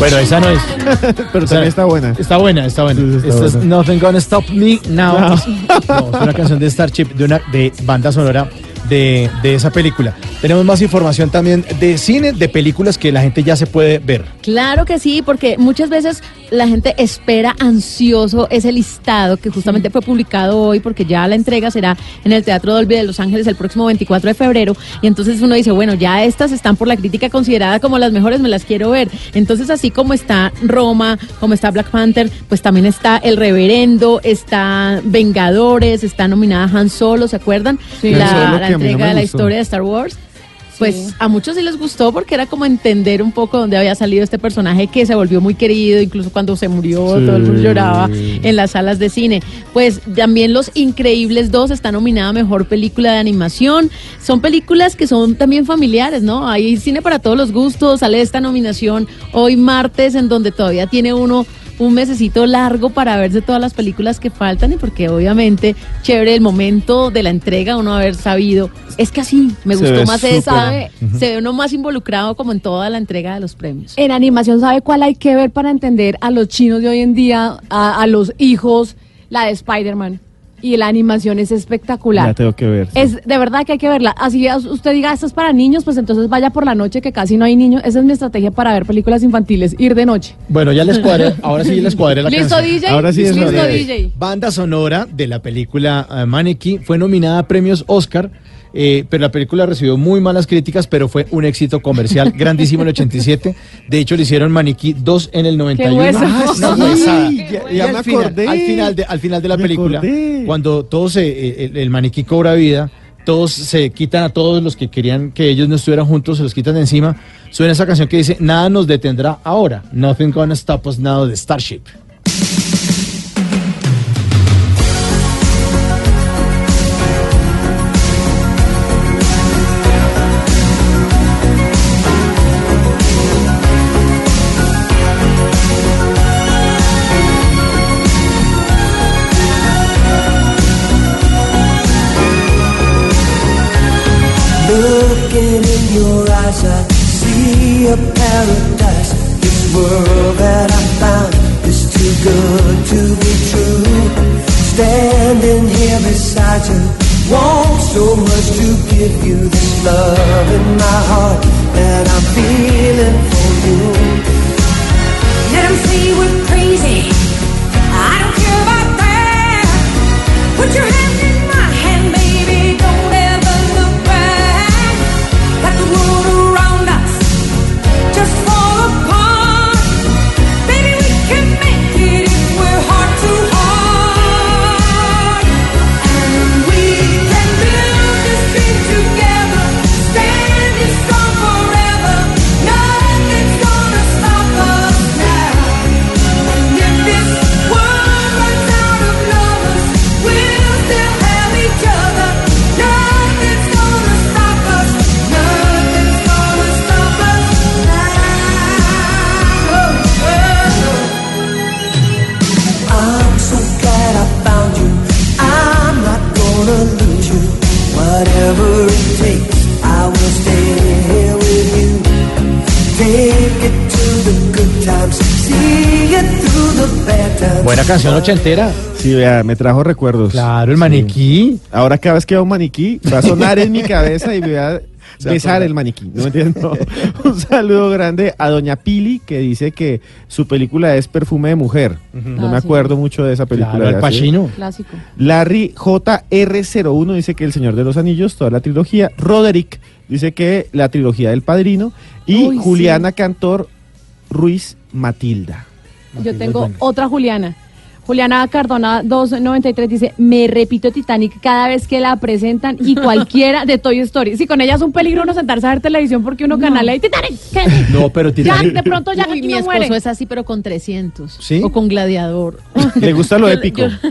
[SPEAKER 2] Bueno, esa no es.
[SPEAKER 3] Pero también está buena.
[SPEAKER 2] Está buena, está buena.
[SPEAKER 3] está
[SPEAKER 2] Esta es. Nothing Gonna Stop Me Now. No, es una canción de Starship, de una de banda sonora de, de esa película. Tenemos más información también de cine, de películas que la gente ya se puede ver.
[SPEAKER 4] Claro que sí, porque muchas veces la gente espera ansioso ese listado que justamente fue publicado hoy, porque ya la entrega será en el Teatro Dolby de Los Ángeles el próximo 24 de febrero. Y entonces uno dice, bueno, ya estas están por la crítica consideradas como las mejores, me las quiero ver. Entonces, así como está Roma, como está Black Panther, pues también está El Reverendo, está Vengadores, está nominada Han Solo, ¿se acuerdan?
[SPEAKER 3] Sí.
[SPEAKER 4] la la
[SPEAKER 3] no
[SPEAKER 4] entrega de la historia de Star Wars. Pues a muchos sí les gustó porque era como entender un poco dónde había salido este personaje que se volvió muy querido, incluso cuando se murió,
[SPEAKER 3] Sí.
[SPEAKER 4] todo el mundo lloraba en las salas de cine. Pues también Los Increíbles 2 está nominada a Mejor Película de Animación. Son películas que son también familiares, ¿no? Hay cine para todos los gustos, sale esta nominación hoy martes en donde todavía tiene uno un mesecito largo para verse todas las películas que faltan y porque obviamente chévere el momento de la entrega uno haber sabido es que así me
[SPEAKER 3] Se
[SPEAKER 4] gustó más esa
[SPEAKER 5] Ujú.
[SPEAKER 4] se ve uno más involucrado como en toda la entrega de los premios
[SPEAKER 5] En animación, ¿sabe cuál hay que ver para entender a los chinos de hoy en día, a, a los hijos, la de Spider-Man? Y la animación es espectacular.
[SPEAKER 3] La tengo que ver.
[SPEAKER 5] Es de verdad que hay que verla. Así usted diga, esto es para niños, pues entonces vaya por la noche que casi no hay niños. Esa es mi estrategia para ver películas infantiles, ir de noche.
[SPEAKER 2] Bueno, ya les cuadré, ahora sí les cuadré la
[SPEAKER 5] ¿Listo,
[SPEAKER 2] canción.
[SPEAKER 5] DJ? Ahora sí es Listo, DJ.
[SPEAKER 2] Banda sonora de la película eh, Mannequin fue nominada a premios Oscar, eh, pero la película recibió muy malas críticas, pero fue un éxito comercial grandísimo en el 87. De hecho, le hicieron Maniquí 2 en el 91.
[SPEAKER 5] hueso.
[SPEAKER 2] Ah,
[SPEAKER 5] Sí,
[SPEAKER 3] ya-
[SPEAKER 2] Y al
[SPEAKER 3] me
[SPEAKER 2] final,
[SPEAKER 3] acordé.
[SPEAKER 2] al final de, al final de la
[SPEAKER 3] Me
[SPEAKER 2] película,
[SPEAKER 3] acordé.
[SPEAKER 2] cuando todos se, eh, el, el maniquí cobra vida, todos se quitan a todos los que querían que ellos no estuvieran juntos, se los quitan de encima. Suena esa canción que dice, nada nos detendrá ahora. Nothing gonna stop us now de Starship.
[SPEAKER 7] So much to give you this love in my heart that I'm feeling
[SPEAKER 2] canción ochentera.
[SPEAKER 3] Sí, vea, me trajo recuerdos.
[SPEAKER 2] Claro, el
[SPEAKER 3] Sí.
[SPEAKER 2] maniquí.
[SPEAKER 3] Ahora cada vez que veo un maniquí, va a sonar en mi cabeza y me va a besar el maniquí. ¿No? No. Un saludo grande a Doña Pili, que dice que su película es Perfume de Mujer. No
[SPEAKER 5] Ah,
[SPEAKER 3] me
[SPEAKER 5] sí.
[SPEAKER 3] acuerdo mucho de esa película.
[SPEAKER 2] Claro, Al Pacino.
[SPEAKER 5] Clásico.
[SPEAKER 3] Larry JR01 dice que El Señor de los Anillos, toda la trilogía. Roderick dice que la trilogía del Padrino. Y
[SPEAKER 5] Uy, sí.
[SPEAKER 3] Juliana Cantor Ruiz Matilda.
[SPEAKER 5] Yo tengo otra Juliana. Juliana Cardona 293 dice, me repito Titanic cada vez que la presentan y cualquiera de Toy Story. Sí, con ella es un peligro uno sentarse a ver televisión porque uno canal ahí Titanic. ¿qué?
[SPEAKER 2] No, pero
[SPEAKER 5] Ya,
[SPEAKER 2] Titanic.
[SPEAKER 5] de pronto ya
[SPEAKER 4] mi
[SPEAKER 5] no
[SPEAKER 4] esposo
[SPEAKER 5] muere.
[SPEAKER 4] es así, pero con 300.
[SPEAKER 2] ¿Sí?
[SPEAKER 4] O con gladiador.
[SPEAKER 3] ¿Le gusta lo
[SPEAKER 4] Yo-
[SPEAKER 3] épico?
[SPEAKER 4] yo-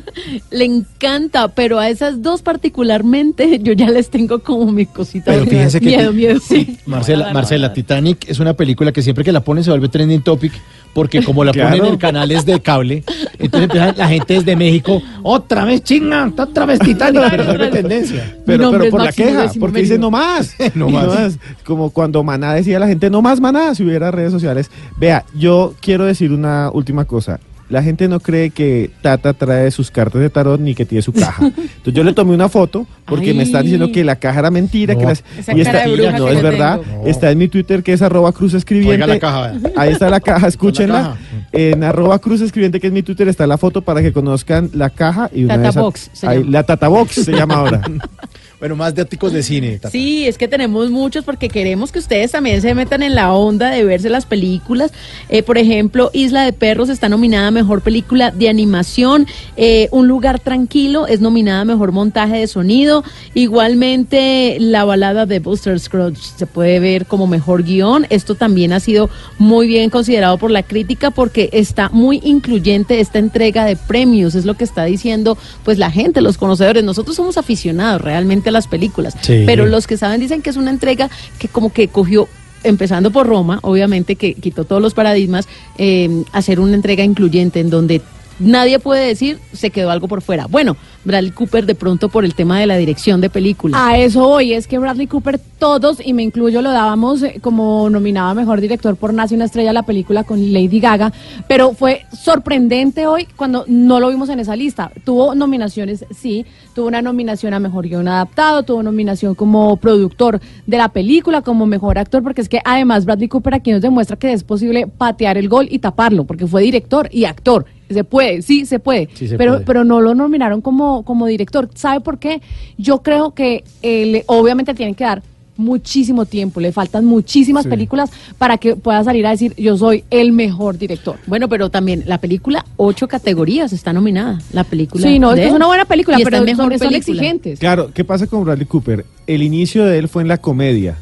[SPEAKER 4] le encanta, pero a esas dos particularmente yo ya les tengo como mi cosita.
[SPEAKER 2] Pero
[SPEAKER 4] de
[SPEAKER 2] fíjense que
[SPEAKER 4] miedo, miedo, sí.
[SPEAKER 2] Marcela, Marcela, Titanic es una película que siempre que la ponen se vuelve trending topic porque como la
[SPEAKER 3] Claro.
[SPEAKER 2] ponen en canales de cable, entonces empiezan la gente desde México, otra vez chinga, otra vez Titanic, pero tendencia.
[SPEAKER 3] Pero,
[SPEAKER 4] es
[SPEAKER 3] por la queja, porque dice
[SPEAKER 4] Mérida.
[SPEAKER 3] no más.
[SPEAKER 2] No
[SPEAKER 3] Y
[SPEAKER 2] más.
[SPEAKER 3] Como cuando Maná decía a la gente no más Maná, si hubiera redes sociales. Vea, yo quiero decir una última cosa. La gente no cree que Tata trae sus cartas de tarot ni que tiene su caja. Entonces yo le tomé una foto porque me están diciendo que la caja era mentira.
[SPEAKER 2] No.
[SPEAKER 3] que las- y
[SPEAKER 4] de bruja
[SPEAKER 3] no
[SPEAKER 4] que
[SPEAKER 3] es verdad. Está en mi Twitter que es arroba cruz escribiente.
[SPEAKER 2] La caja.
[SPEAKER 3] Ahí está la caja, escúchenla.
[SPEAKER 2] caja.
[SPEAKER 3] En arroba cruz escribiente que es mi Twitter está la foto para que conozcan la caja. y una
[SPEAKER 4] Tata
[SPEAKER 3] vez a-
[SPEAKER 4] Box se
[SPEAKER 3] ahí-
[SPEAKER 4] llama.
[SPEAKER 3] La Tata Box se llama ahora.
[SPEAKER 2] Bueno, más de áticos de cine. Tata.
[SPEAKER 4] Sí, es que tenemos muchos porque queremos que ustedes también se metan en la onda de verse las películas. Eh, por ejemplo, Isla de Perros está nominada a Mejor Película de Animación. Eh, Un Lugar Tranquilo es nominada a Mejor Montaje de Sonido. Igualmente, la balada de Buster Scruggs se puede ver como Mejor Guión. Esto también ha sido muy bien considerado por la crítica porque está muy incluyente esta entrega de premios. Es lo que está diciendo pues la gente, los conocedores. Nosotros somos aficionados realmente a las películas.
[SPEAKER 2] Sí.
[SPEAKER 4] Pero los que saben dicen que es una entrega que como que cogió empezando por Roma, obviamente que quitó todos los paradigmas, eh, hacer una entrega incluyente en donde nadie puede decir se quedó algo por fuera. Bueno, Bradley Cooper de pronto por el tema de la dirección de películas.
[SPEAKER 5] A eso voy, es que Bradley Cooper, todos, y me incluyo, lo dábamos eh, como nominado a Mejor Director por Nace una Estrella, la película con Lady Gaga, pero fue sorprendente hoy cuando no lo vimos en esa lista. Tuvo nominaciones, sí, tuvo una nominación a Mejor Guión Adaptado, tuvo nominación como productor de la película, como Mejor Actor, porque es que además Bradley Cooper aquí nos demuestra que es posible patear el gol y taparlo, porque fue director y actor. Se puede, sí, se puede.
[SPEAKER 2] Sí se
[SPEAKER 5] pero,
[SPEAKER 2] puede.
[SPEAKER 5] pero no lo nominaron como, como director. ¿Sabe por qué? Yo creo que eh, le- obviamente tienen que dar muchísimo tiempo, le faltan muchísimas
[SPEAKER 2] Sí.
[SPEAKER 5] películas para que pueda salir a decir yo soy el mejor director.
[SPEAKER 4] Bueno, pero también la película, ocho categorías está nominada. La película.
[SPEAKER 5] Sí, no, es
[SPEAKER 4] de
[SPEAKER 5] es
[SPEAKER 4] él.
[SPEAKER 5] una buena película, pero
[SPEAKER 4] mejor
[SPEAKER 5] son, son
[SPEAKER 4] película.
[SPEAKER 5] exigentes.
[SPEAKER 3] Claro, ¿qué pasa con Bradley Cooper? El inicio de él fue en la comedia.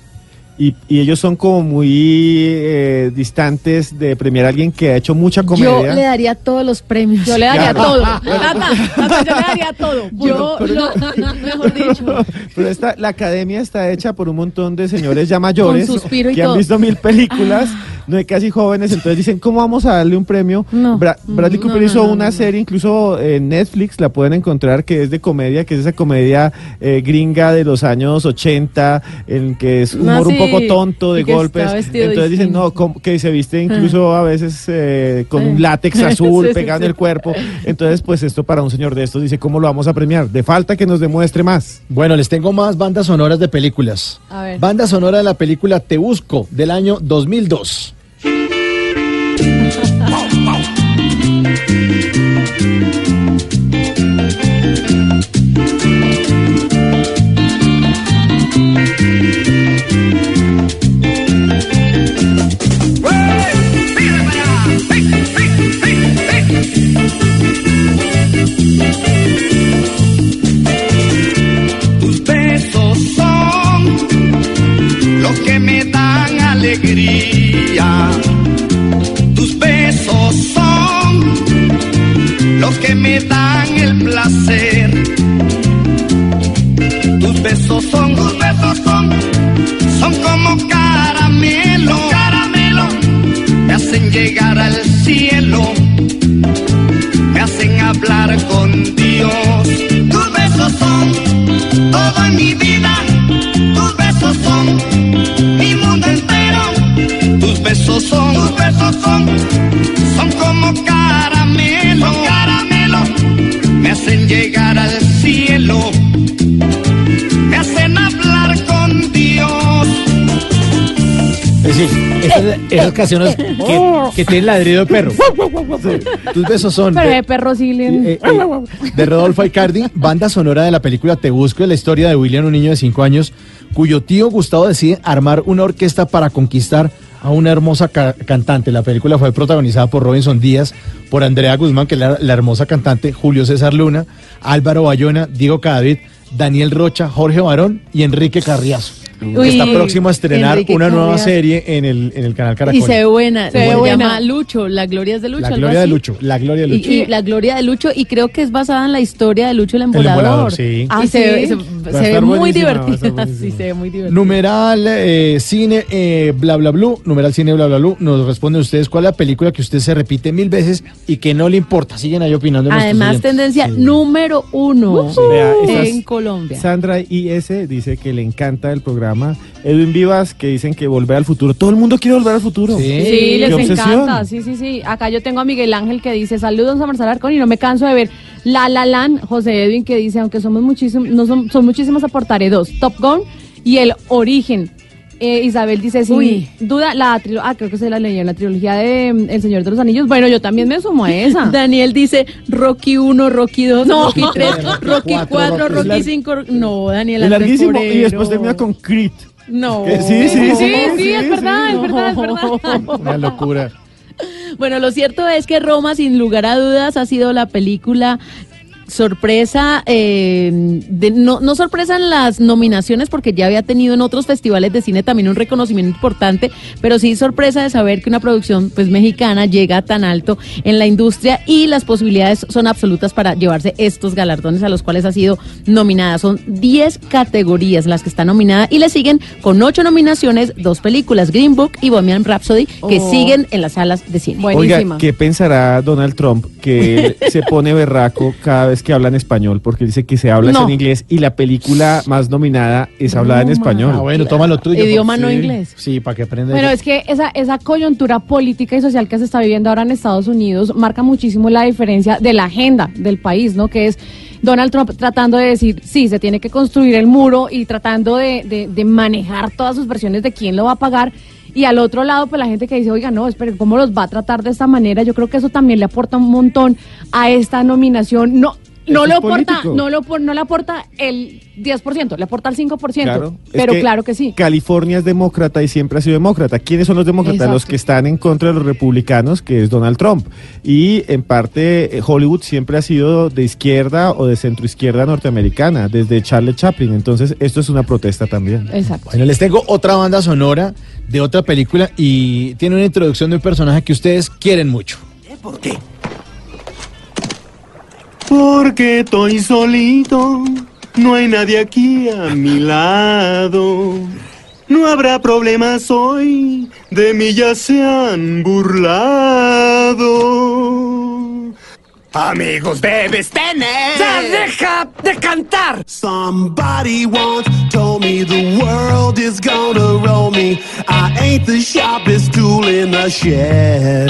[SPEAKER 3] Y, y ellos son como muy eh, distantes de premiar a alguien que ha hecho mucha
[SPEAKER 4] Yo
[SPEAKER 3] comedia.
[SPEAKER 4] le daría todos los premios.
[SPEAKER 5] Yo le daría
[SPEAKER 3] Claro.
[SPEAKER 5] todo. Tata, Tata, yo le daría todo. Yo, lo- mejor dicho.
[SPEAKER 3] Pero esta, la academia está hecha por un montón de señores ya mayores
[SPEAKER 4] Con suspiro y
[SPEAKER 3] que han visto mil películas, no hay casi jóvenes, entonces dicen, ¿cómo vamos a darle un premio?
[SPEAKER 5] No.
[SPEAKER 3] Bra- Bradley
[SPEAKER 4] Mm,
[SPEAKER 3] Cooper
[SPEAKER 4] no,
[SPEAKER 3] hizo
[SPEAKER 4] no, no,
[SPEAKER 3] una
[SPEAKER 4] no.
[SPEAKER 3] serie, incluso en Netflix la pueden encontrar, que es de comedia, que es esa comedia eh, gringa de los años 80, en que es humor
[SPEAKER 4] Ah,
[SPEAKER 3] un
[SPEAKER 4] sí,
[SPEAKER 3] poco tonto, de golpes. Entonces dicen, no, ¿cómo- que se viste incluso a veces eh, con un látex azul
[SPEAKER 4] Sí, sí,
[SPEAKER 3] pegado
[SPEAKER 4] sí.
[SPEAKER 3] en el cuerpo. Entonces, pues esto para un señor de estos dice, ¿cómo lo vamos a premiar? De falta que nos demuestre más.
[SPEAKER 2] Bueno, les tengo más bandas sonoras de películas.
[SPEAKER 5] A ver.
[SPEAKER 2] Banda sonora de la película Te Busco del año 2002. Canciones que, que tienen ladrido de perro. Tus besos son
[SPEAKER 5] Pero
[SPEAKER 2] de,
[SPEAKER 5] de perro sí le-
[SPEAKER 2] eh, eh, de Rodolfo Icardi, banda sonora de la película Te Busco, es la historia de William, un niño de 5 años, cuyo tío Gustavo decide armar una orquesta para conquistar a una hermosa ca- cantante. La película fue protagonizada por Robinson Díaz, por Andrea Guzmán, que es la, la hermosa cantante, Julio César Luna, Álvaro Bayona, Diego Cadavid, Daniel Rocha, Jorge Barón y Enrique Carriazo.
[SPEAKER 4] Uy,
[SPEAKER 2] está próximo a estrenar
[SPEAKER 4] Enrique
[SPEAKER 2] una nueva serie en el, en el canal Caracol.
[SPEAKER 4] Y se ve buena.
[SPEAKER 5] Se ve buena.
[SPEAKER 4] llama Lucho, La Gloria es de Lucho.
[SPEAKER 2] La gloria de. Lucho, la gloria de
[SPEAKER 4] Y,
[SPEAKER 2] Lucho.
[SPEAKER 4] y la gloria de Lucho, y creo que es basada en la historia de Lucho el embolador.
[SPEAKER 2] embolador, sí.
[SPEAKER 4] Y
[SPEAKER 5] Ah,
[SPEAKER 4] se, ve-
[SPEAKER 5] ¿sí?
[SPEAKER 4] se-
[SPEAKER 2] Va a
[SPEAKER 4] se ve
[SPEAKER 2] estar
[SPEAKER 4] muy divertida. Sí, se ve muy divertida.
[SPEAKER 2] Numeral eh, cine eh, bla bla blue, numeral cine bla bla blue, nos responden ustedes cuál es la película que usted se repite mil veces y que no le importa. Siguen ahí opinando.
[SPEAKER 4] Además,
[SPEAKER 2] oyentes.
[SPEAKER 4] tendencia número uno en Colombia.
[SPEAKER 3] Sandra IS dice que le encanta el programa. Edwin Vivas que dicen que volver al futuro. Todo el mundo quiere volver al futuro.
[SPEAKER 5] Sí, les
[SPEAKER 3] obsesión.
[SPEAKER 5] encanta. Sí, sí, sí. Acá yo tengo a Miguel Ángel que dice, saludos a Marcelo Arcón y no me canso de ver La La Land. José Edwin que dice, aunque somos muchísimos, no son, son muchísimas, aportaré dos. Top Gun y El Origen. Eh, Isabel dice, sin
[SPEAKER 4] Uy.
[SPEAKER 5] duda, la trilogía, ah, creo que se la leí en la trilogía de mm, El Señor de los Anillos. Bueno, yo también me sumo a esa.
[SPEAKER 4] Daniel dice Rocky 1, Rocky 2,
[SPEAKER 5] No.
[SPEAKER 4] Rocky 3, Rocky
[SPEAKER 2] Cuatro,
[SPEAKER 4] 4,
[SPEAKER 2] Rocky.
[SPEAKER 4] Rocky
[SPEAKER 3] Lar-
[SPEAKER 4] 5. No, Daniel
[SPEAKER 3] Es larguísimo. Y después termina con Creed.
[SPEAKER 4] No.
[SPEAKER 3] Sí, sí,
[SPEAKER 5] Sí,
[SPEAKER 3] sí,
[SPEAKER 5] sí, es verdad, es verdad, es verdad.
[SPEAKER 2] Una locura.
[SPEAKER 4] Bueno, lo cierto es que Roma, sin lugar a dudas, ha sido la película sorpresa, eh, de, no, no sorpresa en las nominaciones porque ya había tenido en otros festivales de cine también un reconocimiento importante, pero sí sorpresa de saber que una producción pues mexicana llega tan alto en la industria y las posibilidades son absolutas para llevarse estos galardones a los cuales ha sido nominada. Son 10 categorías las que está nominada y le siguen con 8 nominaciones, dos películas, Green Book y Bohemian Rhapsody, que
[SPEAKER 5] Oh.
[SPEAKER 4] siguen en las salas de cine.
[SPEAKER 5] Buenísima.
[SPEAKER 3] Oiga, ¿qué pensará Donald Trump que él se pone berraco cada vez que habla en español? Porque dice que se habla
[SPEAKER 5] No.
[SPEAKER 3] en inglés y la película más nominada es hablada en español.
[SPEAKER 2] Ah, bueno, tómalo tuyo.
[SPEAKER 4] Idioma no
[SPEAKER 2] sí.
[SPEAKER 4] inglés.
[SPEAKER 2] Sí, para que aprenda.
[SPEAKER 5] Bueno, es que esa, esa coyuntura política y social que se está viviendo ahora en Estados Unidos marca muchísimo la diferencia de la agenda del país, ¿no? Que es Donald Trump tratando de decir, sí, se tiene que construir el muro y tratando de, de- de manejar todas sus versiones de quién lo va a pagar. Y al otro lado, pues la gente que dice, oiga, no, espere, ¿cómo los va a tratar de esta manera? Yo creo que eso también le aporta un montón a esta nominación. No, no
[SPEAKER 3] es
[SPEAKER 5] aporta, no, lo, no le aporta el 10%, le aporta el 5%.
[SPEAKER 3] Claro. Es
[SPEAKER 5] Pero claro que sí.
[SPEAKER 3] California es demócrata y siempre ha sido demócrata. ¿Quiénes son los demócratas?
[SPEAKER 5] Exacto.
[SPEAKER 3] Los que están en contra de los republicanos, que es Donald Trump. Y en parte Hollywood siempre ha sido de izquierda o de centroizquierda norteamericana, desde Charles Chaplin. Entonces esto es una protesta también.
[SPEAKER 5] Exacto.
[SPEAKER 2] Bueno, les tengo otra banda sonora de otra película y tiene una introducción de un personaje que ustedes quieren mucho.
[SPEAKER 21] ¿Por qué?
[SPEAKER 22] Porque estoy solito, no hay nadie aquí a mi lado. No habrá problemas hoy, de mí ya se han burlado. Amigos debes tener.
[SPEAKER 23] ¡Ya deja de cantar!
[SPEAKER 22] Somebody once told me the world is gonna roll me. I ain't the sharpest tool in the shed.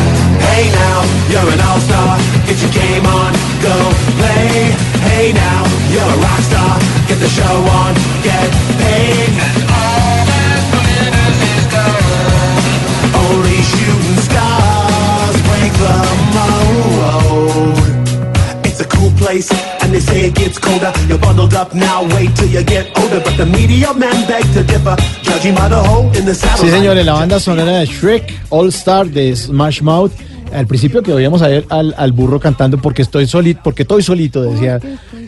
[SPEAKER 22] Hey now, you're an all-star. Get your game on, go play. Hey now, you're a rock star. Get the show on, get paid. And all that glitters is gold. Only shooting stars break the mold. It's a cool place, and they say it gets colder. You're bundled up now, wait till you get older. But the media men beg to differ, judging by the hole in the saddle.
[SPEAKER 2] Sí, señores, la banda sonora de Shrek All Star de Smash Mouth. Al principio que oíamos a ver al, al burro cantando porque estoy solito, porque estoy solito, decía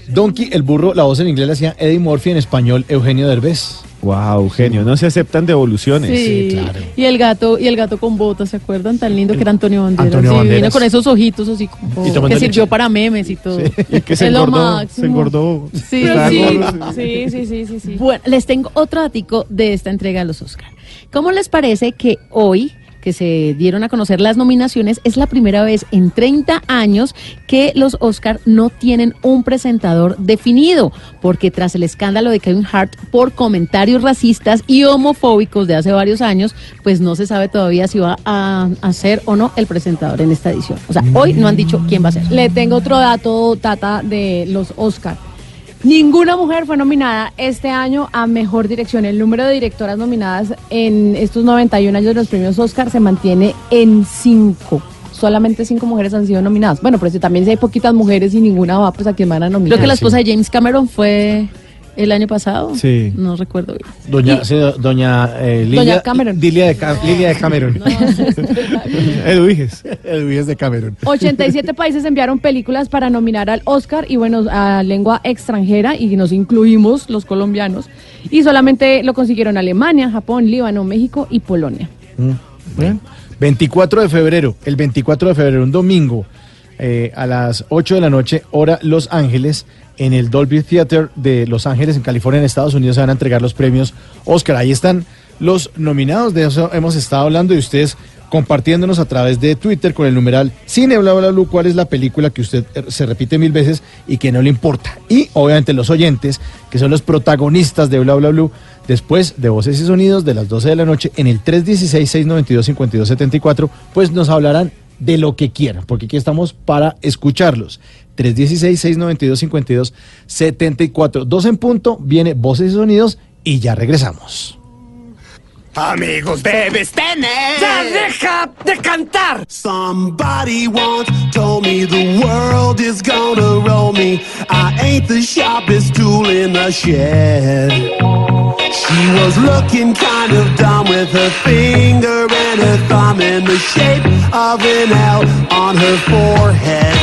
[SPEAKER 2] Donkey, el burro, la voz en inglés la hacía Eddie Murphy, en español Eugenio Derbez.
[SPEAKER 3] Wow, Eugenio, no se aceptan devoluciones.
[SPEAKER 4] Sí, y el gato y el gato con botas, ¿se acuerdan? Tan lindo que era Antonio Banderas.
[SPEAKER 3] Antonio
[SPEAKER 4] sí,
[SPEAKER 3] Banderas.
[SPEAKER 4] vino con esos ojitos así como que
[SPEAKER 3] leche.
[SPEAKER 4] sirvió para memes y todo.
[SPEAKER 3] Y que se
[SPEAKER 4] Es lo
[SPEAKER 3] engordó,
[SPEAKER 4] máximo.
[SPEAKER 3] se engordó.
[SPEAKER 4] Sí, sí,
[SPEAKER 3] gordo.
[SPEAKER 5] Sí, sí, sí, sí, sí.
[SPEAKER 4] Bueno, les tengo otro datico de esta entrega de los Oscar. ¿Cómo les parece que hoy que se dieron a conocer las nominaciones, es la primera vez en 30 años que los Oscar no tienen un presentador definido, porque tras el escándalo de Kevin Hart por comentarios racistas y homofóbicos de hace varios años, pues no se sabe todavía si va a, a ser o no el presentador en esta edición. O sea, hoy no han dicho quién va a ser.
[SPEAKER 5] Le tengo otro dato, Tata, de los Oscar. Ninguna mujer fue nominada este año a Mejor Dirección. El número de directoras nominadas en estos 91 años de los premios Oscar se mantiene en 5. Solamente cinco mujeres han sido nominadas. Bueno, pero si también si hay poquitas mujeres y ninguna va, pues a quién van a nominar.
[SPEAKER 4] Creo que la esposa de James Cameron fue el año pasado.
[SPEAKER 2] Sí.
[SPEAKER 4] No recuerdo bien.
[SPEAKER 2] Doña, sí, doña eh, Lilia,
[SPEAKER 5] Doña Cameron.
[SPEAKER 2] Lilia de, Lilia de Cameron. Edwiges. Edwiges de Cameron.
[SPEAKER 5] 87 países enviaron películas para nominar al Oscar y bueno, a lengua extranjera y nos incluimos los colombianos. Y solamente lo consiguieron Alemania, Japón, Líbano, México y Polonia.
[SPEAKER 2] Mm, bien. 24 de febrero, el 24 de febrero, un domingo, eh, a las 8 de la noche, hora Los Ángeles, en el Dolby Theater de Los Ángeles, en California, en Estados Unidos, se van a entregar los premios Oscar. Ahí están los nominados, de eso hemos estado hablando y ustedes compartiéndonos a través de Twitter con el numeral Cine Bla Bla Blue, cuál es la película que usted eh, se repite mil veces y que no le importa. Y obviamente los oyentes, que son los protagonistas de Bla Bla Blue, después de Voces y Sonidos de las 12 de la noche en el 316-692-5274, pues nos hablarán de lo que quieran, porque aquí estamos para escucharlos. 316-692-5274. Dos en punto, viene Voces y Sonidos y ya regresamos.
[SPEAKER 22] Amigos debes tener.
[SPEAKER 23] ¡Ya deja
[SPEAKER 22] de cantar! Somebody once told me the world is gonna roll me. I ain't the sharpest tool in the shed. She was looking kind of dumb with her finger and her thumb in the shape of an L on her forehead.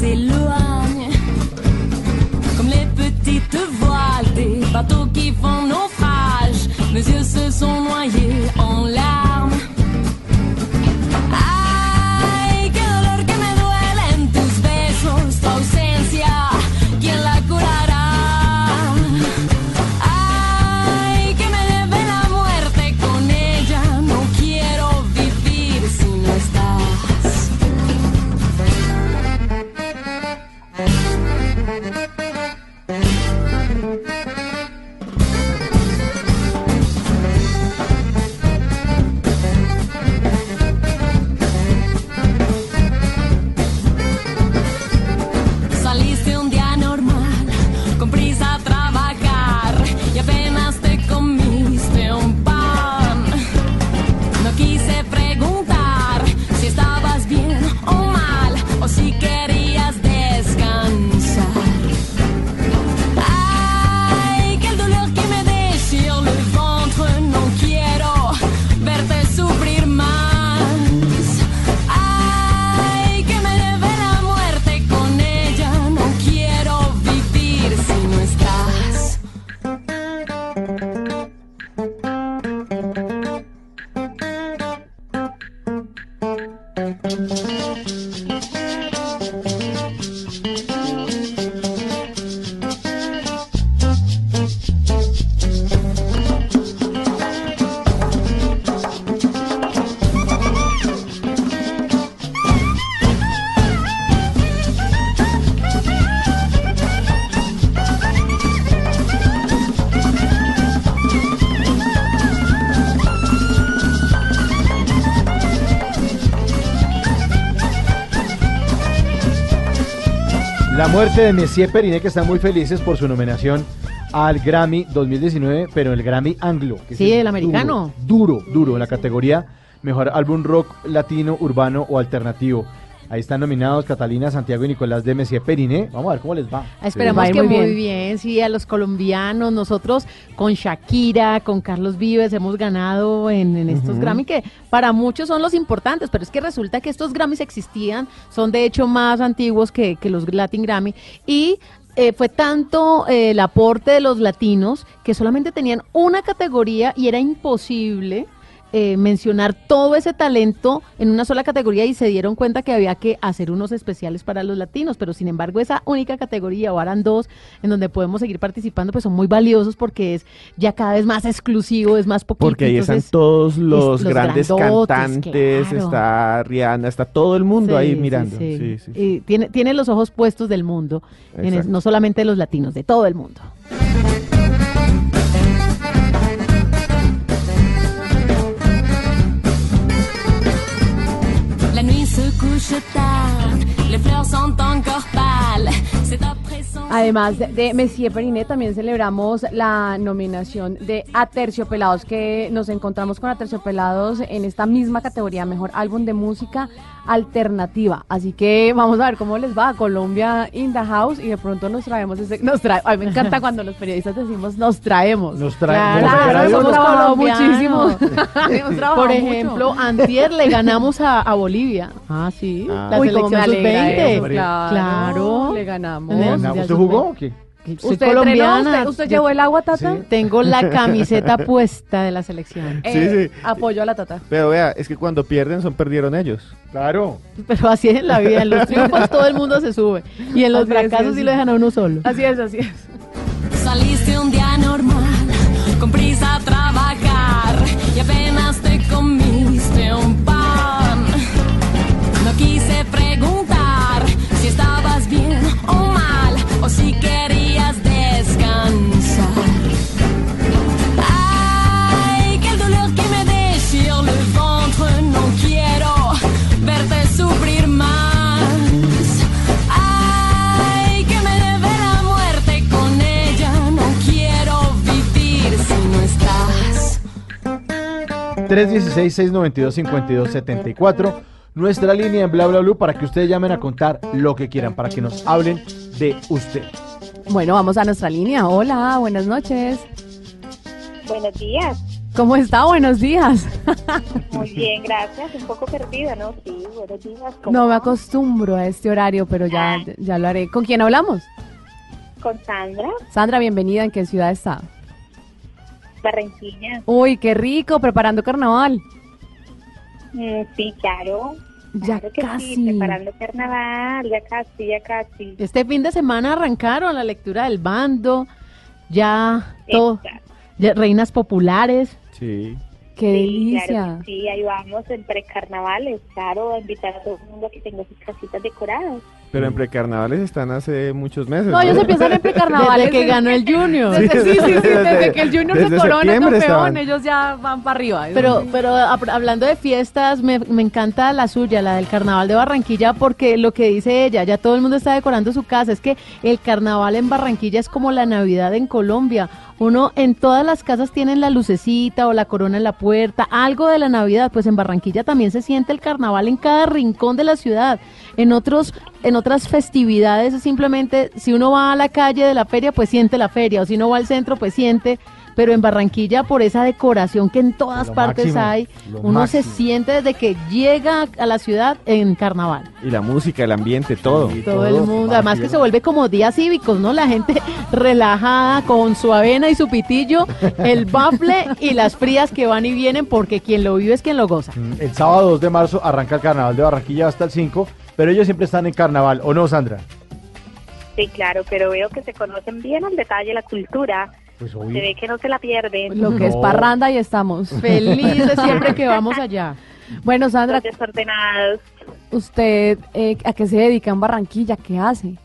[SPEAKER 24] Qui s'éloigne. Comme les petites voiles des bateaux qui font
[SPEAKER 2] De Messier Periné, que están muy felices por su nominación al Grammy 2019, pero el Grammy Anglo. que
[SPEAKER 4] Sí,
[SPEAKER 2] es
[SPEAKER 4] el americano.
[SPEAKER 2] Duro, duro, duro, en la categoría Mejor Álbum Rock Latino, Urbano o Alternativo. Ahí están nominados Catalina, Santiago y Nicolás de Messier Periné. Vamos a ver cómo les va.
[SPEAKER 4] Ah, Esperemos
[SPEAKER 2] Sí.
[SPEAKER 4] que muy bien. sí, a los colombianos, nosotros con Shakira, con Carlos Vives hemos ganado en, en estos
[SPEAKER 2] Ujú.
[SPEAKER 4] Grammy que para muchos son los importantes, pero es que resulta que estos Grammys existían, son de hecho más antiguos que, que los Latin Grammy y eh, fue tanto eh, el aporte de los latinos que solamente tenían una categoría y era imposible eh, mencionar todo ese talento en una sola categoría y se dieron cuenta que había que hacer unos especiales para los latinos, pero sin embargo esa única categoría, o eran dos, en donde podemos seguir participando, pues son muy valiosos porque es ya cada vez más exclusivo, es más poquito.
[SPEAKER 3] Porque ahí están
[SPEAKER 4] entonces,
[SPEAKER 3] todos los,
[SPEAKER 4] es- los
[SPEAKER 3] grandes cantantes,
[SPEAKER 4] claro.
[SPEAKER 3] está Rihanna, está todo el mundo
[SPEAKER 4] Sí,
[SPEAKER 3] ahí mirando.
[SPEAKER 4] sí.
[SPEAKER 3] Sí.
[SPEAKER 4] Y tiene, tiene los ojos puestos del mundo, en no solamente de los latinos, de todo el mundo.
[SPEAKER 5] Además de, Messier Periné, también celebramos la nominación de Aterciopelados, que nos encontramos con Aterciopelados en esta misma categoría, Mejor Álbum de Música Alternativa. Así que vamos a ver cómo les va a Colombia in the house y de pronto nos traemos ese... Nos trae, a mí me encanta cuando los periodistas decimos nos traemos.
[SPEAKER 2] Nos traemos.
[SPEAKER 4] Claro,
[SPEAKER 5] Claro, hemos trabajado
[SPEAKER 4] colombianos.
[SPEAKER 5] muchísimo. Hemos trabajado
[SPEAKER 4] Por
[SPEAKER 5] mucho.
[SPEAKER 4] ejemplo, antier le ganamos a, a Bolivia. Ah, sí. La
[SPEAKER 5] Uy,
[SPEAKER 4] selección
[SPEAKER 5] alegra
[SPEAKER 4] sub-20.
[SPEAKER 5] eso, claro.
[SPEAKER 4] Claro.
[SPEAKER 5] Le ganamos.
[SPEAKER 4] En el
[SPEAKER 2] ¿Usted jugó
[SPEAKER 4] sub-20.
[SPEAKER 2] o qué?
[SPEAKER 4] Soy
[SPEAKER 5] ¿Usted
[SPEAKER 4] colombiana.
[SPEAKER 5] entrenó? ¿Usted, llevó el agua, Tata?
[SPEAKER 4] Tengo la camiseta puesta de la selección.
[SPEAKER 5] Eh,
[SPEAKER 3] sí.
[SPEAKER 5] Apoyo a la Tata.
[SPEAKER 3] Pero vea, es que cuando pierden son perdieron ellos.
[SPEAKER 2] Claro.
[SPEAKER 4] Pero así es en la vida. En los triunfos todo el mundo se sube. Y en los
[SPEAKER 5] Así
[SPEAKER 4] fracasos
[SPEAKER 5] sí,
[SPEAKER 4] sí
[SPEAKER 5] sí.
[SPEAKER 4] lo dejan a uno solo.
[SPEAKER 5] Así es, así es.
[SPEAKER 24] Saliste un día normal, con prisa a trabajar y apenas te
[SPEAKER 2] 316-692-5274. Nuestra línea en bla bla blue para que ustedes llamen a contar lo que quieran, para que nos hablen de usted.
[SPEAKER 5] Bueno, vamos a nuestra línea. Hola, buenas noches.
[SPEAKER 25] Buenos días.
[SPEAKER 5] ¿Cómo está? Buenos días.
[SPEAKER 25] Muy bien, gracias. Un poco perdida, ¿no? Sí, buenos días. ¿Cómo
[SPEAKER 5] No me
[SPEAKER 25] va?
[SPEAKER 5] acostumbro a este horario, pero ya, ya lo haré. ¿Con quién hablamos?
[SPEAKER 25] Con Sandra,
[SPEAKER 5] Sandra, bienvenida. ¿En qué ciudad está?
[SPEAKER 25] Barranquilla.
[SPEAKER 5] Uy, qué rico, preparando carnaval.
[SPEAKER 25] Mm, sí, claro.
[SPEAKER 5] Ya
[SPEAKER 25] Claro que
[SPEAKER 5] casi.
[SPEAKER 25] Sí, preparando carnaval, ya casi, ya casi.
[SPEAKER 4] Este fin de semana arrancaron la lectura del bando, ya todo, ya reinas populares.
[SPEAKER 3] Sí.
[SPEAKER 5] Qué
[SPEAKER 25] Sí,
[SPEAKER 5] delicia.
[SPEAKER 25] claro que sí, ahí vamos en precarnavales, claro, a invitar a todo el mundo a que tenga sus casitas decoradas.
[SPEAKER 3] Pero en precarnavales están hace muchos meses.
[SPEAKER 5] No, ellos empiezan en precarnavales.
[SPEAKER 4] Desde que ganó el Junior.
[SPEAKER 5] Desde, sí, sí, sí, desde,
[SPEAKER 3] Desde-
[SPEAKER 5] que el Junior
[SPEAKER 3] desde
[SPEAKER 5] se corona campeón, ellos ya van para arriba.
[SPEAKER 4] Pero, pero hab- hablando de fiestas, me, me encanta la suya, la del carnaval de Barranquilla, porque lo que dice ella, ya todo el mundo está decorando su casa, es que el carnaval en Barranquilla es como la Navidad en Colombia. Uno en todas las casas tienen la lucecita o la corona en la puerta, algo de la Navidad, pues en Barranquilla también se siente el carnaval en cada rincón de la ciudad. En otros en otras festividades es simplemente si uno va a la calle de la feria, pues siente la feria, o si no va al centro, pues siente pero en Barranquilla por esa decoración que en todas
[SPEAKER 3] Lo
[SPEAKER 4] partes
[SPEAKER 3] máximo,
[SPEAKER 4] hay, uno se siente desde que llega a la ciudad en carnaval.
[SPEAKER 3] Y la música, el ambiente, todo.
[SPEAKER 4] Todo el mundo, además que se vuelve como días cívicos, ¿no? La gente relajada con su avena y su pitillo, el bafle y las frías que van y vienen porque quien lo vive es quien lo goza.
[SPEAKER 2] El sábado 2 de marzo arranca el carnaval de Barranquilla hasta el 5, pero ellos siempre están en carnaval, ¿o no, Sandra?
[SPEAKER 25] Sí, claro, pero veo que se conocen bien al detalle la cultura.
[SPEAKER 2] Pues
[SPEAKER 25] Se ve que no se la pierden.
[SPEAKER 5] Lo que es parranda y estamos.
[SPEAKER 4] Felices siempre que vamos allá.
[SPEAKER 5] Bueno, Sandra,
[SPEAKER 25] Los desordenados.
[SPEAKER 5] ¿usted eh, a qué se dedica en Barranquilla? ¿Qué hace?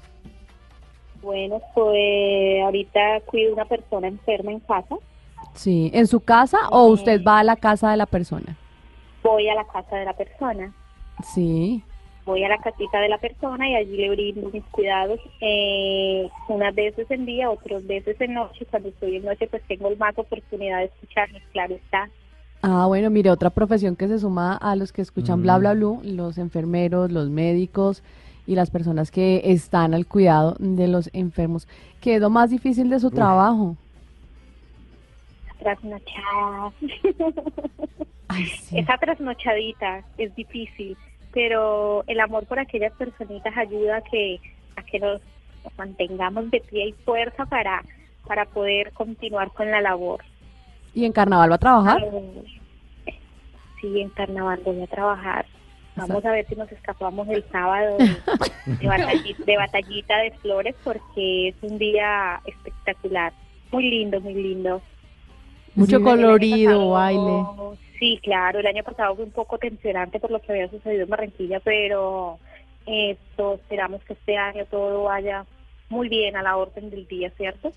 [SPEAKER 25] Bueno, pues ahorita cuido una persona enferma en casa.
[SPEAKER 5] Sí, ¿en su casa o usted va a la casa de la persona?
[SPEAKER 25] Voy a la casa de la persona.
[SPEAKER 5] Sí.
[SPEAKER 25] Voy a la casita de la persona y allí le brindo mis cuidados eh, unas veces en día, otras veces en noche. Cuando estoy en noche, pues tengo más oportunidad de escucharlos, claro está.
[SPEAKER 5] Ah, bueno, mire, otra profesión que se suma a los que escuchan bla bla blue, los enfermeros, los médicos y las personas que están al cuidado de los enfermos. ¿Qué es lo más difícil de su trabajo?
[SPEAKER 25] Trasnochada. Esa trasnochadita es difícil, pero el amor por aquellas personitas ayuda a que, a que nos nos mantengamos de pie y fuerza para, para poder continuar con la labor.
[SPEAKER 5] ¿Y en carnaval va a trabajar?
[SPEAKER 25] Eh, Sí, en carnaval voy a trabajar. Vamos a ver si nos escapamos el sábado de, de batalli- de batallita de flores porque es un día espectacular. Muy lindo, muy lindo.
[SPEAKER 5] Mucho
[SPEAKER 25] Sí,
[SPEAKER 5] colorido, baile.
[SPEAKER 25] Sí, claro, el año pasado fue un poco tensionante por lo que había sucedido en Barranquilla, pero esto esperamos que este año todo vaya muy bien a la orden del día, ¿cierto?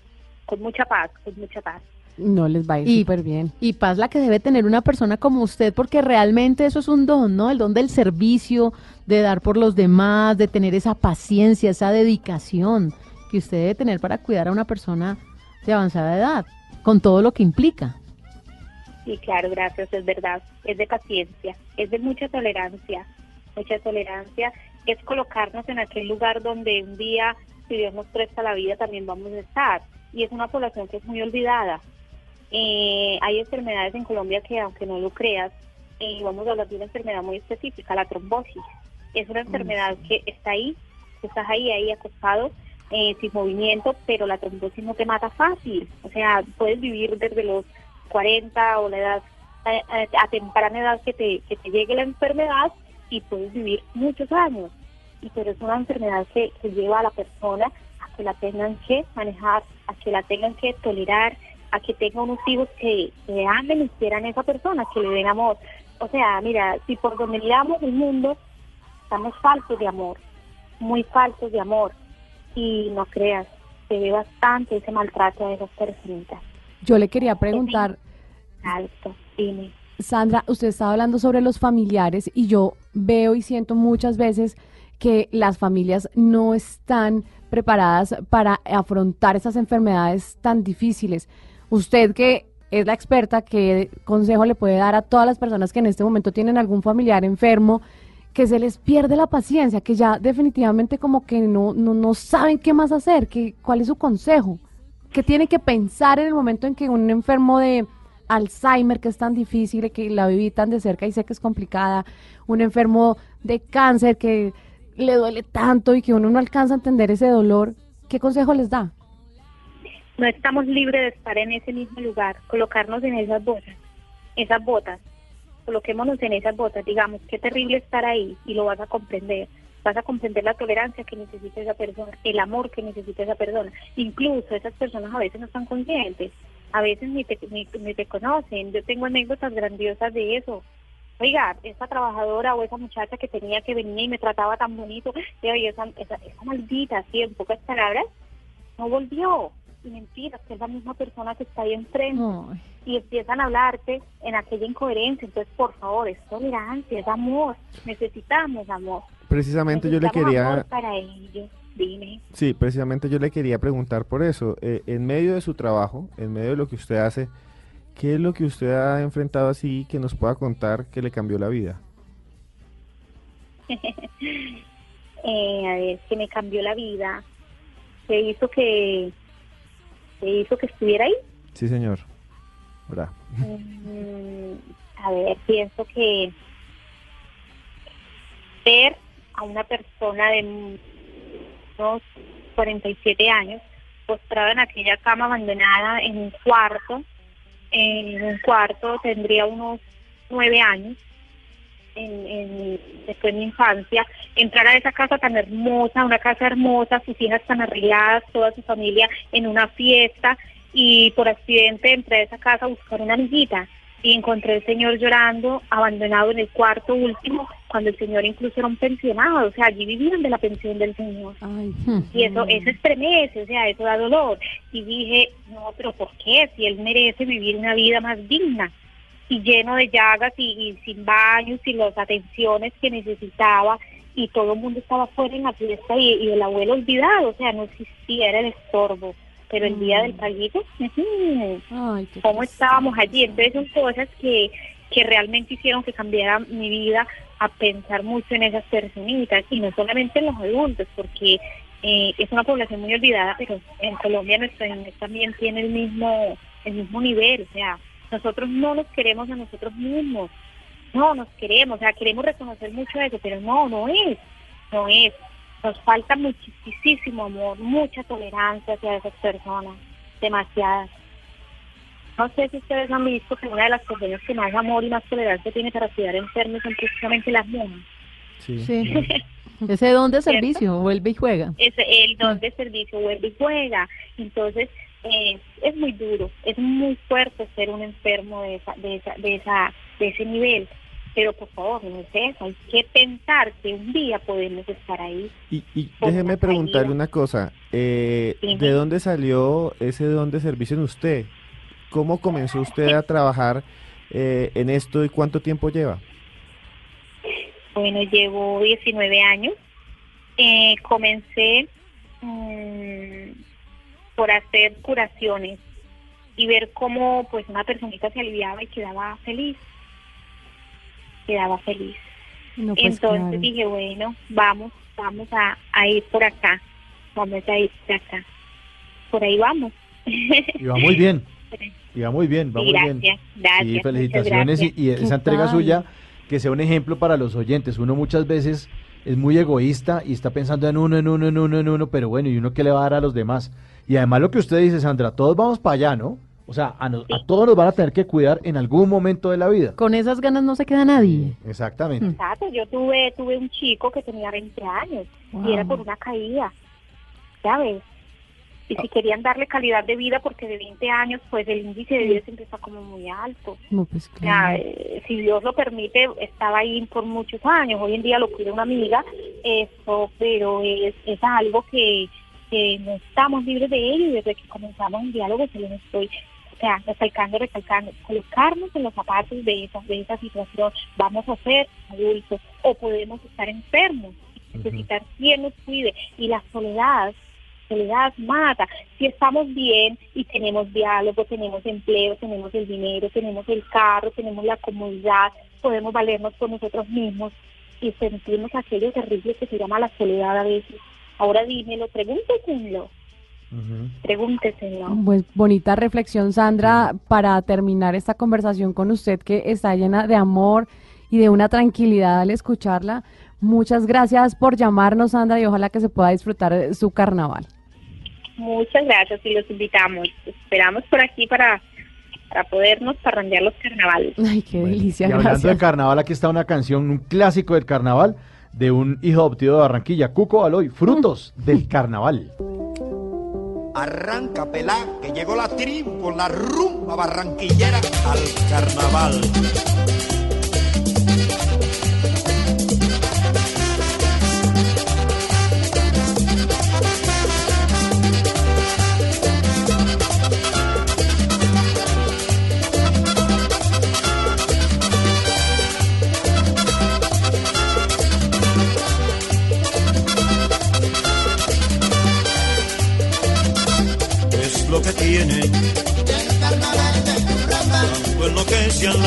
[SPEAKER 25] Con mucha paz, con mucha paz.
[SPEAKER 5] No les va a ir súper bien.
[SPEAKER 4] Y paz la que debe tener una persona como usted, porque realmente eso es un don, ¿no? El don del servicio, de dar por los demás, de tener esa paciencia, esa dedicación que usted debe tener para cuidar a una persona de avanzada edad, con todo lo que implica.
[SPEAKER 25] Sí, claro, gracias, es verdad. Es de paciencia, es de mucha tolerancia, mucha tolerancia. Es colocarnos en aquel lugar donde un día, si Dios nos presta la vida, también vamos a estar. Y es una población que es muy olvidada. Eh, hay enfermedades en Colombia que, aunque no lo creas, eh, vamos a hablar de una enfermedad muy específica, la trombosis. Es una enfermedad que está ahí, estás ahí, ahí acostado, eh, sin movimiento, pero la trombosis no te mata fácil. O sea, puedes vivir desde los 40 o la edad, a, a- a temprana edad que te, que te llegue la enfermedad y puedes vivir muchos años. Y pero es una enfermedad que, que lleva a la persona a que la tengan que manejar, a que la tengan que tolerar, a que tenga unos hijos que, que amen y quieran a esa persona, que le den amor. O sea, mira, si por donde miramos el mundo estamos faltos de amor, muy faltos de amor, y no creas, se ve bastante ese maltrato de esas personitas.
[SPEAKER 5] Yo le quería preguntar,
[SPEAKER 25] Alto, dime.
[SPEAKER 5] Sandra, usted estaba hablando sobre los familiares y yo veo y siento muchas veces que las familias no están preparadas para afrontar esas enfermedades tan difíciles. Usted que es la experta, ¿qué consejo le puede dar a todas las personas que en este momento tienen algún familiar enfermo, que se les pierde la paciencia, que ya definitivamente como que no, no, no saben qué más hacer? Que, ¿Cuál es su consejo? ¿Qué tiene que pensar en el momento en que un enfermo de Alzheimer, que es tan difícil, que la viví tan de cerca y sé que es complicada, un enfermo de cáncer que le duele tanto y que uno no alcanza a entender ese dolor, ¿qué consejo les da?
[SPEAKER 25] No estamos libres de estar en ese mismo lugar, colocarnos en esas botas, esas botas, coloquémonos en esas botas, digamos, qué terrible estar ahí y lo vas a comprender. Vas a comprender la tolerancia que necesita esa persona, el amor que necesita esa persona. Incluso esas personas a veces no están conscientes, a veces ni te, ni, te conocen. Yo tengo anécdotas grandiosas de eso. Oiga, esa trabajadora o esa muchacha que tenía que venir y me trataba tan bonito, y esa, esa, esa maldita, así en pocas palabras, no volvió. Y mentiras, que es la misma persona que está ahí enfrente. Y empiezan a hablarte en aquella incoherencia. Entonces, por favor, es tolerancia, es amor. Necesitamos amor.
[SPEAKER 3] Precisamente yo le quería...
[SPEAKER 25] amor para ellos. Dime.
[SPEAKER 3] Sí, precisamente yo le quería preguntar por eso. Eh, en medio de su trabajo, en medio de lo que usted hace, ¿qué es lo que usted ha enfrentado así que nos pueda contar que le cambió la vida?
[SPEAKER 25] eh, a ver, que me cambió la vida. Que hizo que, que hizo que estuviera ahí.
[SPEAKER 3] Sí, señor. ¿Verdad?
[SPEAKER 25] Mm, a ver, pienso que ver a una persona de unos 47 años postrada en aquella cama abandonada en un cuarto, en un cuarto tendría unos nueve años, en, en, después de mi infancia, entrar a esa casa tan hermosa, una casa hermosa, sus hijas tan arregladas, toda su familia en una fiesta, y por accidente entré a esa casa a buscar una amiguita y encontré al señor llorando, abandonado en el cuarto último, cuando el señor incluso era un pensionado, o sea, allí vivían de la pensión del señor. Y eso, eso estremece, o sea, eso da dolor. Y dije, no, pero ¿por qué? Si él merece vivir una vida más digna y lleno de llagas y, y sin baños y las atenciones que necesitaba. y todo el mundo estaba fuera en la fiesta y, y el abuelo olvidado, o sea, no existía, era el estorbo. Pero el día del palito, ujú, ¿cómo estábamos allí? Entonces son cosas que, que realmente hicieron que cambiara mi vida a pensar mucho en esas personitas y no solamente en los adultos, porque eh, es una población muy olvidada, pero en Colombia nuestro también tiene el mismo, el mismo nivel, o sea, nosotros no nos queremos a nosotros mismos, no nos queremos, o sea, queremos reconocer mucho eso, pero no, no es, no es. Nos falta muchísimo amor, mucha tolerancia hacia esas personas, demasiadas. No sé si ustedes han visto que una de las personas que más amor y más tolerancia tiene para cuidar enfermos son precisamente las mujeres.
[SPEAKER 4] Sí. Ese don de servicio, vuelve y juega.
[SPEAKER 25] Es el don de servicio vuelve y juega. Entonces, eh, es muy duro, es muy fuerte ser un enfermo de esa, de esa, de esa, de ese nivel. Pero por favor, no es eso, hay que pensar que un día podemos estar ahí.
[SPEAKER 3] Y, y déjeme preguntarle una cosa. eh, ¿De dónde salió ese don de servicio en usted? ¿Cómo comenzó usted a trabajar eh, en esto y cuánto tiempo lleva?
[SPEAKER 25] Bueno, llevo 19 años. Eh, comencé mm, por hacer curaciones y ver cómo pues una personita se aliviaba y quedaba feliz. Quedaba feliz.
[SPEAKER 4] No, pues,
[SPEAKER 25] Entonces
[SPEAKER 4] claro.
[SPEAKER 25] dije, bueno, vamos, vamos a, a ir por acá. Vamos a ir por acá. Por ahí vamos.
[SPEAKER 2] Y va muy bien. Y va muy bien, va
[SPEAKER 25] Sí,
[SPEAKER 2] muy bien.
[SPEAKER 25] gracias,
[SPEAKER 2] Sí,
[SPEAKER 25] muchas
[SPEAKER 2] felicitaciones y,
[SPEAKER 25] gracias.
[SPEAKER 2] y esa entrega suya que sea un ejemplo para los oyentes. Uno muchas veces es muy egoísta y está pensando en uno, en uno, en uno, en uno, pero bueno, ¿y uno qué le va a dar a los demás? Y además lo que usted dice, Sandra, todos vamos para allá, ¿no? O sea, a, nos- a todos nos van a tener que cuidar en algún momento de la vida.
[SPEAKER 4] Con esas ganas no se queda nadie.
[SPEAKER 2] Exactamente.
[SPEAKER 25] Exacto, yo tuve tuve un chico que tenía 20 años y era por una caída, ¿sabes? Y si querían darle calidad de vida, porque de 20 años, pues el índice de vida siempre está como muy alto.
[SPEAKER 4] No, pues
[SPEAKER 25] O sea, eh, si Dios lo permite, estaba ahí por muchos años. Hoy en día lo cuida una amiga, eso, pero es, es algo que, que no estamos libres de ello y desde que comenzamos un diálogo se lo estoy, o sea, recalcando, recalcando, colocarnos en los zapatos de esa, de esa situación. Vamos a ser adultos o podemos estar enfermos, necesitar quien nos cuide y la soledad soledad mata. Si estamos bien y tenemos diálogo, tenemos empleo, tenemos el dinero, tenemos el carro, tenemos la comodidad, podemos valernos por nosotros mismos y sentirnos aquello terrible que se llama la soledad a veces. Ahora dímelo, pregúnteselo, pregúnteselo.
[SPEAKER 5] Pues bonita reflexión, Sandra, para terminar esta conversación con usted que está llena de amor y de una tranquilidad al escucharla. Muchas gracias por llamarnos, Sandra, y ojalá que se pueda disfrutar de su carnaval.
[SPEAKER 25] Muchas gracias y los invitamos. Esperamos por aquí para, para podernos parrandear los carnavales.
[SPEAKER 5] Ay, qué delicia,
[SPEAKER 2] Y hablando de carnaval, aquí está una canción, un clásico del carnaval, de un hijo adoptivo de Barranquilla, Cuco Aloy, Frutos del Carnaval.
[SPEAKER 26] Arranca pelá, que llegó la tribu con la rumba barranquillera al carnaval.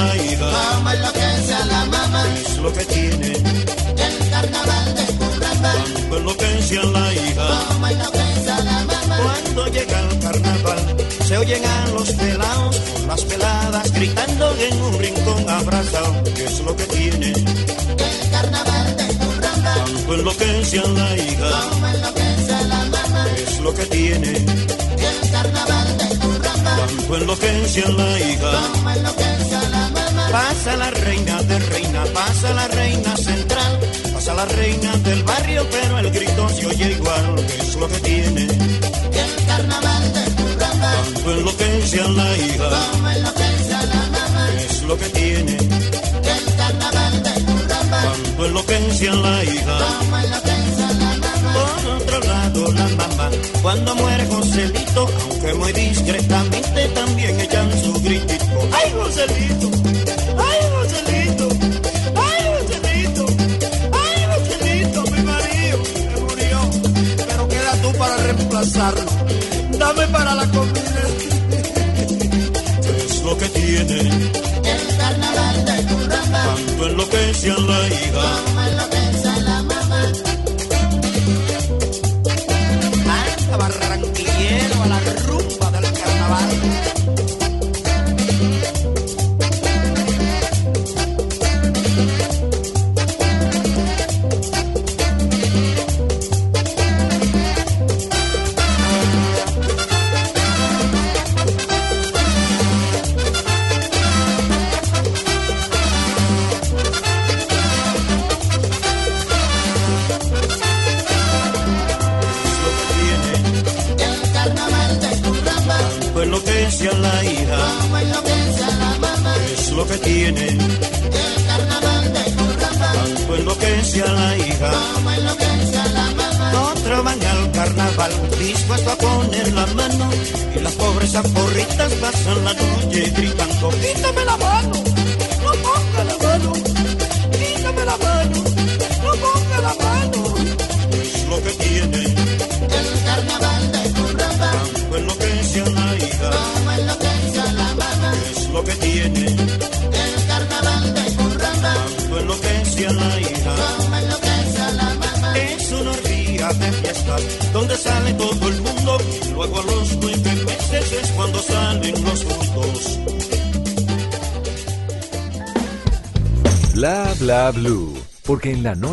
[SPEAKER 27] La hija,
[SPEAKER 28] como enloquece a la mamá.
[SPEAKER 27] es lo que tiene.
[SPEAKER 28] El carnaval de Curramba,
[SPEAKER 27] Tanto enloquece a la hija,
[SPEAKER 28] como enloquece a la mamá.
[SPEAKER 27] cuando llega el carnaval, se oyen a los pelados las peladas gritando en un rincón abrazado, que es lo que tiene.
[SPEAKER 28] El carnaval de Curramba,
[SPEAKER 27] Tanto enloquece a la hija,
[SPEAKER 28] como enloquece a la mamá.
[SPEAKER 27] es lo que tiene.
[SPEAKER 28] El carnaval de Curramba,
[SPEAKER 27] Tanto enloquece a la hija.
[SPEAKER 28] como enloquece mamá.
[SPEAKER 27] Pasa la reina de reina, pasa la reina central, pasa la reina del barrio, pero el grito se oye igual, que es lo que tiene.
[SPEAKER 28] El carnaval de Curramba,
[SPEAKER 27] Tanto enloquece a la hija,
[SPEAKER 28] como enloquece a la mamá.
[SPEAKER 27] es lo que tiene.
[SPEAKER 28] El carnaval de Curramba,
[SPEAKER 27] Tanto enloquece a la hija.
[SPEAKER 28] como enloquece a la mamá.
[SPEAKER 27] Por otro lado, la mamá, cuando muere Joselito, aunque muy discretamente, también echan su gritito. ¡Ay, Joselito! pasar. Dame para la comida.
[SPEAKER 28] ¿Qué
[SPEAKER 27] es lo que tiene?
[SPEAKER 28] El carnaval de tu Curramba.
[SPEAKER 27] Cuando enloquece a la hija.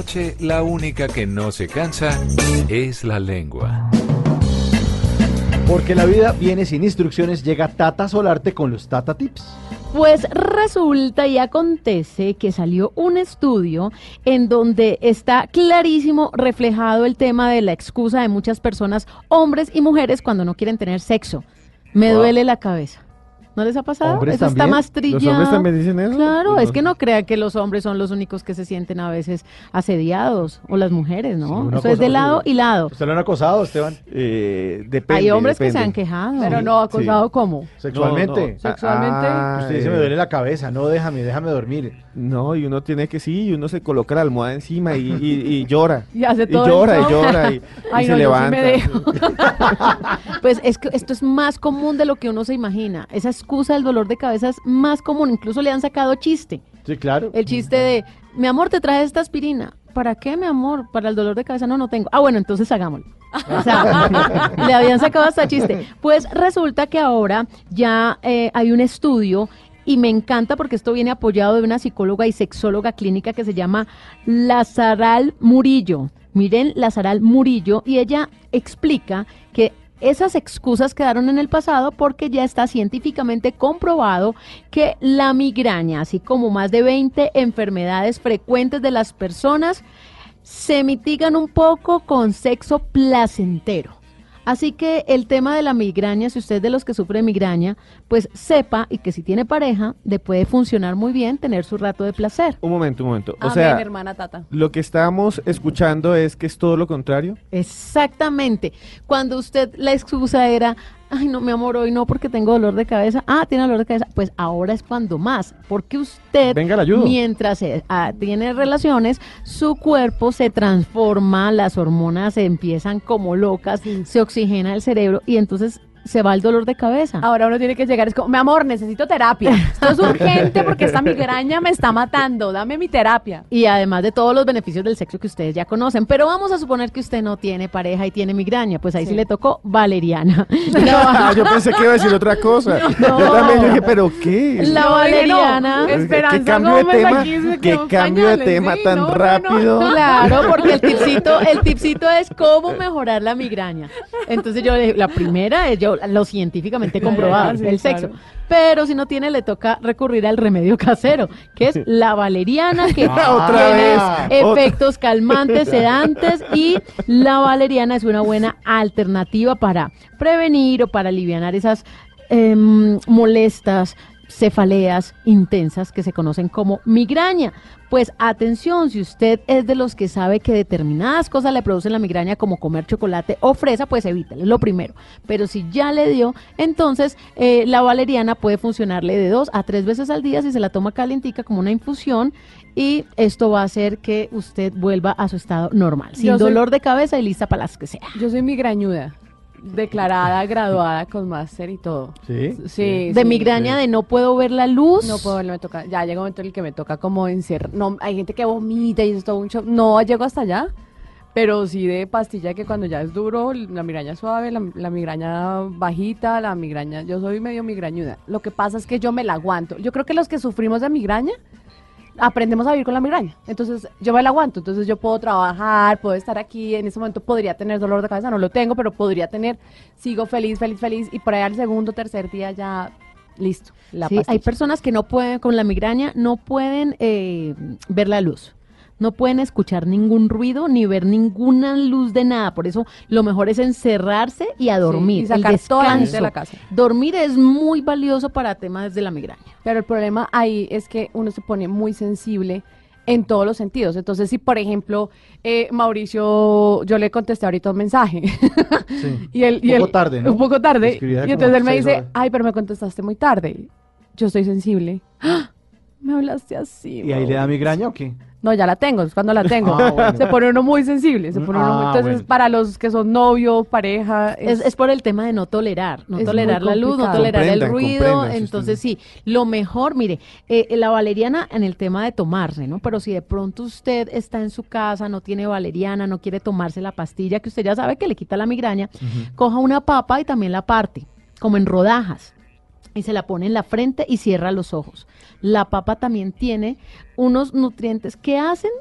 [SPEAKER 16] Noche la única que no se cansa es la lengua.
[SPEAKER 2] Porque la vida viene sin instrucciones, llega Tata Solarte con los Tata Tips.
[SPEAKER 4] Pues resulta y acontece que salió un estudio en donde está clarísimo reflejado el tema de la excusa de muchas personas, hombres y mujeres, cuando no quieren tener sexo. Me
[SPEAKER 3] Wow.
[SPEAKER 4] duele la cabeza. ¿No les ha pasado?
[SPEAKER 3] ¿Hombres
[SPEAKER 4] Eso está más
[SPEAKER 3] ¿Los
[SPEAKER 4] trillado.
[SPEAKER 3] hombres también dicen eso?
[SPEAKER 4] Claro, es que no crean que los hombres son los únicos que se sienten a veces asediados, o las mujeres, ¿no?
[SPEAKER 2] una
[SPEAKER 4] Eso es de lado y lado.
[SPEAKER 2] ¿Usted lo han acosado, Esteban?
[SPEAKER 3] Eh, depende.
[SPEAKER 4] Hay hombres que se han quejado.
[SPEAKER 5] Pero no, acosado ¿cómo?
[SPEAKER 2] Sexualmente.
[SPEAKER 3] No, no.
[SPEAKER 5] Sexualmente.
[SPEAKER 3] Ah,
[SPEAKER 2] Usted dice,
[SPEAKER 3] eh,
[SPEAKER 2] me duele la cabeza, no, déjame, déjame dormir.
[SPEAKER 3] No, y uno tiene que sí, y uno se coloca la almohada encima y, y- y llora.
[SPEAKER 5] Y hace todo
[SPEAKER 3] llora,
[SPEAKER 5] eso.
[SPEAKER 3] y llora, y, y
[SPEAKER 5] Ay,
[SPEAKER 3] se
[SPEAKER 5] yo sí
[SPEAKER 3] levanta.
[SPEAKER 5] me dejo.
[SPEAKER 4] Pues es que esto es más común de lo que uno se imagina. Esa excusa del dolor de cabeza es más común. Incluso le han sacado chiste.
[SPEAKER 2] Sí, claro.
[SPEAKER 4] El chiste de, mi amor, te traje esta aspirina. ¿Para qué, mi amor? Para el dolor de cabeza no, no tengo. Ah, bueno, entonces hagámoslo. O sea, le habían sacado hasta chiste. Pues resulta que ahora ya eh, hay un estudio y me encanta porque esto viene apoyado de una psicóloga y sexóloga clínica que se llama Lazaral Murillo. Miren, Lazaral Murillo, y ella explica que esas excusas quedaron en el pasado porque ya está científicamente comprobado que la migraña, así como más de 20 enfermedades frecuentes de las personas, se mitigan un poco con sexo placentero. Así que el tema de la migraña, si usted es de los que sufre migraña, pues sepa y que si tiene pareja, le puede funcionar muy bien tener su rato de placer.
[SPEAKER 3] Un momento, un momento. O
[SPEAKER 5] Amén,
[SPEAKER 3] sea,
[SPEAKER 5] hermana Tata.
[SPEAKER 3] lo que estamos escuchando es que es todo lo contrario.
[SPEAKER 4] Exactamente. Cuando usted la excusa era, ay no, mi amor, hoy no porque tengo dolor de cabeza. Ah, tiene dolor de cabeza. Pues ahora es cuando más. Porque usted,
[SPEAKER 3] Venga, la ayudo.
[SPEAKER 4] mientras eh, ah, tiene relaciones, su cuerpo se transforma, las hormonas se empiezan como locas, se oxigena el cerebro y entonces se va el dolor de cabeza.
[SPEAKER 5] Ahora uno tiene que llegar, es como, mi amor, necesito terapia. Esto es urgente porque esta migraña me está matando. Dame mi terapia.
[SPEAKER 4] Y además de todos los beneficios del sexo que ustedes ya conocen. Pero vamos a suponer que usted no tiene pareja y tiene migraña. Pues ahí sí,
[SPEAKER 5] Sí.
[SPEAKER 4] le tocó valeriana.
[SPEAKER 3] Yo pensé que iba a decir otra cosa.
[SPEAKER 4] No.
[SPEAKER 3] Yo también dije, pero ¿qué?
[SPEAKER 4] La
[SPEAKER 5] dije, no,
[SPEAKER 4] valeriana.
[SPEAKER 5] Esperanza
[SPEAKER 3] ¿Qué cambio de
[SPEAKER 5] Gómez
[SPEAKER 3] tema?
[SPEAKER 5] aquí se
[SPEAKER 3] ¿Qué cambio de tema
[SPEAKER 5] sí,
[SPEAKER 3] tan
[SPEAKER 5] no, no, no.
[SPEAKER 3] rápido?
[SPEAKER 4] Claro, porque el tipcito, el tipcito es cómo mejorar la migraña. Entonces yo le dije, la primera es yo lo científicamente comprobado,
[SPEAKER 5] Sí,
[SPEAKER 4] el sexo.
[SPEAKER 5] claro.
[SPEAKER 4] Pero si no tiene, le toca recurrir al remedio casero, que es la valeriana, que
[SPEAKER 3] Otra
[SPEAKER 4] tiene
[SPEAKER 3] vez.
[SPEAKER 4] efectos calmantes, sedantes, y la valeriana es una buena alternativa para prevenir o para aliviar esas em, molestas cefaleas intensas que se conocen como migraña. Pues atención, si usted es de los que sabe que determinadas cosas le producen la migraña, como comer chocolate o fresa, pues evítele, lo primero. Pero si ya le dio, entonces eh, la valeriana puede funcionarle de dos a tres veces al día si se la toma calientica como una infusión y esto va a hacer que usted vuelva a su estado normal, sin
[SPEAKER 5] soy-
[SPEAKER 4] dolor de cabeza y lista para las que sea.
[SPEAKER 5] Yo soy migrañuda. Declarada, graduada con máster y todo.
[SPEAKER 2] ¿Sí?
[SPEAKER 5] Sí.
[SPEAKER 4] De
[SPEAKER 5] sí.
[SPEAKER 4] migraña, de no puedo ver la luz.
[SPEAKER 5] No puedo verlo, me toca. Ya llega un momento en el que me toca como encerrar. No, hay gente que vomita y es todo un show. No llego hasta allá, pero sí de pastilla que cuando ya es duro, la migraña suave, la, la migraña bajita, la migraña. Yo soy medio migrañuda. Lo que pasa es que yo me la aguanto. Yo creo que los que sufrimos de migraña aprendemos a vivir con la migraña. Entonces yo me la aguanto. Entonces yo puedo trabajar, puedo estar aquí. En ese momento podría tener dolor de cabeza, no lo tengo, pero podría tener. Sigo feliz, feliz, feliz. Y por ahí al segundo, tercer día ya listo. La
[SPEAKER 4] Sí, hay personas que no pueden, con la migraña, no pueden eh, ver la luz. No pueden escuchar ningún ruido ni ver ninguna luz de nada. Por eso lo mejor es encerrarse y a dormir.
[SPEAKER 5] y sacar
[SPEAKER 4] el
[SPEAKER 5] toda la gente de
[SPEAKER 4] descanso.
[SPEAKER 5] la casa.
[SPEAKER 4] Dormir es muy valioso para temas de la migraña.
[SPEAKER 5] Pero el problema ahí es que uno se pone muy sensible en todos los sentidos. Entonces, si por ejemplo, eh, Mauricio, yo le contesté ahorita un mensaje. y él, y
[SPEAKER 2] Un poco
[SPEAKER 5] él-
[SPEAKER 2] tarde, ¿no?
[SPEAKER 5] Un poco tarde.
[SPEAKER 2] Escribía
[SPEAKER 5] Y entonces él me dice,
[SPEAKER 2] horas.
[SPEAKER 5] ay, pero me contestaste muy tarde. Yo estoy sensible. ¡Ah! Me hablaste así.
[SPEAKER 2] ¿Y ahí le da migraña o qué?
[SPEAKER 5] No, ya la tengo, es cuando la tengo.
[SPEAKER 2] Ah, bueno.
[SPEAKER 5] Se pone uno muy sensible. Se pone uno muy-
[SPEAKER 2] Ah,
[SPEAKER 5] entonces,
[SPEAKER 2] bueno.
[SPEAKER 5] para los que son novios, pareja.
[SPEAKER 4] Es, es por el tema de no tolerar, no
[SPEAKER 5] Es
[SPEAKER 4] tolerar la luz, no tolerar el ruido. Entonces, sí, lo mejor, mire, eh, la valeriana en el tema de tomarse, ¿no? Pero si de pronto usted está en su casa, no tiene valeriana, no quiere tomarse la pastilla, que usted ya sabe que le quita la migraña, coja una papa y también la parte, como en rodajas. Y se la pone en la frente y cierra los ojos. La papa también tiene unos nutrientes que hacen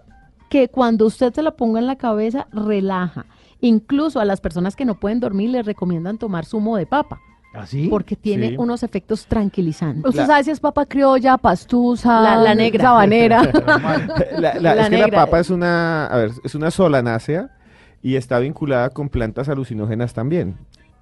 [SPEAKER 4] que cuando usted se la ponga en la cabeza, relaja. Incluso a las personas que no pueden dormir les recomiendan tomar zumo de papa.
[SPEAKER 2] ¿Así?
[SPEAKER 4] Porque tiene
[SPEAKER 3] Sí.
[SPEAKER 4] unos efectos tranquilizantes.
[SPEAKER 5] ¿Usted
[SPEAKER 3] La-
[SPEAKER 5] sabe si es papa criolla, pastusa,
[SPEAKER 4] La- la negra.
[SPEAKER 5] sabanera?
[SPEAKER 3] La, la-
[SPEAKER 4] La
[SPEAKER 3] es que la papa es una, a ver, es una solanácea y está vinculada con plantas alucinógenas también.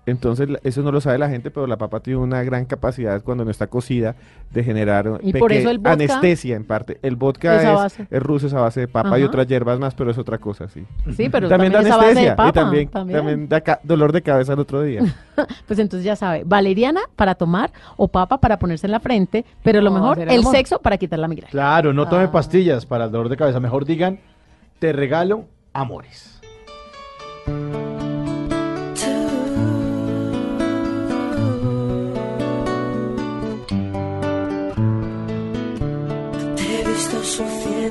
[SPEAKER 3] Entonces, eso no lo sabe la gente, pero la papa tiene una gran capacidad cuando no está cocida de generar
[SPEAKER 4] Y por
[SPEAKER 3] peque-
[SPEAKER 4] eso el vodka
[SPEAKER 3] anestesia en parte. El vodka
[SPEAKER 4] es
[SPEAKER 3] ruso, es a base de papa y otras hierbas más, pero es otra cosa, sí.
[SPEAKER 4] Sí, pero
[SPEAKER 3] también,
[SPEAKER 4] también,
[SPEAKER 3] da
[SPEAKER 4] es a base de
[SPEAKER 3] anestesia
[SPEAKER 4] papa.
[SPEAKER 3] y también,
[SPEAKER 4] también.
[SPEAKER 3] también da dolor de cabeza el otro día.
[SPEAKER 4] Pues entonces ya sabe, valeriana para tomar o papa para ponerse en la frente, pero lo
[SPEAKER 5] No,
[SPEAKER 4] mejor, el
[SPEAKER 5] amor.
[SPEAKER 4] sexo para quitar la migraña.
[SPEAKER 2] Claro, no tome
[SPEAKER 5] Ah.
[SPEAKER 2] pastillas para el dolor de cabeza. Mejor digan, te regalo amores.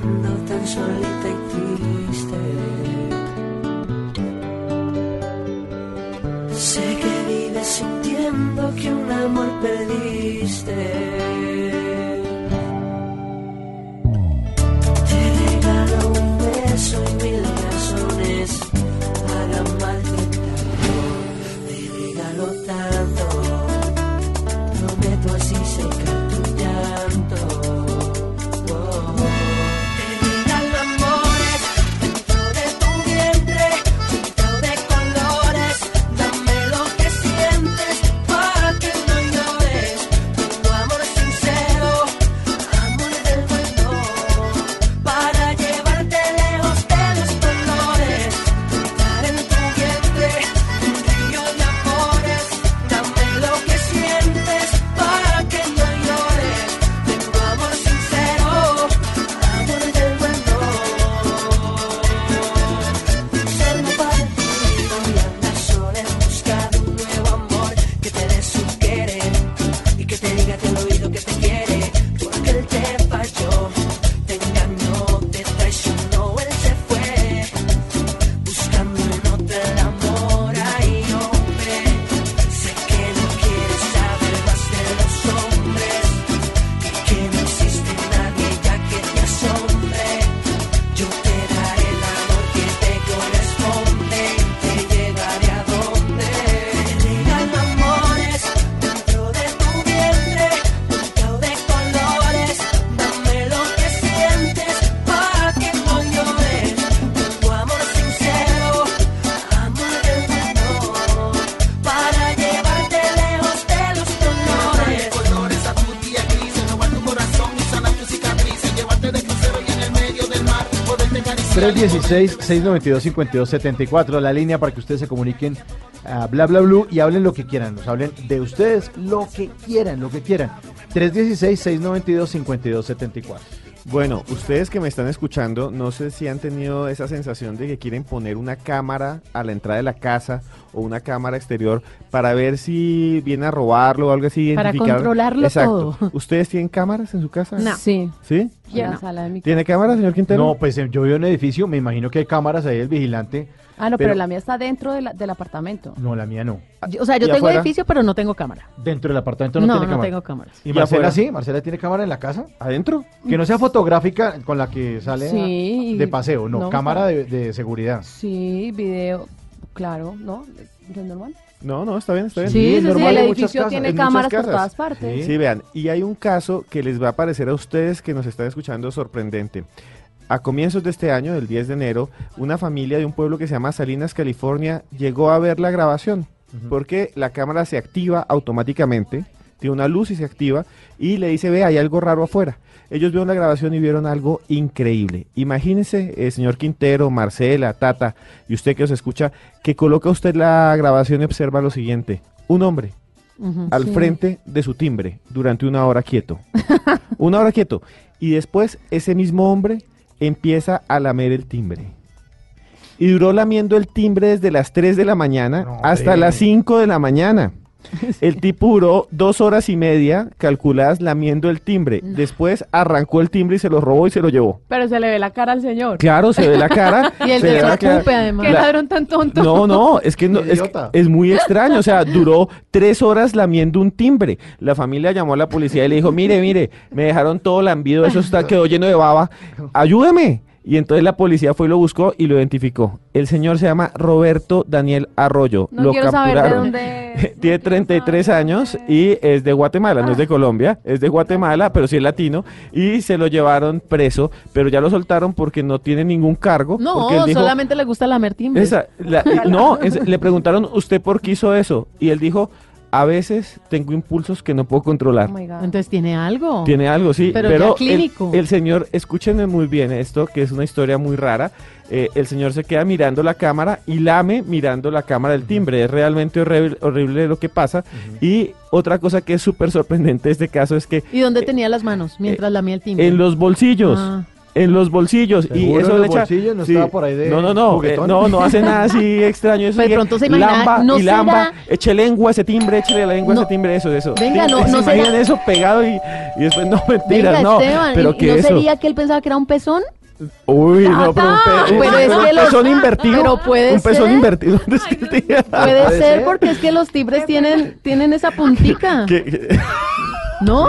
[SPEAKER 29] Tan solita y triste. Sé que vives sintiendo que un amor perdiste.
[SPEAKER 2] 316-692-5274, la línea para que ustedes se comuniquen a bla bla blue y hablen lo que quieran, nos hablen de ustedes lo que quieran, lo que quieran. 316-692-5274.
[SPEAKER 3] Bueno, ustedes que me están escuchando, no sé si han tenido esa sensación de que quieren poner una cámara a la entrada de la casa o una cámara exterior para ver si viene a robarlo o algo así.
[SPEAKER 5] Para controlarlo
[SPEAKER 3] Exacto.
[SPEAKER 5] todo.
[SPEAKER 3] ¿Ustedes tienen cámaras en su casa?
[SPEAKER 5] No. Sí.
[SPEAKER 3] ¿Sí?
[SPEAKER 5] Sala de mi
[SPEAKER 3] ¿Tiene cámara, señor Quintero?
[SPEAKER 2] No, pues eh, yo vivo en un edificio, me imagino que hay cámaras ahí, el vigilante.
[SPEAKER 5] Ah, no, pero, la mía está dentro de la- del apartamento.
[SPEAKER 2] No, la mía no.
[SPEAKER 4] Yo- o sea, yo
[SPEAKER 2] ¿Y
[SPEAKER 4] tengo
[SPEAKER 2] afuera?
[SPEAKER 4] edificio, pero no tengo cámara.
[SPEAKER 2] Dentro del apartamento no,
[SPEAKER 4] No,
[SPEAKER 2] tiene
[SPEAKER 4] no
[SPEAKER 2] cámara.
[SPEAKER 4] tengo cámaras.
[SPEAKER 2] ¿Y,
[SPEAKER 3] ¿Y
[SPEAKER 2] Marcela
[SPEAKER 3] afuera?
[SPEAKER 2] sí? ¿Marcela tiene cámara en la casa?
[SPEAKER 3] ¿Adentro?
[SPEAKER 2] Que no sea fotográfica con la que sale a- de paseo, no,
[SPEAKER 5] no,
[SPEAKER 2] cámara de seguridad.
[SPEAKER 5] Sí, video, claro, ¿no? ¿Es normal?
[SPEAKER 3] No, no, está bien, está bien.
[SPEAKER 5] Sí, sí,
[SPEAKER 3] normal
[SPEAKER 5] el edificio
[SPEAKER 3] casas,
[SPEAKER 5] tiene cámaras por todas partes.
[SPEAKER 3] Sí. vean, y hay un caso que les va a parecer a ustedes que nos están escuchando sorprendente. A comienzos de este año, del 10 de enero, una familia de un pueblo que se llama Salinas, California, llegó a ver la grabación, porque la cámara se activa automáticamente, tiene una luz y se activa, y le dice, ve, hay algo raro afuera. Ellos vieron la grabación y vieron algo increíble. Imagínense, eh, señor Quintero, Marcela, Tata, y usted que os escucha, que coloca usted la grabación y observa lo siguiente. Un hombre al
[SPEAKER 5] sí.
[SPEAKER 3] frente de su timbre durante una hora quieto. una hora quieto. Y después ese mismo hombre empieza a lamer el timbre. Y duró lamiendo el timbre desde las 3 de la mañana hasta las 5 de la mañana. El tipo duró dos horas y media calculadas lamiendo el timbre. Después arrancó el timbre y se lo robó y se lo llevó.
[SPEAKER 5] Pero se le ve la cara al señor.
[SPEAKER 3] Claro, se ve la cara.
[SPEAKER 5] Y el
[SPEAKER 3] se ve la cara.
[SPEAKER 5] además. Qué
[SPEAKER 3] La-
[SPEAKER 5] ladrón tan tonto.
[SPEAKER 3] no, no, es que no, es muy extraño. O sea, duró tres horas lamiendo un timbre. La familia llamó a la policía y le dijo, mire, mire, me dejaron todo lambido, eso está, quedó lleno de baba. Ayúdeme. Y entonces la policía fue y lo buscó y lo identificó. El señor se llama Roberto Daniel Arroyo.
[SPEAKER 5] No
[SPEAKER 3] lo
[SPEAKER 5] quiero saber de
[SPEAKER 3] capturaron.
[SPEAKER 5] dónde...
[SPEAKER 3] Tiene 33 años y es de Guatemala, no es de Colombia, es de Guatemala, pero sí es latino. Y se lo llevaron preso, pero ya lo soltaron porque no tiene ningún cargo.
[SPEAKER 4] No,
[SPEAKER 3] porque él dijo,
[SPEAKER 4] solamente le gusta
[SPEAKER 3] esa, la- no, es- le preguntaron, ¿usted por qué hizo eso? Y él dijo, a veces tengo impulsos que no puedo controlar.
[SPEAKER 4] Entonces tiene algo.
[SPEAKER 3] Tiene algo, sí,
[SPEAKER 4] Pero,
[SPEAKER 3] pero,
[SPEAKER 4] ya
[SPEAKER 3] el-
[SPEAKER 4] clínico.
[SPEAKER 3] El, señor, escúchenme muy bien esto, que es una historia muy rara. eh, el señor se queda mirando la cámara y lame mirando la cámara del timbre. Es realmente horrible, horrible lo que pasa. Y otra cosa que es súper sorprendente de este caso es que
[SPEAKER 4] ¿Y dónde tenía las manos mientras lamía el timbre?
[SPEAKER 3] Eh, en los bolsillos.
[SPEAKER 4] Ah.
[SPEAKER 3] En los bolsillos. Y
[SPEAKER 2] ¿Seguro
[SPEAKER 3] eso
[SPEAKER 2] en
[SPEAKER 3] le
[SPEAKER 2] los
[SPEAKER 3] echa.
[SPEAKER 2] bolsillos? ¿No estaba por ahí de
[SPEAKER 3] No, no, no. eh,
[SPEAKER 2] juguetón?
[SPEAKER 3] no, no hace nada así extraño. Eso
[SPEAKER 4] de pronto se imagina,
[SPEAKER 3] lamba
[SPEAKER 4] ¿no
[SPEAKER 3] y lamba.
[SPEAKER 4] será?
[SPEAKER 3] Eche lengua ese timbre, échale la lengua a ese timbre, eso, eso.
[SPEAKER 4] Venga, no-
[SPEAKER 3] ¿se
[SPEAKER 4] no será-
[SPEAKER 3] eso pegado y, y después no mentiras,
[SPEAKER 4] Venga,
[SPEAKER 3] no.
[SPEAKER 4] Esteban,
[SPEAKER 3] pero
[SPEAKER 4] ¿y-
[SPEAKER 3] que
[SPEAKER 4] ¿y no
[SPEAKER 3] eso.
[SPEAKER 4] sería que él pensaba que era un pezón?
[SPEAKER 3] Uy, no, pero un, pe-
[SPEAKER 4] pero es
[SPEAKER 3] un
[SPEAKER 4] que los-
[SPEAKER 3] pezón invertido.
[SPEAKER 4] pero puede
[SPEAKER 3] un pezón
[SPEAKER 4] ser.
[SPEAKER 3] invertido. ¿Dónde es que tenía?
[SPEAKER 4] Puede ser porque es que los timbres tienen, tienen esa puntica.
[SPEAKER 3] ¿Qué,
[SPEAKER 4] ¿No?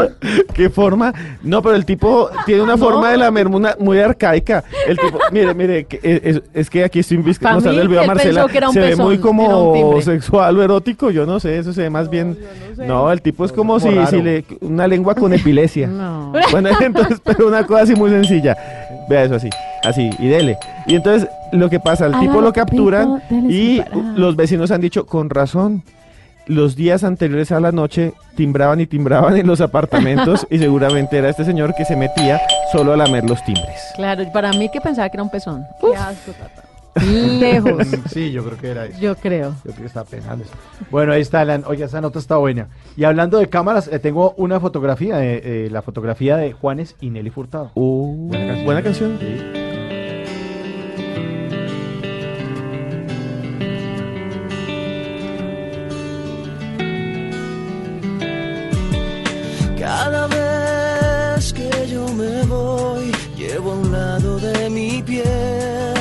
[SPEAKER 3] ¿Qué forma? No, pero el tipo tiene una forma de la mermuna muy arcaica. El tipo, mire, mire, que es, es- que aquí estoy mostrando
[SPEAKER 4] mí,
[SPEAKER 3] el video a Marcela.
[SPEAKER 4] pensó que era un
[SPEAKER 3] se ve muy como sexual o erótico, yo no sé, eso se ve más bien. No, el tipo es como si,
[SPEAKER 2] raro.
[SPEAKER 3] si le una lengua con epilepsia.
[SPEAKER 4] No.
[SPEAKER 3] Bueno, entonces, pero una cosa así muy sencilla. Vea eso así, así, y dele. Y entonces, lo que pasa, el tipo lo capturan y los vecinos han dicho, con razón, los días anteriores a la noche timbraban y timbraban en los apartamentos y seguramente era este señor que se metía solo a lamer los timbres.
[SPEAKER 4] Claro, y para mí que pensaba que era un pezón.
[SPEAKER 5] Qué asco, Tata.
[SPEAKER 4] Lejos.
[SPEAKER 2] Sí, yo creo que era eso.
[SPEAKER 4] Yo creo.
[SPEAKER 2] Yo creo que estaba pensando eso. Bueno, ahí está, la, oiga, esa nota está buena. Y hablando de cámaras, eh, tengo una fotografía, eh, eh, la fotografía de Juanes y Nelly Furtado.
[SPEAKER 3] Uh, buena canción.
[SPEAKER 7] Cada vez que yo me voy, llevo a un lado de mi piel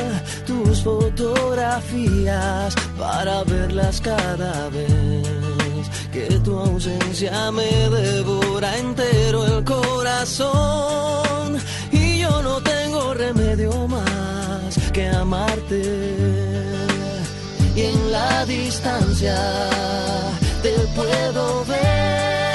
[SPEAKER 7] tus fotografías para verlas cada vez. Que tu ausencia me devora entero el corazón y yo no tengo remedio más que amarte. Y en la distancia te puedo ver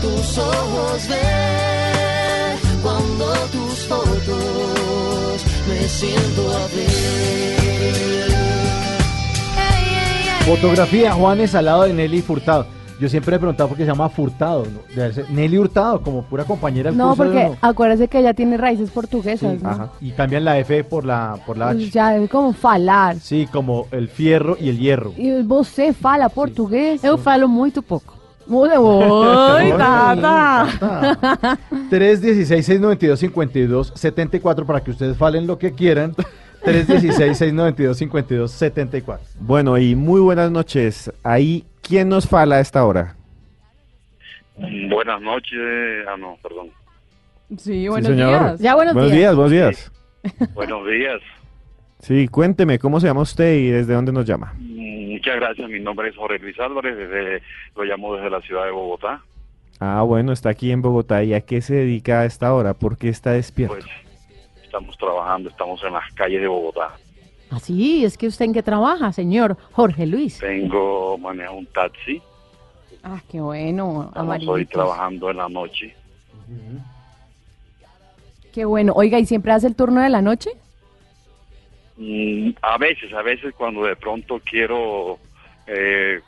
[SPEAKER 30] tus ojos ver cuando tus fotos me siento a ver
[SPEAKER 2] Fotografía, Juanes al lado de Nelly Furtado. Yo siempre he preguntado por qué se llama Furtado. Nelly Hurtado, como pura compañera del
[SPEAKER 5] No,
[SPEAKER 2] curso,
[SPEAKER 5] porque
[SPEAKER 2] ¿no?
[SPEAKER 5] acuérdese que ella tiene raíces portuguesas,
[SPEAKER 2] Sí,
[SPEAKER 5] ¿no?
[SPEAKER 2] ajá. Y cambian la F por la, por la H.
[SPEAKER 5] Pues Ya es como falar.
[SPEAKER 2] Sí, como el fierro y el hierro.
[SPEAKER 5] E você fala português?
[SPEAKER 4] Eu falo muito pouco.
[SPEAKER 5] Oi,
[SPEAKER 2] Oi,
[SPEAKER 5] Tata.
[SPEAKER 2] 316-692-5274 para que ustedes falen lo que quieran. 316-692-5274.
[SPEAKER 3] Bueno, y muy buenas noches. Ahí, ¿quién nos fala a esta hora?
[SPEAKER 31] Buenas noches. Ah, no, perdón.
[SPEAKER 5] Sí,
[SPEAKER 3] Sí, señor.
[SPEAKER 4] Ya, buenos
[SPEAKER 3] buenos
[SPEAKER 4] días.
[SPEAKER 3] días. Buenos días,
[SPEAKER 31] Buenos días.
[SPEAKER 3] Sí, cuénteme, ¿cómo se llama usted y desde dónde nos llama?
[SPEAKER 31] Muchas gracias. Mi nombre es Jorge Luis Álvarez. Desde, lo llamo desde la ciudad de Bogotá.
[SPEAKER 3] Ah, bueno, está aquí en Bogotá. ¿Y a qué se dedica a esta hora? ¿Por qué está despierto?
[SPEAKER 31] Pues estamos trabajando, estamos en las calles de Bogotá.
[SPEAKER 4] Así, es que usted en qué trabaja, señor Jorge Luis.
[SPEAKER 31] Tengo, manejo un taxi.
[SPEAKER 5] Ah, qué bueno,
[SPEAKER 31] hoy
[SPEAKER 5] amarillitos.
[SPEAKER 31] trabajando en la noche.
[SPEAKER 5] Qué bueno. Oiga, ¿y siempre hace el turno de la noche?
[SPEAKER 31] Mm, a veces, a veces cuando de pronto quiero eh,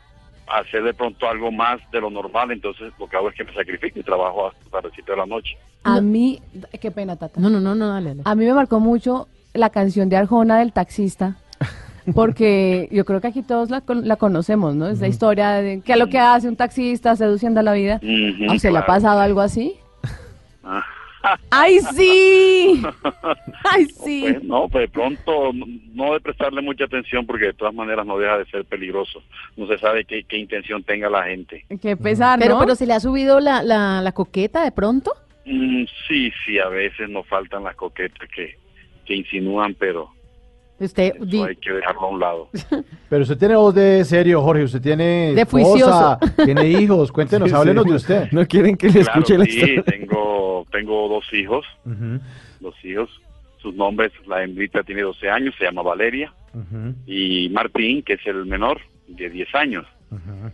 [SPEAKER 31] hacer de pronto algo más de lo normal, entonces lo que hago es que me sacrifico y trabajo hasta tardecito de la noche.
[SPEAKER 5] A mí, qué pena, Tata.
[SPEAKER 4] No, no, no, no, dale, dale.
[SPEAKER 5] A mí me marcó mucho la canción de Arjona del taxista. Porque yo creo que aquí todos la, con- la conocemos, ¿no? Esa historia de qué es lo que hace un taxista seduciendo a la vida.
[SPEAKER 31] Ujú,
[SPEAKER 5] ¿A usted le ha
[SPEAKER 31] claro.
[SPEAKER 5] pasado algo así?
[SPEAKER 31] Ah.
[SPEAKER 5] ¡Ay, sí! ¡Ay, sí!
[SPEAKER 31] Pues no, pues de pronto no, no de prestarle mucha atención porque de todas maneras no deja de ser peligroso. No se sabe qué, qué intención tenga la gente.
[SPEAKER 5] Qué pesar,
[SPEAKER 4] Pero,
[SPEAKER 5] ¿no?
[SPEAKER 4] pero se le ha subido la, la, la coqueta de pronto.
[SPEAKER 31] Mm, sí, sí, a veces nos faltan las coquetas que, que insinúan, pero
[SPEAKER 4] Usted
[SPEAKER 31] eso
[SPEAKER 4] di-
[SPEAKER 31] hay que dejarlo a un lado.
[SPEAKER 2] Pero usted tiene voz de serio, Jorge. Usted tiene
[SPEAKER 4] De
[SPEAKER 2] esposa, tiene hijos. Cuéntenos,
[SPEAKER 3] Sí,
[SPEAKER 2] háblenos
[SPEAKER 3] sí.
[SPEAKER 2] de usted.
[SPEAKER 3] No quieren que le
[SPEAKER 31] Claro,
[SPEAKER 3] escuche la
[SPEAKER 31] sí,
[SPEAKER 3] historia.
[SPEAKER 31] tengo, tengo dos hijos,
[SPEAKER 2] Ujú,
[SPEAKER 31] dos hijos. Sus nombres, la hembrita tiene 12 años, se llama Valeria,
[SPEAKER 2] ujú,
[SPEAKER 31] y Martín, que es el menor, de 10 años.
[SPEAKER 2] ujú.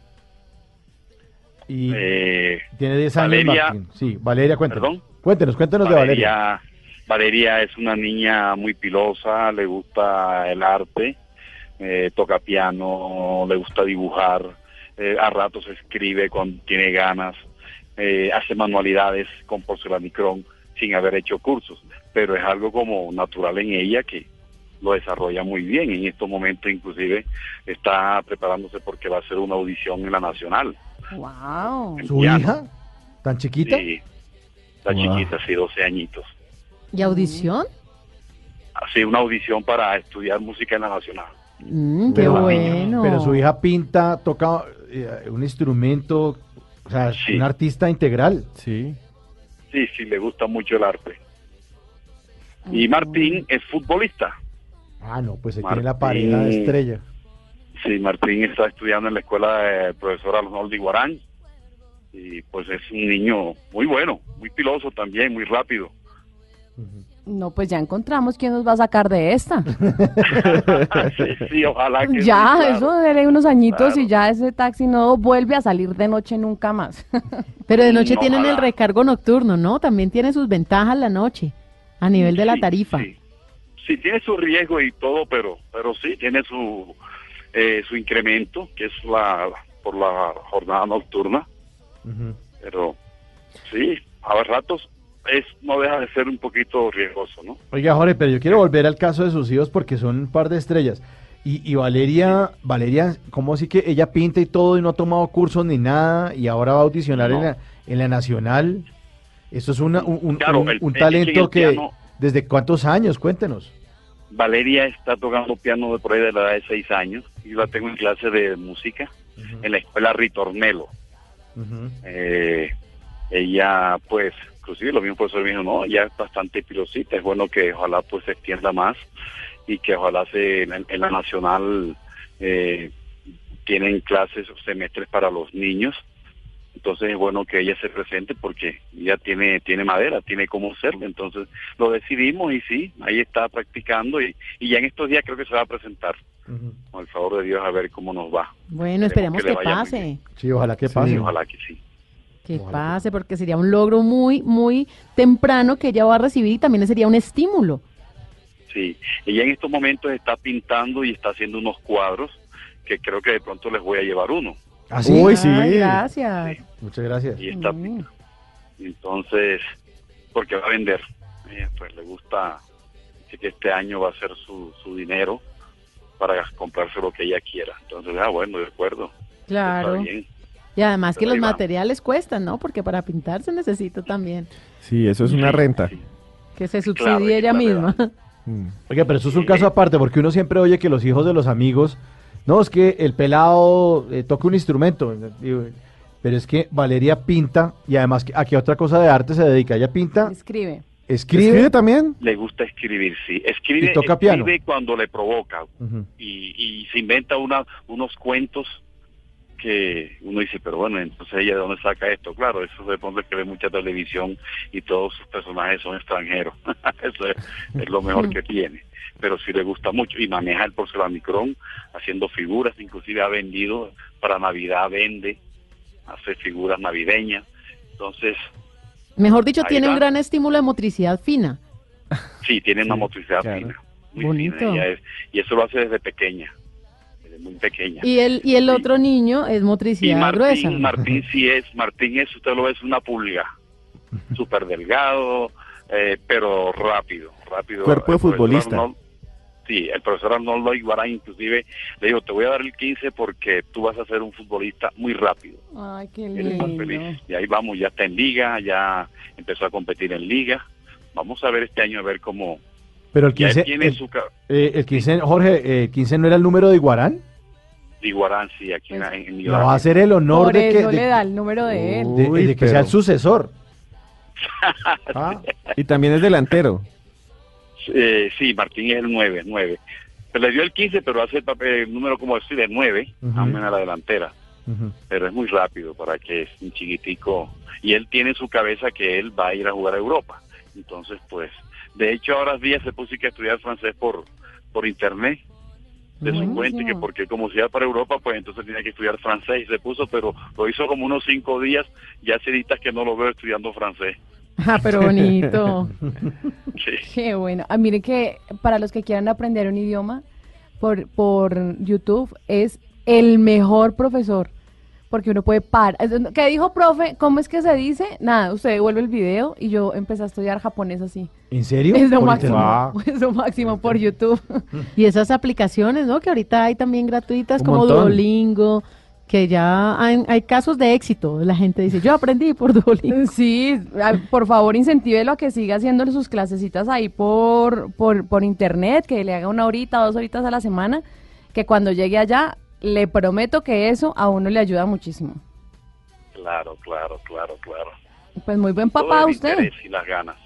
[SPEAKER 2] Y
[SPEAKER 31] Eh,
[SPEAKER 2] tiene 10 años,
[SPEAKER 31] Valeria-
[SPEAKER 2] Martín. Sí, Valeria, cuéntenos.
[SPEAKER 31] ¿Perdón?
[SPEAKER 2] Cuéntenos, cuéntenos de Valeria.
[SPEAKER 31] Valeria, es una niña muy pilosa, le gusta el arte, eh, toca piano, le gusta dibujar, eh, a ratos escribe cuando tiene ganas, eh, hace manualidades con porcelanicrón sin haber hecho cursos, pero es algo como natural en ella que lo desarrolla muy bien. En estos momentos inclusive está preparándose porque va a hacer una audición en la Nacional.
[SPEAKER 5] ¡Wow!
[SPEAKER 2] ¿Su
[SPEAKER 31] piano.
[SPEAKER 2] hija? ¿Tan chiquita?
[SPEAKER 31] Sí,
[SPEAKER 2] Wow.
[SPEAKER 31] chiquita, sí, 12 añitos.
[SPEAKER 4] ¿Y audición?
[SPEAKER 31] Hace una audición para estudiar música en la Nacional.
[SPEAKER 4] Mm, qué
[SPEAKER 2] Pero-
[SPEAKER 4] bueno.
[SPEAKER 2] Pero su hija pinta, toca eh, un instrumento, o sea, es
[SPEAKER 31] Sí.
[SPEAKER 2] un artista integral.
[SPEAKER 3] Sí.
[SPEAKER 31] Sí, sí, le gusta mucho el arte. Y Martín es futbolista.
[SPEAKER 2] Ah, no, pues ahí
[SPEAKER 31] Martín.
[SPEAKER 2] tiene la pareja de estrella.
[SPEAKER 31] Sí, Martín está estudiando en la escuela del profesor Arnoldo Iguarán. Y pues es un niño muy bueno, muy piloso también, muy rápido.
[SPEAKER 5] No, pues ya encontramos quién nos va a sacar de esta.
[SPEAKER 31] sí, sí, ojalá que sí,
[SPEAKER 5] ya,
[SPEAKER 31] claro.
[SPEAKER 5] eso de unos añitos
[SPEAKER 31] Claro.
[SPEAKER 5] y ya ese taxi no vuelve a salir de noche nunca más.
[SPEAKER 4] Pero de noche
[SPEAKER 31] No,
[SPEAKER 4] tienen el recargo nocturno, ¿no? También tiene sus ventajas la noche, a nivel de la tarifa.
[SPEAKER 31] Sí, Sí, tiene su riesgo y todo, pero pero sí, tiene su eh, su incremento, que es la por la jornada nocturna. Pero sí, a ratos es no deja de ser un poquito riesgoso, ¿no?
[SPEAKER 2] Oiga, Jorge, pero yo quiero volver al caso de sus hijos porque son un par de estrellas. Y, y Valeria, Valeria, ¿cómo así que ella pinta y todo y no ha tomado cursos ni nada y ahora va a audicionar en, la, en la Nacional? Esto es una- un, un-
[SPEAKER 31] Claro,
[SPEAKER 2] un-
[SPEAKER 31] el-
[SPEAKER 2] un
[SPEAKER 31] el-
[SPEAKER 2] talento
[SPEAKER 31] el
[SPEAKER 2] que...
[SPEAKER 31] piano-
[SPEAKER 2] ¿Desde cuántos años? Cuéntenos.
[SPEAKER 31] Valeria está tocando piano de por ahí de la edad de seis años. Yo la tengo en clase de música en la escuela Ritornelo. Eh, ella, pues, inclusive lo mismo profesor me dijo, no, ya es bastante pilosita, es bueno que ojalá pues se extienda más y que ojalá se en, en la nacional eh, tienen clases o semestres para los niños. Entonces es bueno que ella se presente porque ella tiene tiene madera, tiene cómo hacerlo. Entonces lo decidimos y sí, ahí está practicando y, y ya en estos días creo que se va a presentar. Con el favor de Dios a ver cómo nos va.
[SPEAKER 4] Bueno, esperemos
[SPEAKER 31] que
[SPEAKER 4] pase.
[SPEAKER 2] Sí, ojalá que
[SPEAKER 31] Sí,
[SPEAKER 2] pase.
[SPEAKER 31] ojalá que sí.
[SPEAKER 4] Que pase, porque sería un logro muy, muy temprano que ella va a recibir y también sería un estímulo.
[SPEAKER 31] Sí, ella en estos momentos está pintando y está haciendo unos cuadros que creo que de pronto les voy a llevar uno.
[SPEAKER 2] ¿Ah, sí?
[SPEAKER 3] Uy, sí.
[SPEAKER 4] Ay, gracias.
[SPEAKER 2] Muchas gracias.
[SPEAKER 31] Y está pintando. Entonces, porque va a vender. Ella pues le gusta, dice que este año va a ser su, su dinero para comprarse lo que ella quiera. Entonces, ah, bueno, de acuerdo.
[SPEAKER 4] Claro.
[SPEAKER 31] Está bien.
[SPEAKER 4] Y además que los materiales cuestan, ¿no? Porque para pintar se necesita también
[SPEAKER 3] Sí, eso es una renta.
[SPEAKER 4] que se subsidie ella misma.
[SPEAKER 2] Oiga, pero eso es un caso aparte, porque uno siempre oye que los hijos de los amigos, no, es que el pelado eh, toca un instrumento, pero es que Valeria pinta y además que- a qué otra cosa de arte se dedica, ella pinta,
[SPEAKER 5] Escribe.
[SPEAKER 2] escribe,
[SPEAKER 3] también?
[SPEAKER 31] Le gusta escribir, sí. Escribe,
[SPEAKER 2] Y toca piano.
[SPEAKER 31] escribe cuando le provoca. Y, y se inventa una, unos cuentos que uno dice, pero bueno, entonces ella de dónde saca esto. Claro, eso se pone que ve mucha televisión y todos sus personajes son extranjeros. eso es, es lo mejor que tiene. Pero sí le gusta mucho y maneja el porcelanicrón haciendo figuras, inclusive ha vendido para Navidad, vende, hace figuras navideñas. Entonces,
[SPEAKER 4] Mejor dicho, tiene
[SPEAKER 31] va.
[SPEAKER 4] un gran estímulo de motricidad fina.
[SPEAKER 31] sí, tiene una motricidad fina. Muy
[SPEAKER 4] Bonito.
[SPEAKER 31] fina, es- y eso lo hace desde pequeña, desde muy pequeña.
[SPEAKER 4] Y el, y el otro niño es
[SPEAKER 31] Y
[SPEAKER 4] motricidad gruesa.
[SPEAKER 31] Martín, Martín sí es, Martín es, usted lo ve, es una pulga, súper delgado, eh, pero rápido, rápido.
[SPEAKER 3] Cuerpo de
[SPEAKER 31] El profesor
[SPEAKER 3] futbolista.
[SPEAKER 31] Arnold- sí, el profesor Arnoldo Iguarán inclusive le digo, te voy a dar el 15 porque tú vas a ser un futbolista muy rápido.
[SPEAKER 5] Ay, qué lindo.
[SPEAKER 31] feliz. Y ahí vamos, ya está en liga, ya empezó a competir en liga. Vamos a ver este año a ver cómo...
[SPEAKER 2] pero el
[SPEAKER 31] ya él
[SPEAKER 2] 15,
[SPEAKER 31] tiene
[SPEAKER 2] el,
[SPEAKER 31] su...
[SPEAKER 2] eh, el 15, Jorge, eh, 15 no era el número de Iguarán,
[SPEAKER 31] Iguarán, sí, aquí en, en
[SPEAKER 2] no va a ser el honor
[SPEAKER 5] Por
[SPEAKER 2] de que, de,
[SPEAKER 5] le da el número de él.
[SPEAKER 2] de-
[SPEAKER 3] Uy,
[SPEAKER 2] de que sea el sucesor. Ah,
[SPEAKER 3] Y también es delantero.
[SPEAKER 31] Eh, sí, Martín es el 9, 9. Se le dio el 15, pero hace el, papel, el número como decir de 9,
[SPEAKER 2] Ujú.
[SPEAKER 31] aún en la delantera. Pero es muy rápido para que es un chiquitico. Y él tiene en su cabeza que él va a ir a jugar a Europa. Entonces, pues, de hecho, ahora días se puso que estudiar francés por, por internet. De su cuenta, y que porque como se iba para Europa, pues entonces tenía que estudiar francés y se puso, pero lo hizo como unos cinco días. Ya hace días que no lo veo estudiando francés.
[SPEAKER 4] Ah, pero bonito.
[SPEAKER 31] Sí.
[SPEAKER 5] Qué bueno. Ah, mire que para los que quieran aprender un idioma por, por YouTube es el mejor profesor. Porque uno puede parar. ¿Qué dijo, profe? ¿Cómo es que se dice? Nada, usted devuelve el video y yo empecé a estudiar japonés así.
[SPEAKER 2] ¿En serio?
[SPEAKER 5] Es lo
[SPEAKER 2] Por
[SPEAKER 5] máximo.
[SPEAKER 2] internet.
[SPEAKER 5] Es lo máximo por YouTube.
[SPEAKER 4] Y esas aplicaciones, ¿no? Que ahorita hay también gratuitas
[SPEAKER 2] Un
[SPEAKER 4] como
[SPEAKER 2] montón.
[SPEAKER 4] Duolingo, que ya hay, hay casos de éxito. La gente dice, yo aprendí por Duolingo.
[SPEAKER 5] Sí, por favor, incentívelo a que siga haciendo sus clasecitas ahí por, por, por internet, que le haga una horita, dos horitas a la semana, que cuando llegue allá, le prometo que eso a uno le ayuda muchísimo.
[SPEAKER 31] Claro, claro, claro, claro.
[SPEAKER 5] Pues muy buen
[SPEAKER 31] Todo
[SPEAKER 5] papá
[SPEAKER 31] el
[SPEAKER 5] usted,
[SPEAKER 31] y las ganas.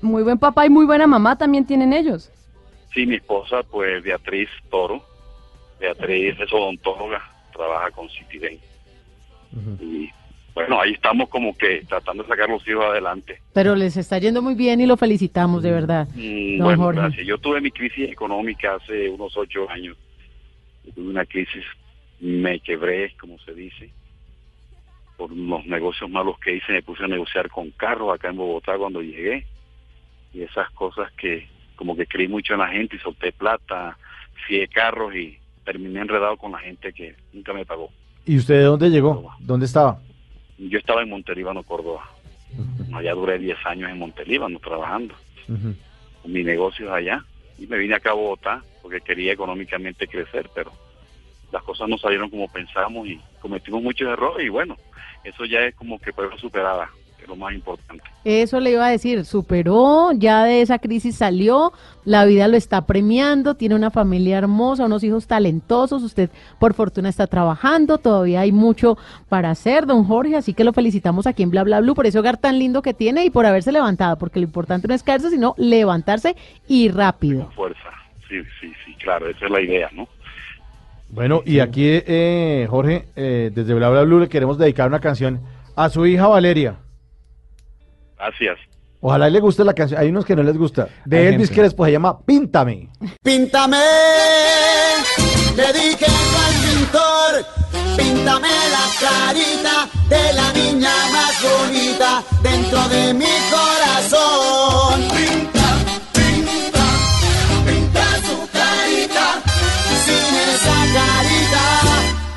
[SPEAKER 5] muy buen papá y muy buena mamá también tienen ellos.
[SPEAKER 31] Sí, mi esposa, pues Beatriz Toro. Beatriz es odontóloga, trabaja con Citibank. Y bueno, ahí estamos como que tratando de sacar los hijos adelante.
[SPEAKER 4] Pero les está yendo muy bien y lo felicitamos, de verdad.
[SPEAKER 31] Mm,
[SPEAKER 4] Don
[SPEAKER 31] bueno,
[SPEAKER 4] Jorge.
[SPEAKER 31] gracias. Yo tuve mi crisis económica hace unos ocho años. Tuve una crisis, me quebré, como se dice, por unos negocios malos que hice. Me puse a negociar con carros acá en Bogotá cuando llegué. Y esas cosas que como que creí mucho en la gente y solté plata, de carros y terminé enredado con la gente que nunca me pagó.
[SPEAKER 2] ¿Y usted de dónde llegó? ¿Dónde estaba?
[SPEAKER 31] Yo estaba en Monterribano, Córdoba. Allá duré 10 años en Montelíbano trabajando con mis negocios allá y me vine acá a Bogotá porque quería económicamente crecer, pero las cosas no salieron como pensamos y cometimos muchos errores y bueno, eso ya es como que prueba superada, lo más importante.
[SPEAKER 4] Eso le iba a decir, superó, ya de esa crisis salió, la vida lo está premiando, tiene una familia hermosa, unos hijos talentosos, usted por fortuna está trabajando, todavía hay mucho para hacer, don Jorge, así que lo felicitamos aquí en Bla Bla Blue por ese hogar tan lindo que tiene y por haberse levantado, porque lo importante no es caerse, sino levantarse y rápido.
[SPEAKER 31] Fuerza, sí, sí, sí, claro, esa es la idea, ¿no?
[SPEAKER 2] Bueno, y aquí, eh, Jorge, eh, desde Bla Bla Blue le queremos dedicar una canción a su hija Valeria.
[SPEAKER 31] Gracias.
[SPEAKER 2] Ojalá le guste la canción. Hay unos que no les gusta. De
[SPEAKER 31] Hay
[SPEAKER 2] Elvis
[SPEAKER 31] gente.
[SPEAKER 2] que después se llama Píntame.
[SPEAKER 28] Píntame, le dije al pintor, píntame la carita de la niña más bonita dentro de mi corazón. Pinta, pinta, pinta su carita, sin esa carita,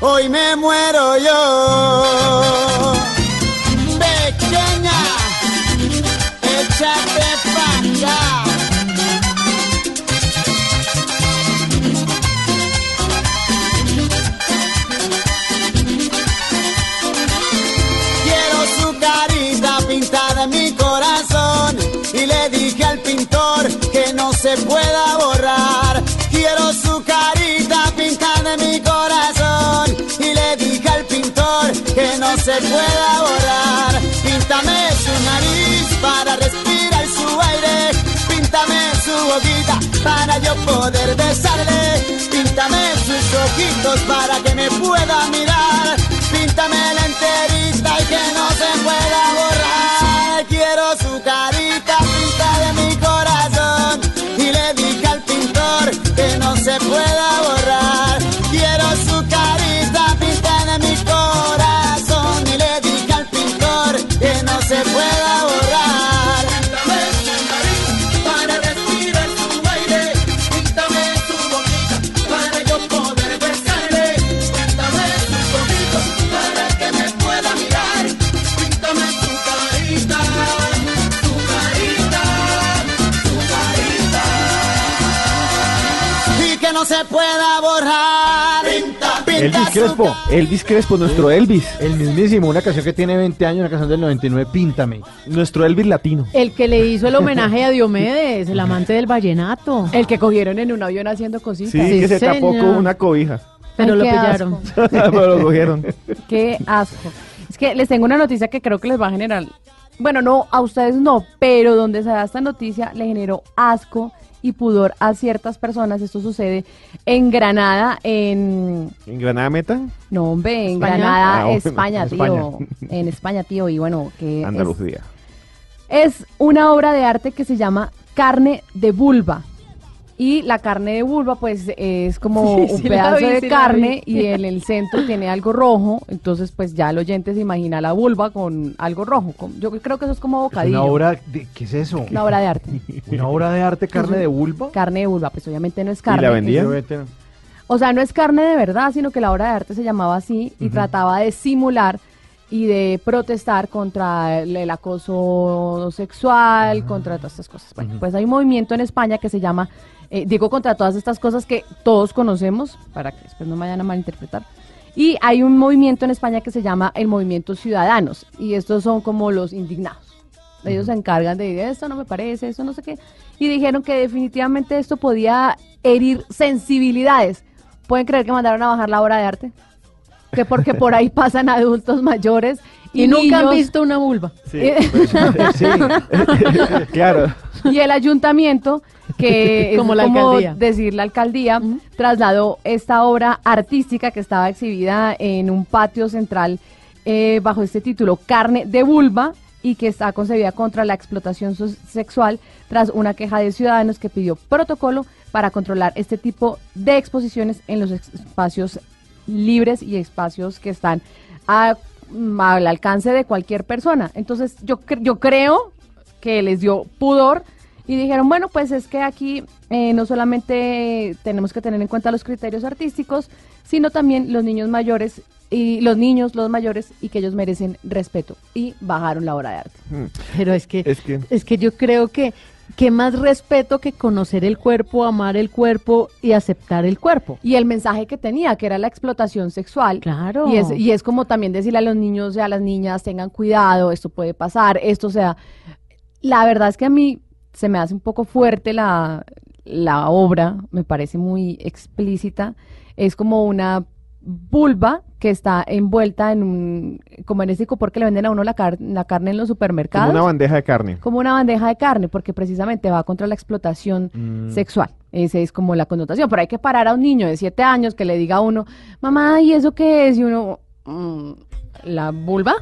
[SPEAKER 28] hoy me muero yo. Se pueda borrar. Píntame su nariz para respirar su aire. Píntame su boquita para yo poder besarle. Píntame sus ojitos para que me pueda mirar. Píntame la enterita y que no se pueda borrar. Quiero su carita pintada en mi corazón. Y le dije al pintor que no se pueda que no se pueda borrar. Pinta, pinta
[SPEAKER 2] Elvis Crespo.
[SPEAKER 3] Elvis Crespo, nuestro Elvis.
[SPEAKER 2] El mismísimo, una canción que tiene 20 años, una canción del 99, Píntame.
[SPEAKER 3] Nuestro Elvis latino.
[SPEAKER 4] El que le hizo el homenaje a Diomedes, el amante del vallenato.
[SPEAKER 5] El que cogieron en un avión haciendo cositas.
[SPEAKER 3] Sí, que se tapó con una cobija.
[SPEAKER 4] Pero
[SPEAKER 5] Ay,
[SPEAKER 4] lo pillaron.
[SPEAKER 3] Pero lo cogieron.
[SPEAKER 5] Qué asco. Es que les tengo una noticia que creo que les va a generar. Bueno, no, a ustedes no, pero donde se da esta noticia le generó asco y pudor a ciertas personas. Esto sucede en Granada, en.
[SPEAKER 3] ¿En Granada Meta?
[SPEAKER 5] No, hombre, en
[SPEAKER 3] ¿España?
[SPEAKER 5] Granada,
[SPEAKER 3] Ah, bueno,
[SPEAKER 5] España, tío.
[SPEAKER 3] España.
[SPEAKER 5] En España, tío. Y bueno, que. es-
[SPEAKER 3] Andalucía.
[SPEAKER 5] es una obra de arte que se llama Carne de Vulva. Y la carne de vulva, pues, es como
[SPEAKER 4] Sí,
[SPEAKER 5] un
[SPEAKER 4] sí
[SPEAKER 5] pedazo
[SPEAKER 4] vi,
[SPEAKER 5] de
[SPEAKER 4] sí
[SPEAKER 5] carne y en el centro tiene algo rojo. Entonces, pues, ya el oyente se imagina la vulva con algo rojo. Con- Yo creo que eso es como bocadillo.
[SPEAKER 2] Una obra de, ¿qué es eso?
[SPEAKER 5] Una obra de arte.
[SPEAKER 2] Una obra de arte, carne de vulva.
[SPEAKER 5] Carne de vulva, pues obviamente no es carne.
[SPEAKER 2] ¿Y la vendían?
[SPEAKER 5] es- o sea, no es carne de verdad, sino que la obra de arte se llamaba así y trataba de simular y de protestar contra el, el acoso sexual, contra todas estas cosas. Bueno, pues hay un movimiento en España que se llama, eh, digo, contra todas estas cosas que todos conocemos, para que después no me vayan a malinterpretar. Y hay un movimiento en España que se llama el Movimiento Ciudadanos, y estos son como los indignados. Ellos se encargan de esto no me parece, esto no sé qué. Y dijeron que definitivamente esto podía herir sensibilidades. ¿Pueden creer que mandaron a bajar la obra de arte? Que porque por ahí pasan adultos mayores y,
[SPEAKER 4] Y nunca han visto una vulva.
[SPEAKER 3] Sí, pues, sí. claro.
[SPEAKER 5] Y el ayuntamiento, que es
[SPEAKER 4] Como la alcaldía.
[SPEAKER 5] decir la alcaldía, trasladó esta obra artística que estaba exhibida en un patio central eh, bajo este título, Carne de Vulva, y que está concebida contra la explotación sexual tras una queja de ciudadanos que pidió protocolo para controlar este tipo de exposiciones en los espacios libres y espacios que están a- al alcance de cualquier persona. Entonces yo, cre- yo creo que les dio pudor y dijeron, bueno, pues es que aquí eh, no solamente tenemos que tener en cuenta los criterios artísticos, sino también los niños mayores y los niños, los mayores, y que ellos merecen respeto. Y bajaron la hora de arte.
[SPEAKER 4] Pero es que,
[SPEAKER 3] Es que
[SPEAKER 4] es que yo creo que que más respeto que conocer el cuerpo, amar el cuerpo y aceptar el cuerpo.
[SPEAKER 5] Y el mensaje que tenía, que era la explotación sexual.
[SPEAKER 4] Claro.
[SPEAKER 5] Y es, y es como también decirle a los niños y a las niñas, tengan cuidado, esto puede pasar, esto o sea, la verdad es que a mí se me hace un poco fuerte la, la obra, me parece muy explícita, es como una vulva que está envuelta en un, como en ese icopor que le venden a uno la, car- la carne en los supermercados.
[SPEAKER 3] Como una bandeja de carne.
[SPEAKER 5] Como una bandeja de carne, porque precisamente va contra la explotación
[SPEAKER 3] Mm.
[SPEAKER 5] sexual. Esa es como la connotación. Pero hay que parar a un niño de siete años que le diga a uno, mamá, ¿y eso qué es? Y uno, "Mm, ¿la vulva?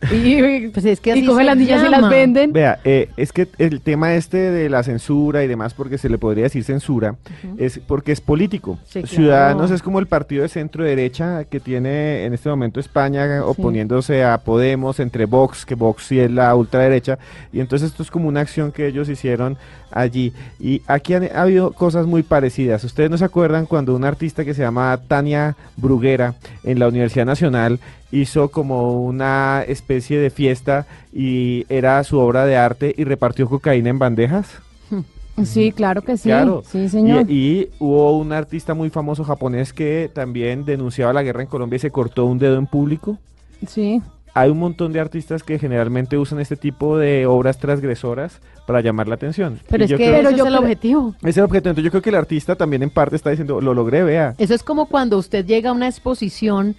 [SPEAKER 5] Y,
[SPEAKER 4] pues es que así se
[SPEAKER 5] las niñas y las venden.
[SPEAKER 3] Vea, eh, es que el tema este de la censura y demás, porque se le podría decir censura, es porque es político.
[SPEAKER 4] Sí, claro.
[SPEAKER 3] Ciudadanos es como el partido de centro derecha que tiene en este momento España oponiéndose a Podemos entre Vox, que Vox sí es la ultraderecha, y entonces esto es como una acción que ellos hicieron allí. Y aquí han ha habido cosas muy parecidas. Ustedes no se acuerdan cuando un artista que se llama Tania Bruguera en la Universidad Nacional hizo como una especie de fiesta y era su obra de arte y repartió cocaína en bandejas.
[SPEAKER 5] Sí, claro que sí.
[SPEAKER 3] Claro.
[SPEAKER 5] Sí, señor.
[SPEAKER 3] Y, y hubo un artista muy famoso japonés que también denunciaba la guerra en Colombia y se cortó un dedo en público.
[SPEAKER 5] Sí.
[SPEAKER 3] Hay un montón de artistas que generalmente usan este tipo de obras transgresoras para llamar la atención.
[SPEAKER 4] Pero
[SPEAKER 3] Y
[SPEAKER 4] es
[SPEAKER 3] yo
[SPEAKER 4] que
[SPEAKER 3] creo-
[SPEAKER 4] ese es el objetivo.
[SPEAKER 3] ese es el objeto. Entonces yo creo que el artista también en parte está diciendo, lo logré, vea.
[SPEAKER 4] Eso es como cuando usted llega a una exposición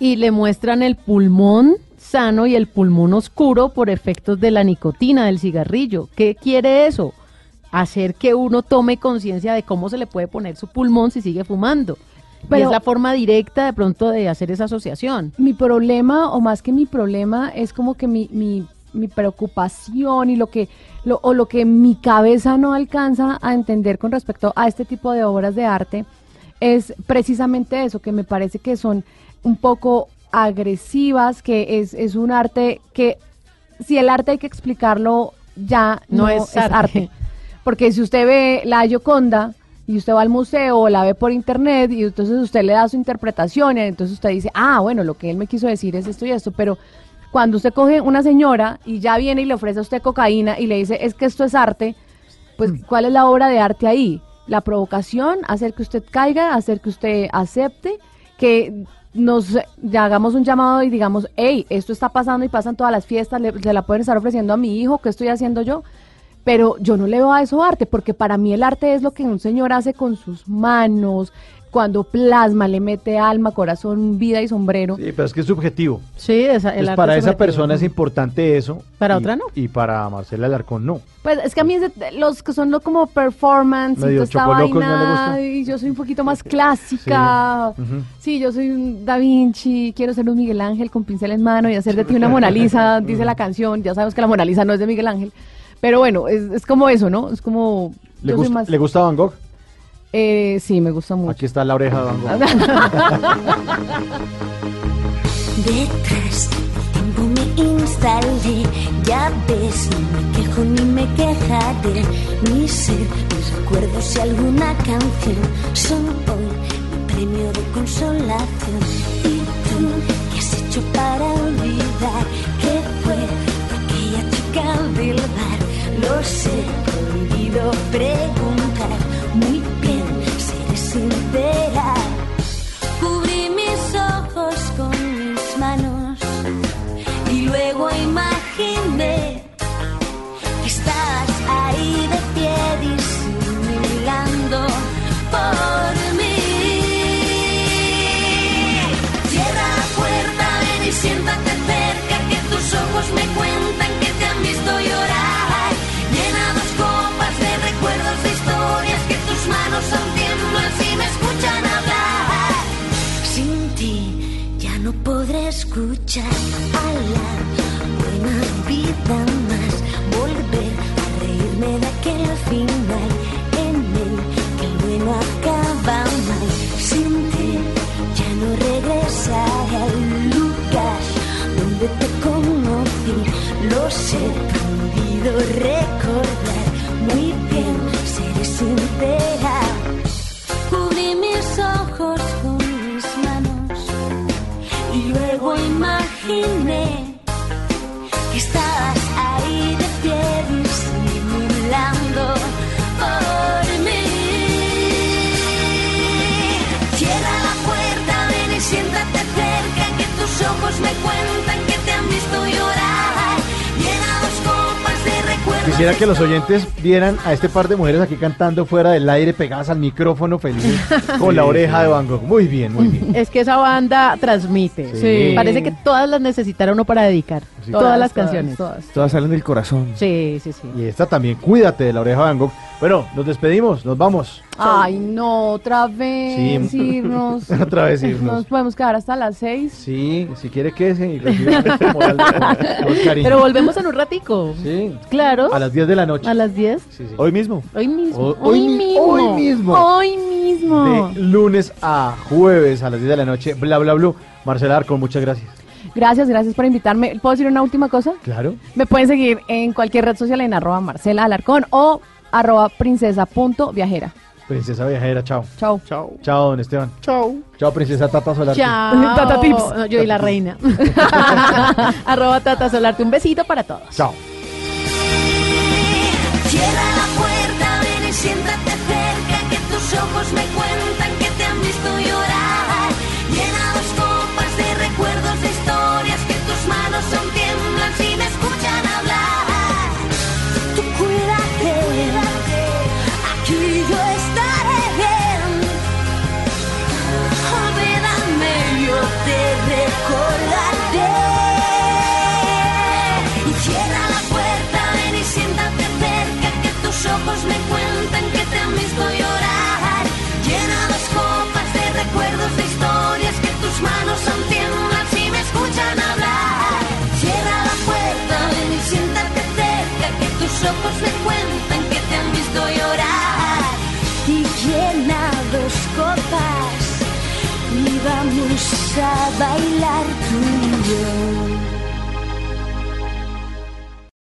[SPEAKER 4] y le muestran el pulmón sano y el pulmón oscuro por efectos de la nicotina del cigarrillo. ¿Qué quiere eso? Hacer que uno tome conciencia de cómo se le puede poner su pulmón si sigue fumando. y
[SPEAKER 5] Pero-
[SPEAKER 4] es la forma directa de pronto de hacer esa asociación.
[SPEAKER 5] Mi problema, o más que mi problema, es como que mi, mi, mi preocupación y lo que, lo, o lo que mi cabeza no alcanza a entender con respecto a este tipo de obras de arte es precisamente eso, que me parece que son un poco agresivas, que es, es un arte que, si el arte hay que explicarlo, ya no,
[SPEAKER 4] No
[SPEAKER 5] es,
[SPEAKER 4] es
[SPEAKER 5] arte.
[SPEAKER 4] arte.
[SPEAKER 5] Porque si usted ve la Gioconda y usted va al museo o la ve por internet y entonces usted le da su interpretación y entonces usted dice, ah, bueno, lo que él me quiso decir es esto y esto, pero cuando usted coge una señora y ya viene y le ofrece a usted cocaína y le dice, es que esto es arte, pues ¿cuál es la obra de arte ahí? La provocación, hacer que usted caiga, hacer que usted acepte, que nos hagamos un llamado y digamos, hey, esto está pasando y pasan todas las fiestas, le- se la pueden estar ofreciendo a mi hijo, ¿qué estoy haciendo yo? Pero yo no le veo a eso arte, porque para mí el arte es lo que un señor hace con sus manos, cuando plasma, le mete alma, corazón, vida y sombrero.
[SPEAKER 2] Sí, pero es que es subjetivo.
[SPEAKER 4] Sí, esa, el
[SPEAKER 2] Pues
[SPEAKER 4] arte
[SPEAKER 2] para
[SPEAKER 4] es
[SPEAKER 2] esa persona es importante eso.
[SPEAKER 4] Para
[SPEAKER 2] y-
[SPEAKER 4] otra no.
[SPEAKER 2] Y para Marcela Alarcón no.
[SPEAKER 5] Pues es que a mí ese- los que son lo como performance y
[SPEAKER 2] Medio
[SPEAKER 5] toda esta
[SPEAKER 2] ¿no
[SPEAKER 5] vaina,
[SPEAKER 2] gusta?
[SPEAKER 5] y yo soy un poquito más clásica.
[SPEAKER 2] Sí.
[SPEAKER 5] Yo soy un Da Vinci, quiero ser un Miguel Ángel con pincel en mano y hacer de ti una Mona Lisa, dice la canción. Ya sabes que la Mona Lisa no es de Miguel Ángel. Pero bueno, es, es como eso, ¿no? Es como...
[SPEAKER 2] ¿Le,
[SPEAKER 5] yo soy
[SPEAKER 2] gusta,
[SPEAKER 5] más-
[SPEAKER 2] ¿Le gusta Van Gogh?
[SPEAKER 5] Eh, sí, me gusta mucho.
[SPEAKER 2] Aquí está la oreja de Van Gogh.
[SPEAKER 29] Detrás del tiempo me instalé, ya ves, no me quejo ni me quejaré. Mi ser, mis recuerdos y alguna canción son hoy mi premio de consolación. ¿Y tú qué has hecho para olvidar que fue aquella chica del bar? Lo sé, prohibido preguntar. Sincera. Cubrí mis ojos con mis manos y luego imaginé escuchar a la buena vida más. Volver a reírme de aquel final en el que el bueno acaba mal. Sin ti ya no regresaré al lugar donde te conocí. Lo sé, prohibido recordar. Muy bien, seré sincera. Cubrí mis ojos con luego imaginé
[SPEAKER 2] Quisiera que los oyentes vieran a este par de mujeres aquí cantando fuera del aire, pegadas al micrófono, felices, con la oreja de Van Gogh. Muy bien, muy bien.
[SPEAKER 4] Es que esa banda transmite.
[SPEAKER 2] Sí.
[SPEAKER 4] Parece que todas las necesitara uno para dedicar.
[SPEAKER 2] Sí.
[SPEAKER 4] Todas,
[SPEAKER 2] Todas,
[SPEAKER 4] las
[SPEAKER 2] todas,
[SPEAKER 4] canciones.
[SPEAKER 3] Todas salen del corazón.
[SPEAKER 4] Sí, sí, sí.
[SPEAKER 2] Y esta también, cuídate de la oreja Van Gogh. Bueno, nos despedimos, nos vamos.
[SPEAKER 5] Ay, no, otra vez
[SPEAKER 2] Sí.
[SPEAKER 5] irnos.
[SPEAKER 2] Otra vez irnos.
[SPEAKER 5] Nos podemos quedar hasta las seis.
[SPEAKER 2] Sí, si quiere quédese y este moral de-.
[SPEAKER 4] Pero volvemos en un ratico.
[SPEAKER 2] Sí.
[SPEAKER 4] Claro.
[SPEAKER 2] A las 10 de la noche.
[SPEAKER 4] A las 10.
[SPEAKER 3] Hoy mismo.
[SPEAKER 4] Hoy mismo.
[SPEAKER 2] Hoy- hoy mi-
[SPEAKER 4] mismo.
[SPEAKER 2] hoy mismo.
[SPEAKER 4] Hoy mismo.
[SPEAKER 2] De lunes a jueves a las 10 de la noche. Bla, bla, bla. Marcela Arcon, muchas gracias.
[SPEAKER 5] Gracias, gracias por invitarme. ¿Puedo decir una última cosa?
[SPEAKER 2] Claro.
[SPEAKER 5] Me pueden seguir en cualquier red social en arroba Marcela Alarcón o arroba princesa.viajera.
[SPEAKER 2] Princesa viajera, chao.
[SPEAKER 5] Chao.
[SPEAKER 3] Chao.
[SPEAKER 2] Chao, don Esteban.
[SPEAKER 3] Chao.
[SPEAKER 2] Chao, princesa Tata Solar.
[SPEAKER 4] Chao.
[SPEAKER 5] Tata Tips.
[SPEAKER 4] No, yo y la reina. Arroba Tata Solarte. Un besito para todos.
[SPEAKER 2] Chao.
[SPEAKER 29] Cierra la puerta, ven y siéntate vamos a bailar tú y yo.